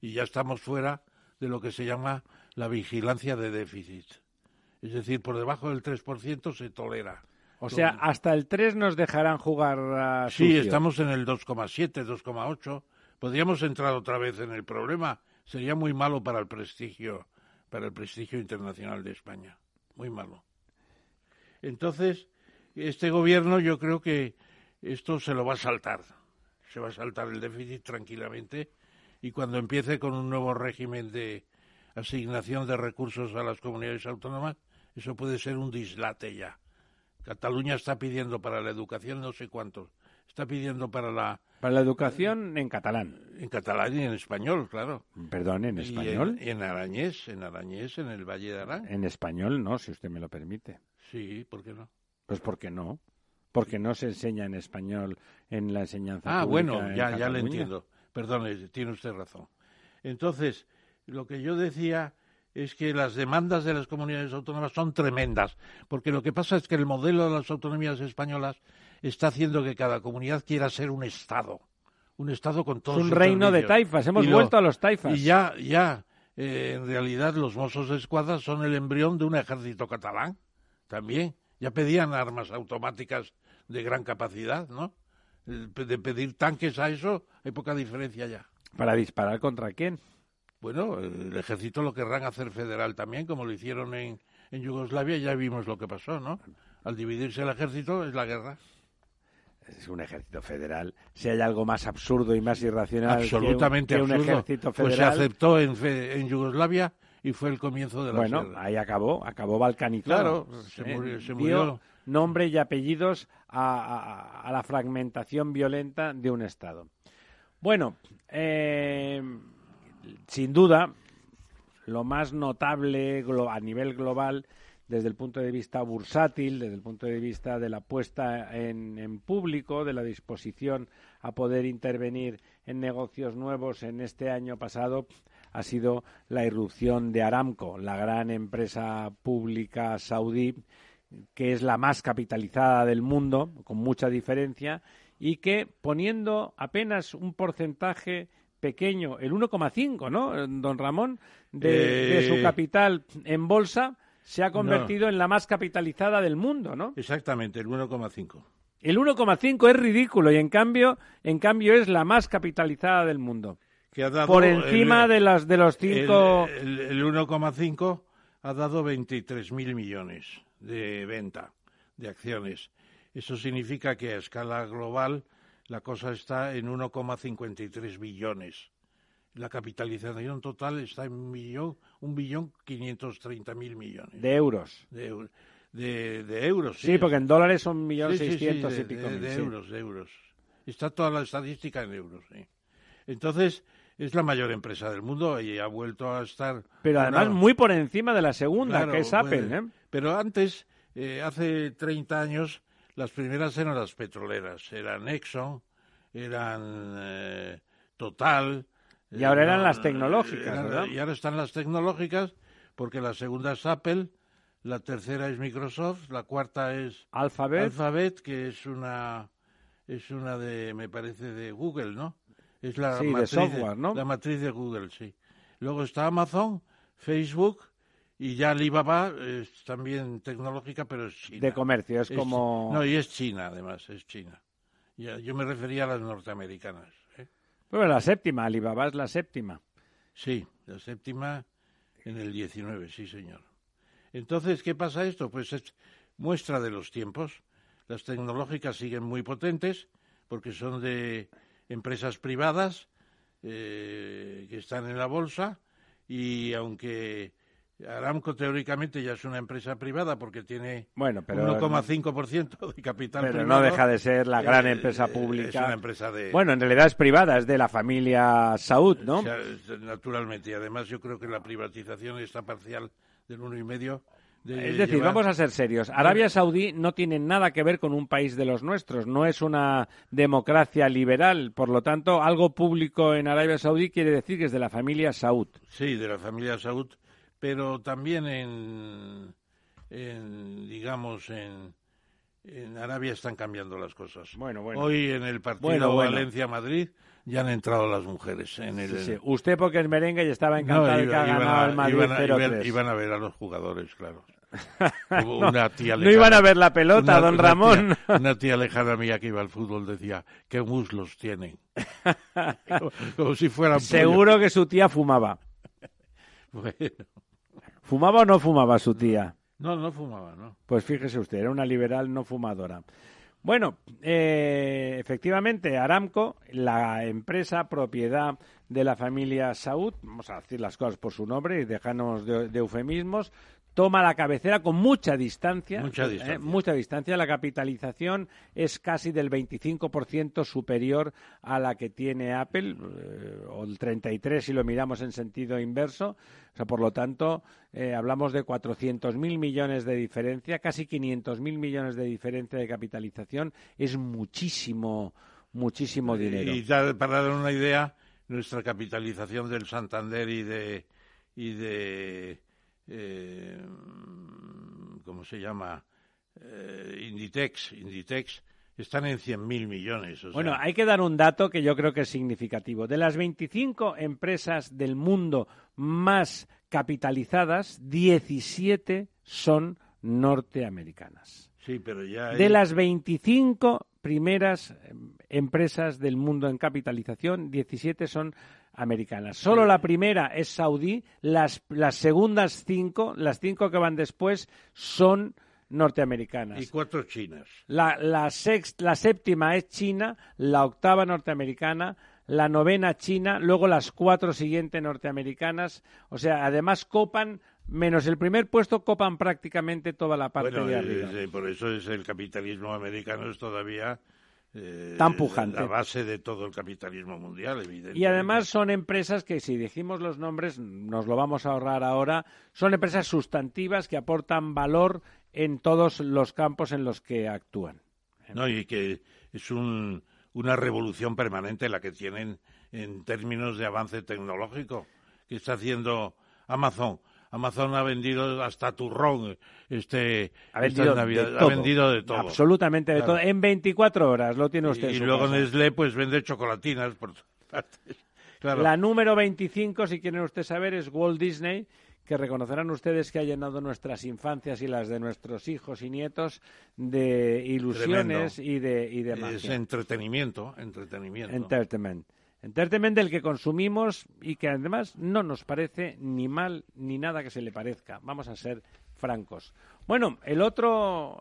Y ya estamos fuera de lo que se llama la vigilancia de déficit. Es decir, por debajo del 3% se tolera. O sea, hasta el 3 nos dejarán jugar Sí, estamos en el 2,7, 2,8. Podríamos entrar otra vez en el problema. Sería muy malo para el prestigio, para el prestigio internacional de España. Muy malo. Entonces, este gobierno yo creo que esto se lo va a saltar. Se va a saltar el déficit tranquilamente y cuando empiece con un nuevo régimen de asignación de recursos a las comunidades autónomas, eso puede ser un dislate ya. Cataluña está pidiendo para la educación no sé cuántos. Está pidiendo para la... Para la educación en catalán. En catalán y en español, claro. Perdón, ¿en español? Y en, arañés, en arañés, en el Valle de Arán. En español no, si usted me lo permite. Sí, ¿por qué no? Pues porque no. Porque no se enseña en español en la enseñanza Ah, bueno, ya, ya le entiendo. Perdón, tiene usted razón. Entonces, lo que yo decía es que las demandas de las comunidades autónomas son tremendas, porque lo que pasa es que el modelo de las autonomías españolas está haciendo que cada comunidad quiera ser un Estado, un Estado con todos Es un reino de taifas, hemos vuelto a los taifas. Y ya, ya, eh, en realidad los Mossos de Escuadra son el embrión de un ejército catalán, también. Ya pedían armas automáticas de gran capacidad, ¿no? De pedir tanques a eso, hay poca diferencia ya. ¿Para disparar contra quién? Bueno, el ejército lo querrán hacer federal también, como lo hicieron en, en Yugoslavia, ya vimos lo que pasó, ¿no? Al dividirse el ejército es la guerra es un ejército federal. Si hay algo más absurdo y más irracional Absolutamente que un, ejército federal. Pues se aceptó en, en, Yugoslavia y fue el comienzo de la Bueno, ahí acabó, acabó balcanizado. Claro, se, murió, Dio nombre y apellidos a, a, la fragmentación violenta de un Estado. Bueno, eh, sin duda, lo más notable a nivel global desde el punto de vista bursátil, desde el punto de vista de la puesta en, en, público, de la disposición a poder intervenir en negocios nuevos en este año pasado, ha sido la irrupción de Aramco, la gran empresa pública saudí, que es la más capitalizada del mundo, con mucha diferencia, y que poniendo apenas un porcentaje pequeño, el 1,5, ¿no, don Ramón, de, de su Eh, capital en bolsa, se ha convertido en la más capitalizada del mundo, ¿no? Exactamente, el 1,5. El 1,5 es ridículo y en cambio, en cambio es la más capitalizada del mundo. Que ha dado Por encima el- de las de los cinco. El, el- el 1,5 ha dado 23.000 millones de venta de acciones. Eso significa que a escala global la cosa está en 1,53 billones. La capitalización total está en un billón, un billón 530 mil millones de euros. de, eu- de- de euros. Sí, porque en dólares son millón Sí, sí, sí, seiscientos de, y pico de- mil, de sí. euros, de euros. Está toda la estadística en euros. sí. Entonces, es la mayor empresa del mundo y ha vuelto a estar. Pero además una- muy por encima de la segunda, Claro, que es Apple, puede. ¿eh? Pero antes, eh, hace 30 años, las primeras eran las petroleras. Eran Exxon, eran eh, Total. Y ahora eran las tecnológicas, eran- ¿verdad? Y ahora están las tecnológicas, porque la segunda es Apple, la tercera es Microsoft, la cuarta es Alphabet. Alphabet, que es una es una de, me parece, de Google, ¿no? Es la Sí, de matriz software, ¿no? La matriz de Google, sí. Luego está Amazon, Facebook y ya Alibaba es también tecnológica, pero es China. De comercio, es como- No, y es China, además, es China. Ya, yo me refería a las norteamericanas. ¿eh? La séptima, Alibaba es la séptima. Sí, la séptima en el 19, sí, señor. Entonces, ¿qué pasa esto? Pues es muestra de los tiempos. Las tecnológicas siguen muy potentes porque son de empresas privadas eh, que están en la bolsa y aunque Aramco teóricamente ya es una empresa privada porque tiene Bueno, pero- 1,5% de capital Pero privado, no deja de ser la gran eh, empresa pública. Es una empresa de... Bueno, en realidad es privada, es de la familia Saud, ¿no? O sea, naturalmente, y además yo creo que la privatización esta parcial del uno y medio de Es decir, llevar- vamos a ser serios. Arabia Saudí no tiene nada que ver con un país de los nuestros. No es una democracia liberal. Por lo tanto, algo público en Arabia Saudí quiere decir que es de la familia Saud. Sí, de la familia Saud, pero también en, en, digamos, en, en Arabia están cambiando las cosas. Bueno, bueno. Hoy en el partido Bueno, bueno. Valencia-Madrid ya han entrado las mujeres. En el, Sí, sí. Usted porque es merengue y estaba No, encantado de que ha ganado a- el Madrid iban a- iban- 0-3. iban a ver a los jugadores, claro. Hubo una tía no iban a ver la pelota, don Ramón. una tía lejana mía que iba al fútbol decía, qué muslos tienen. como, como si fueran. Seguro que su tía fumaba. Bueno, ¿Fumaba o no fumaba su tía? no, no fumaba, ¿no? Pues fíjese usted, era una liberal no fumadora. Bueno, eh, efectivamente, Aramco, la empresa propiedad de la familia Saud, vamos a decir las cosas por su nombre y dejarnos de, de eufemismos, toma la cabecera con mucha distancia. Mucha eh, distancia. mucha distancia. La capitalización es casi del 25% superior a la que tiene Apple, eh, o el 33% si lo miramos en sentido inverso. O sea, por lo tanto, eh, hablamos de 400.000 millones de diferencia, casi 500.000 millones de diferencia de capitalización. Es muchísimo, muchísimo dinero. Y ya para dar una idea, nuestra capitalización del Santander y de y de eh, ¿cómo se llama? Eh, Inditex, Inditex están en 100.000 millones. o sea, Bueno, hay que dar un dato que yo creo que es significativo. De las 25 empresas del mundo más capitalizadas, 17 son norteamericanas. sí, pero ya hay- De las 25 primeras eh, empresas del mundo en capitalización, 17 son americanas. Solo la primera es saudí, las, las segundas cinco, las cinco que van después, son norteamericanas. y cuatro chinas. La, la, sext- la séptima es China, la octava norteamericana, la novena China, luego las cuatro siguientes norteamericanas. O sea, además copan, menos el primer puesto, copan prácticamente toda la parte Bueno, de es- arriba. es- por eso es el capitalismo americano es todavía eh, Tan pujante. la base de todo el capitalismo mundial, evidentemente. Y además son empresas que, si dijimos los nombres, nos lo vamos a ahorrar ahora, son empresas sustantivas que aportan valor en todos los campos en los que actúan. No, y que es un, una revolución permanente la que tienen en términos de avance tecnológico que está haciendo Amazon. Amazon ha vendido hasta turrón este Ha vendido, Navidad. de ha todo, vendido de todo. Absolutamente de Claro. todo. En 24 horas lo tiene usted. Y luego casa. Nestlé pues vende chocolatinas por todas partes. Claro. La número 25, si quieren usted saber, es Walt Disney, que reconocerán ustedes que ha llenado nuestras infancias y las de nuestros hijos y nietos de ilusiones y de, y de es magia. entretenimiento, entretenimiento. Entertainment. Entertainment del que consumimos y que además no nos parece ni mal ni nada que se le parezca. Vamos a ser francos. Bueno, el otro,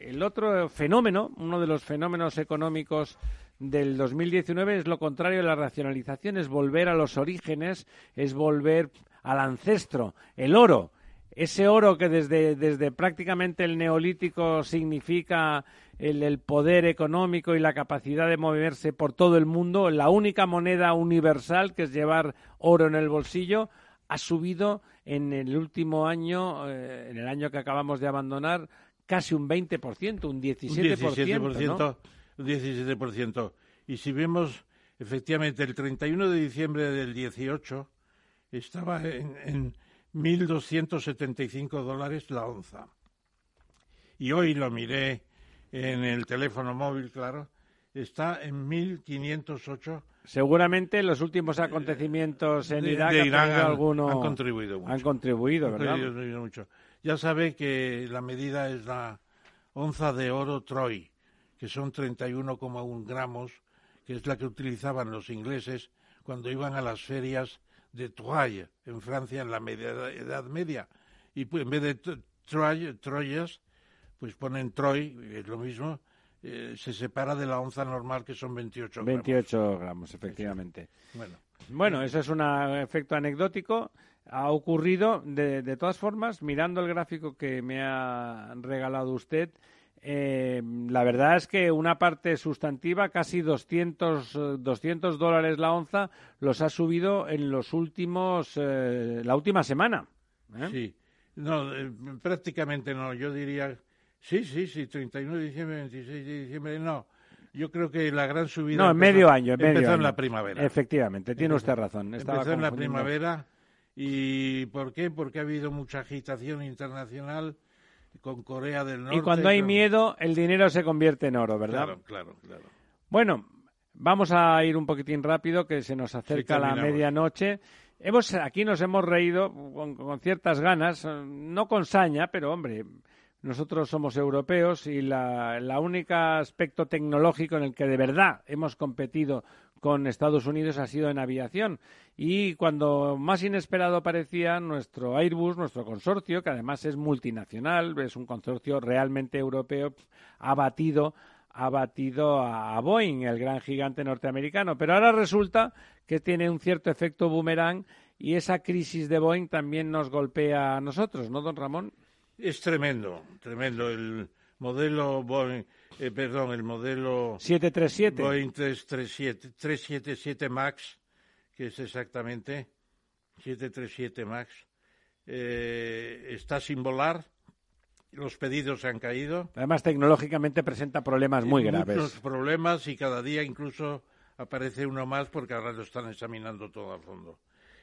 el otro fenómeno, uno de los fenómenos económicos del 2019 es lo contrario de la racionalización, es volver a los orígenes, es volver al ancestro, el oro. Ese oro que desde, desde prácticamente el neolítico significa el, poder económico y la capacidad de moverse por todo el mundo, la única moneda universal que es llevar oro en el bolsillo, ha subido en el último año, eh, en el año que acabamos de abandonar, casi un 20%, un 17%. Un 17%, ¿no? un 17%. Y si vemos, efectivamente, el 31 de diciembre del 18 estaba en, en 1.275 dólares la onza. Y hoy lo miré en el teléfono móvil, claro, está en 1.508. Seguramente los últimos acontecimientos en de- Irak, de Irán han- alguno- han contribuido mucho. Han contribuido, Han ¿verdad? contribuido mucho. Ya sabe que la medida es la onza de oro Troy, que son 31,1 gramos, que es la que utilizaban los ingleses cuando iban a las ferias de Troyes, en Francia, en la media Edad Media. Y pues, en vez de t- Troy- Troyes, pues ponen Troy, es lo mismo, eh, se separa de la onza normal, que son 28 gramos. 28 gramos, efectivamente. Bueno, Bueno, eso es un efecto anecdótico. Ha ocurrido, de, de todas formas, mirando el gráfico que me ha regalado usted, eh, la verdad es que una parte sustantiva, casi 200, eh, 200 dólares la onza, los ha subido en los últimos, eh, la última semana. ¿eh? sí. No, eh, prácticamente no. Yo diría, sí, sí, sí, 31 de diciembre, 26 de diciembre, no. Yo creo que la gran subida. No, en empezó- medio año. en medio empezó en la primavera. Efectivamente, tiene usted razón. Empezó en la primavera. ¿Y por qué? Porque ha habido mucha agitación internacional con Corea del Norte. Y cuando hay con- miedo, el dinero se convierte en oro, ¿verdad? Claro, claro, claro. Bueno, vamos a ir un poquitín rápido, que se nos acerca la terminamos. medianoche. Hemos, aquí nos hemos reído con, con ciertas ganas, no con saña, pero hombre, nosotros somos europeos y la, la única aspecto tecnológico en el que de verdad hemos competido con Estados Unidos ha sido en aviación. Y cuando más inesperado parecía, nuestro Airbus, nuestro consorcio, que además es multinacional, es un consorcio realmente europeo, ha batido ha batido a Boeing, el gran gigante norteamericano. Pero ahora resulta que tiene un cierto efecto boomerang y esa crisis de Boeing también nos golpea a nosotros, ¿no, don Ramón? Es tremendo, tremendo. El modelo Boeing, eh, perdón, el modelo 737. Boeing 337, 377 MAX, que es exactamente 737 MAX, eh, está sin volar. Los pedidos se han caído. Además, tecnológicamente presenta problemas muy Muchos graves. problemas y cada día incluso aparece uno más porque ahora lo están examinando todo a fondo.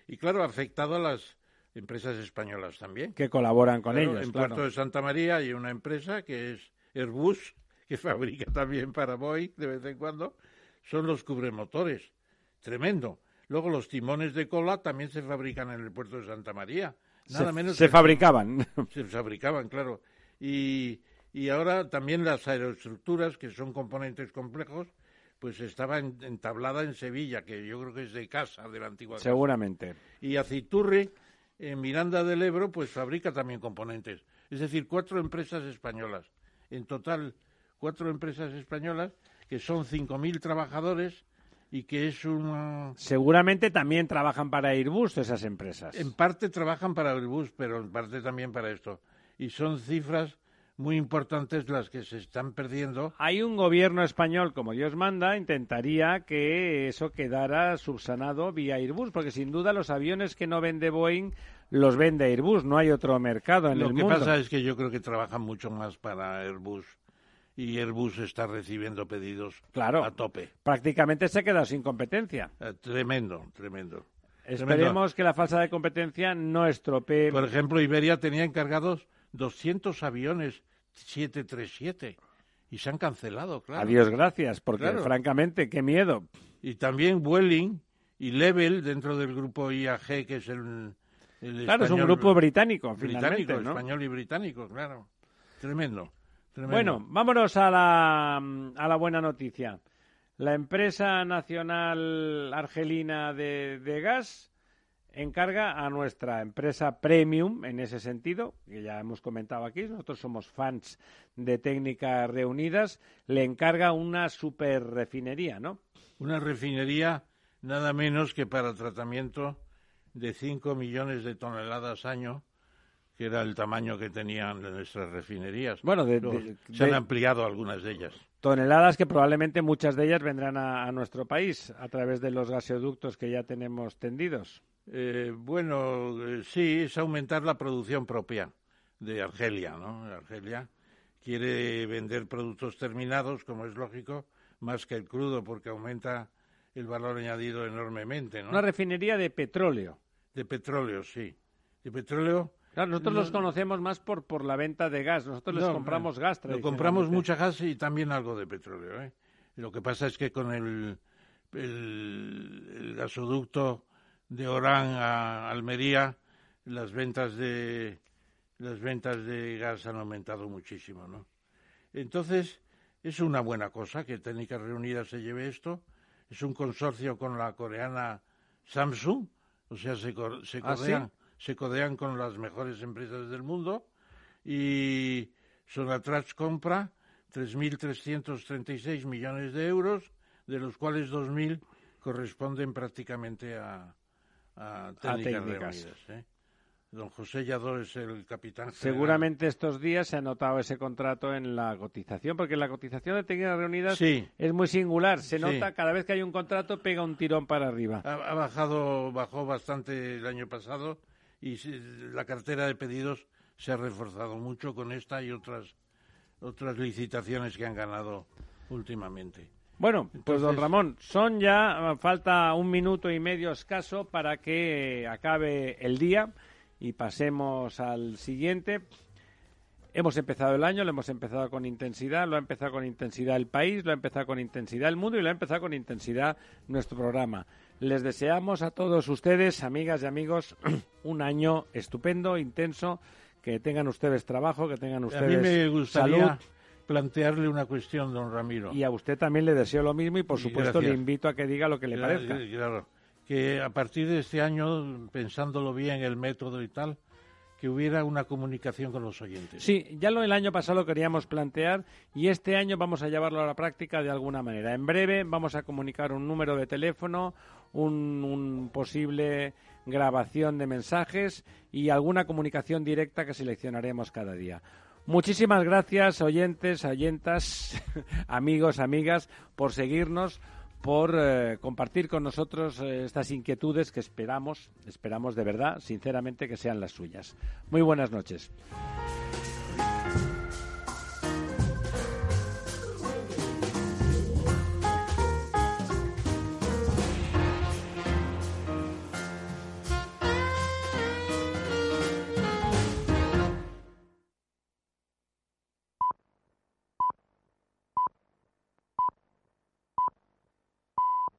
Y claro, ha afectado a las empresas españolas también. Que colaboran con Claro, ellos, En claro. Puerto de Santa María hay una empresa que es Airbus, que fabrica también para Boeing de vez en cuando. Son los cubremotores. Tremendo. Luego los timones de cola también se fabrican en el puerto de Santa María. Nada se, menos se fabricaban. se fabricaban, claro. Y, y ahora también las aeroestructuras, que son componentes complejos, pues estaba en- entablada en Sevilla, que yo creo que es de casa, de la antigua casa. Seguramente. Y Aciturri, en Miranda del Ebro, pues fabrica también componentes. Es decir, cuatro empresas españolas. En total, cuatro empresas españolas, que son 5.000 trabajadores y que es una... Seguramente también trabajan para Airbus esas empresas. En parte trabajan para Airbus, pero en parte también para esto. Y son cifras muy importantes las que se están perdiendo. Hay un gobierno español, como Dios manda, intentaría que eso quedara subsanado vía Airbus, porque sin duda los aviones que no vende Boeing los vende Airbus, no hay otro mercado en Lo el que mundo. pasa es que yo creo que trabajan mucho más para Airbus y Airbus está recibiendo pedidos Claro. a tope. Prácticamente se ha quedado sin competencia. Eh, Tremendo, tremendo. Esperemos que la falta de competencia no estropee. Por ejemplo, Iberia tenía encargados 200 aviones 737 y se han cancelado, claro. Adiós, gracias, porque Claro. francamente, qué miedo. Y también Vueling y Level dentro del grupo IAG, que es el, el Claro, es un grupo británico, finalmente, británico, ¿no? español y británico, claro. Tremendo. Tremendo. Bueno, vámonos a la, a la buena noticia. La empresa nacional argelina de, de gas encarga a nuestra empresa premium en ese sentido, que ya hemos comentado aquí, nosotros somos fans de técnicas reunidas, le encarga una super refinería, ¿no? Una refinería nada menos que para tratamiento de 5 millones de toneladas año, que era el tamaño que tenían nuestras refinerías. Bueno, de- Luego de- se han de- ampliado algunas de ellas. Toneladas que probablemente muchas de ellas vendrán a, a nuestro país a través de los gasoductos que ya tenemos tendidos. Eh, bueno, eh, sí, es aumentar la producción propia de Argelia, ¿no? Argelia quiere vender productos terminados, como es lógico, más que el crudo, porque aumenta el valor añadido enormemente, ¿no? Una refinería de petróleo. De petróleo, sí. De petróleo. Claro, nosotros No- los conocemos más por, por la venta de gas. Nosotros les compramos gas. Lo compramos mucha gas y también algo de petróleo, ¿eh? Lo que pasa es que con el, el, el gasoducto de Orán a Almería, las ventas de las ventas de gas han aumentado muchísimo, ¿no? Entonces, es una buena cosa que Técnicas Reunidas se lleve esto. Es un consorcio con la coreana Samsung, o sea, se, se ¿Ah, se codean con las mejores empresas del mundo y Sonatrach compra 3.336 millones de euros, de los cuales 2.000 corresponden prácticamente a, a técnicas, técnicas. reunidas. ¿eh? Don José Lladó es el capitán. general. Seguramente estos días se ha notado ese contrato en la cotización, porque la cotización de técnicas reunidas Sí. es muy singular. Se Sí. nota cada vez que hay un contrato pega un tirón para arriba. Ha, ha bajado, bajó bastante el año pasado y la cartera de pedidos se ha reforzado mucho con esta y otras otras licitaciones que han ganado últimamente. Bueno, pues don Ramón, son ya, falta un minuto y medio escaso para que acabe el día y pasemos al siguiente. Hemos empezado el año, lo hemos empezado con intensidad, lo ha empezado con intensidad el país, lo ha empezado con intensidad el mundo y lo ha empezado con intensidad nuestro programa. Les deseamos a todos ustedes, amigas y amigos, un año estupendo, intenso, que tengan ustedes trabajo, que tengan ustedes a mí me gustaría salud plantearle una cuestión, don Ramiro. Y a usted también le deseo lo mismo y, por supuesto, le invito a que diga lo que le parezca. Claro, que a partir de este año, pensándolo bien, el método y tal, que hubiera una comunicación con los oyentes. Sí, ya lo el año pasado lo queríamos plantear y este año vamos a llevarlo a la práctica de alguna manera. En breve vamos a comunicar un número de teléfono, un, posible grabación de mensajes y alguna comunicación directa que seleccionaremos cada día. Muchísimas gracias, oyentes, oyentas, amigos, amigas, por seguirnos, por eh, compartir con nosotros eh, estas inquietudes que esperamos, esperamos de verdad, sinceramente, que sean las suyas. Muy buenas noches.